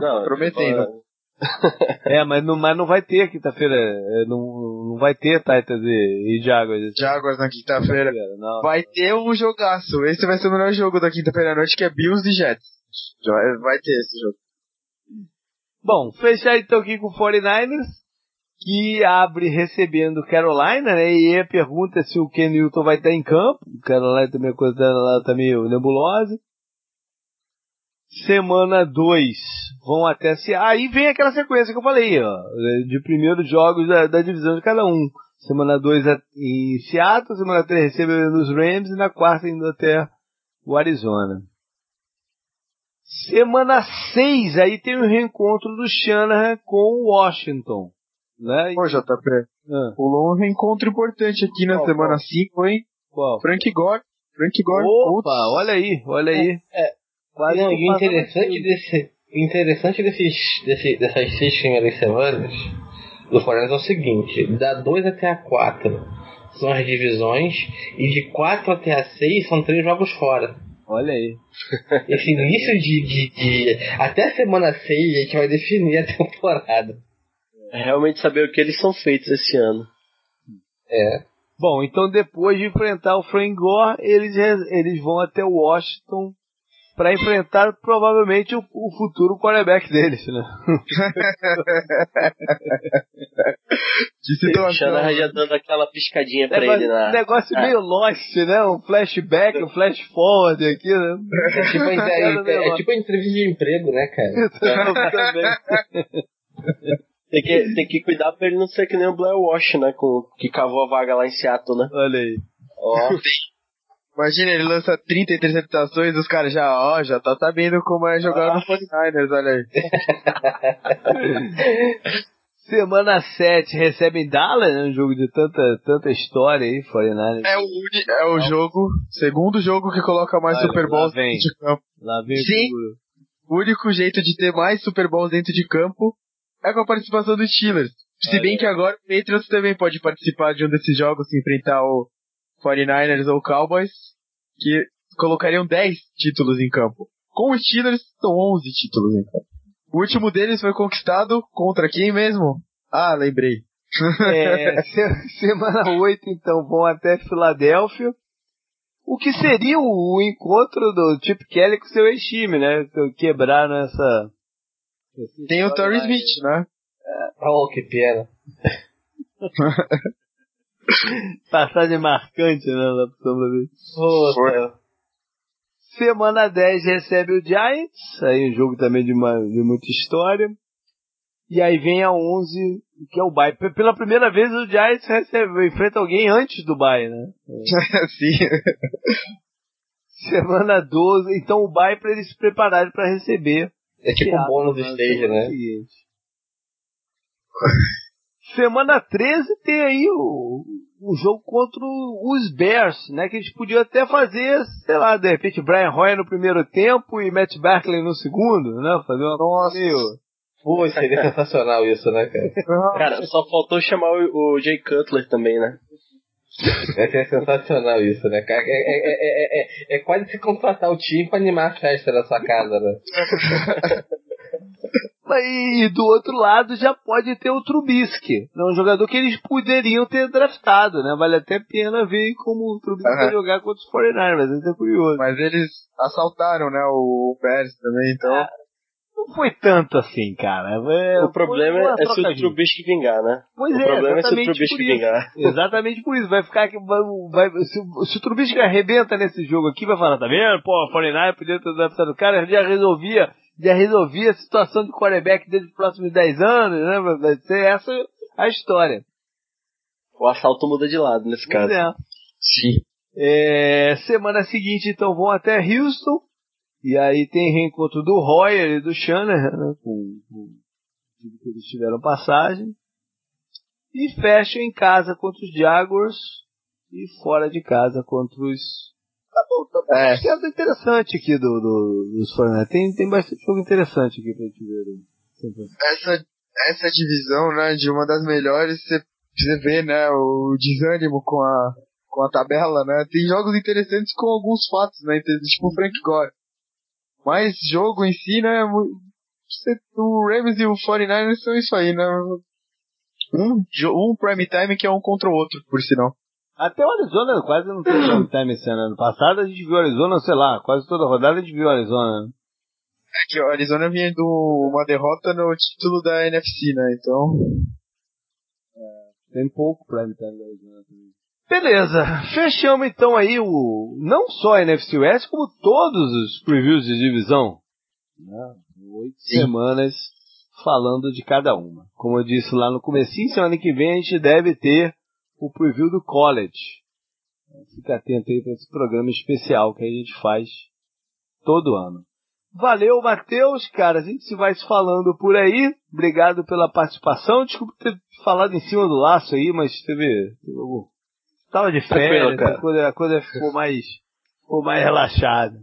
Não, prometendo. é, mas não, mas não vai ter quinta-feira. É, não, não vai ter Titans e, e Jaguars. Jaguars na quinta-feira. Vai ter um jogaço. Esse vai ser o melhor jogo da quinta-feira à noite, que é Bills e Jets. Vai ter esse jogo. Bom, fechar então aqui com o 49ers, que abre recebendo Carolina, né? E a pergunta é se o Ken Newton vai estar em campo. O Carolina também a coisa lá tá meio nebulosa. Semana 2 vão até se. Aí vem aquela sequência que eu falei, ó. De primeiros jogos da, da divisão de cada um. Semana 2 é em Seattle, semana 3 recebendo os Rams e na quarta indo até o Arizona. Semana 6, aí tem o reencontro do Shanahan com o Washington. Né? Pô, JP, ah. pulou um reencontro importante aqui na qual, semana 5, hein? Qual? Frank Gore. Frank Gore. Opa, olha aí, olha aí. É, é. Quase não, e o interessante, desse, interessante desses, desse, dessas seis primeiras semanas do Fortaleza é o seguinte: da 2 até a 4 são as divisões, e de 4 até a 6 são três jogos fora. Olha aí. Esse início de, de, de, Até a semana 6 a gente vai definir a temporada. É realmente saber o que eles são feitos esse ano. É. Bom, então depois de enfrentar o Frank Gore, eles, eles vão até Washington para enfrentar provavelmente o, o, futuro quarterback deles, né? De situação. O já dando aquela piscadinha pra negócio, ele na. Negócio é. meio lost, né? Um flashback, um flash forward aqui, né? É tipo, é, é, é tipo entrevista de emprego, né, cara? tem, que, tem que cuidar pra ele não ser que nem o Blair Wash, né? Com, que cavou a vaga lá em Seattle, né? Olha aí. Ó. Imagina, ele lança 30 interceptações, os caras já, ó, já tá sabendo como é jogar ah. no 49ers, olha aí. Semana 7 recebe Dallas, né? Um jogo de tanta, tanta história aí, 49ers. É o, é o jogo, segundo jogo que coloca mais olha, Super Bowls dentro de campo. Lá vem Sim, o único jeito de ter mais Super Bowls dentro de campo é com a participação dos Steelers. Se bem que agora o Patriots também pode participar de um desses jogos, se enfrentar o 49ers ou Cowboys, que colocariam 10 títulos em campo. Com os Steelers, são 11 títulos em campo. O último deles foi conquistado contra quem mesmo? Ah, lembrei. É, semana 8, então, vão até Filadélfia. O que seria o, encontro do Chip Kelly com seu ex-time, né? Quebrar nessa. Tem o Torrey Smith, né? É. Oh, que pena. Passagem marcante, né? Lá pro Semana 10 recebe o Giants, aí um jogo também de, uma, de muita história. E aí vem a 11, que é o bye. Pela primeira vez o Giants recebe, enfrenta alguém antes do bye, né? Sim. Semana 12, então o bye para eles se prepararem para receber. É tipo um bônus stage, né? Semana 13 tem aí o, o jogo contra os Bears, né? Que eles podiam até fazer, sei lá, de repente Brian Hoyer no primeiro tempo e Matt Barkley no segundo, né? Fazer uma Nossa. meio... Pô, seria sensacional isso, né, cara? cara, só faltou chamar o, o Jay Cutler também, né? É sensacional isso, né, cara? É, é, é, é, é quase se contratar o time pra animar a festa da sua casa, né? E do outro lado já pode ter o Trubisky, né? um jogador que eles poderiam ter draftado, né? Vale até pena ver como o Trubisky uhum. vai jogar contra os 49ers, mas é curioso. Mas eles assaltaram, né, o Pérez também, então... É, não foi tanto assim, cara. É, o problema é se o Trubisky vingar, né? Pois o é, problema é se o Trubisky vingar. Exatamente por isso. Vai ficar que vai, vai, se, se, o Trubisky arrebenta nesse jogo aqui, vai falar, tá vendo? Pô, a 49 podia ter draftado o cara, já resolvia já resolvia a situação de quarterback desde os próximos 10 anos, né? Vai ser essa a história. O assalto muda de lado nesse caso. É. Sim. É, semana seguinte, então, vão até Houston. E aí tem reencontro do Royer e do Shanahan, né? Com, com que eles tiveram passagem. E fecham em casa contra os Jaguars e fora de casa contra os Tá bom, tá bom. É. É interessante aqui do, do, dos Fortnite. Tem, tem bastante jogo interessante aqui pra gente ver. Né? Essa, essa divisão, né, de uma das melhores, você, você vê, né, o desânimo com a, com a tabela, né? Tem jogos interessantes com alguns fatos, né? Tipo o Frank Gore. Mas jogo em si, né, o Rams e o 49ers são isso aí, né? Um, um prime time que é um contra o outro, por sinal. Até o Arizona quase não teve long time esse ano. Ano passado a gente viu o Arizona, sei lá, quase toda rodada a gente viu o Arizona. É que o Arizona vinha de uma derrota no título da NFC, né? Então. É, tem pouco prime time da Arizona também. Beleza, fechamos então aí o não só a NFC West, como todos os previews de divisão. Né? Oito Sim. semanas falando de cada uma. Como eu disse lá no comecinho, semana que vem a gente deve ter o preview do college. Fica atento aí para esse programa especial que a gente faz todo ano. Valeu, Matheus, cara. A gente se vai se falando por aí. Obrigado pela participação. Desculpa ter falado em cima do laço aí, mas teve. Tava de férias, a coisa, a coisa ficou mais, ficou mais relaxada.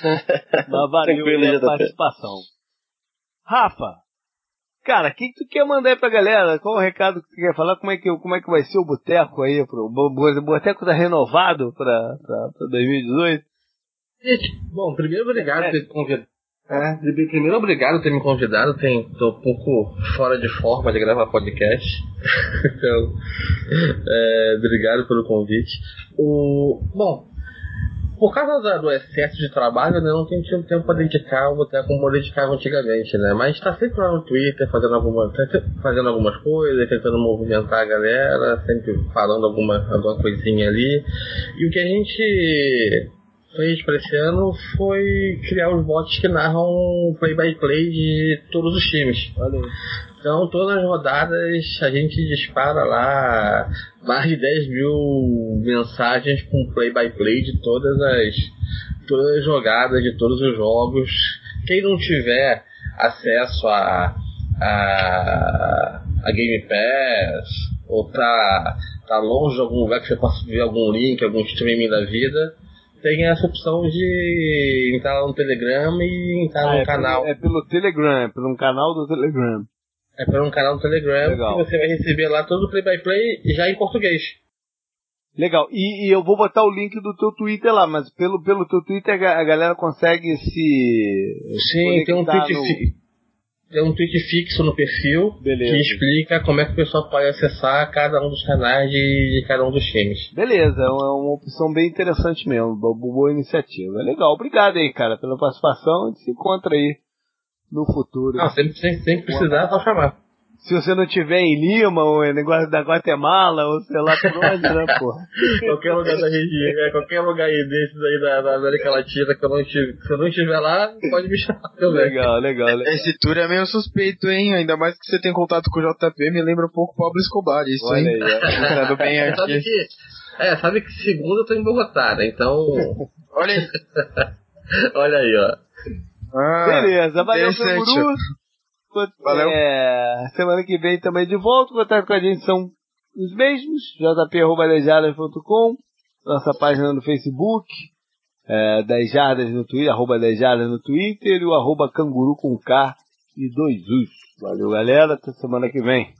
mas valeu pela participação. Rafa, Cara, o que, tu quer mandar aí pra galera? Qual o recado que tu quer falar? Como é que, como é que vai ser o boteco aí? Pro, o boteco tá renovado pra, pra, pra 2018? Bom, primeiro obrigado por ter convidado. É, primeiro obrigado por ter me convidado. Tem, tô um pouco fora de forma de gravar podcast. então, é, obrigado pelo convite. O, bom, por causa da, do excesso de trabalho, né, não tenho tido tempo para dedicar, vou ter como dedicava antigamente, né? Mas está sempre lá no Twitter fazendo, alguma, tá fazendo algumas coisas, tentando movimentar a galera, sempre falando alguma, alguma coisinha ali. E o que a gente fez para esse ano foi criar os bots que narram play-by-play -play de todos os times. Valeu. Então, todas as rodadas a gente dispara lá mais de 10 mil mensagens com play-by-play -play de todas as, todas as jogadas, de todos os jogos. Quem não tiver acesso a, a, a Game Pass ou tá, tá longe de algum lugar que você possa ver algum link, algum streaming da vida, tem essa opção de entrar no Telegram e entrar ah, no é canal. Pelo, é pelo Telegram, é pelo canal do Telegram. É por um canal do Telegram Legal. que você vai receber lá todo o play-by-play -play já em português. Legal. E, e, eu vou botar o link do teu Twitter lá, mas pelo, pelo teu Twitter a galera consegue se. Sim, tem um tweet, no... fi... tem um tweet fixo no perfil Beleza. que explica como é que o pessoal pode acessar cada um dos canais de, de cada um dos times. Beleza, é uma, é uma opção bem interessante mesmo. Boa, boa iniciativa. Legal, obrigado aí, cara, pela participação. A gente se encontra aí no futuro. Não, sempre, sempre, sempre precisar, é só chamar. Se você não tiver em Lima, ou em negócio da Guatemala, ou sei lá por onde, né, porra? qualquer lugar da região, né? qualquer lugar aí desses aí da, da, América Latina que eu não estiver, se eu não estiver lá, pode me chamar também. Legal, legal, legal. Esse tour é meio suspeito, hein? Ainda mais que você tem contato com o JP, me lembra um pouco o Pablo Escobar, isso, Olha hein? Aí, bem aqui. Sabe que, é, sabe que segunda eu tô em Bogotá, né? Então... Olha aí. Olha aí, ó. Ah, Beleza, valeu, Canguru. Valeu. É, semana que vem também de volta. Contato com a gente são os mesmos: jp.com, nossa página no Facebook, é, 10 jardas no Twitter, arroba 10 jardas no Twitter e o arroba canguru com K e dois Us. Valeu, galera. Até semana que vem.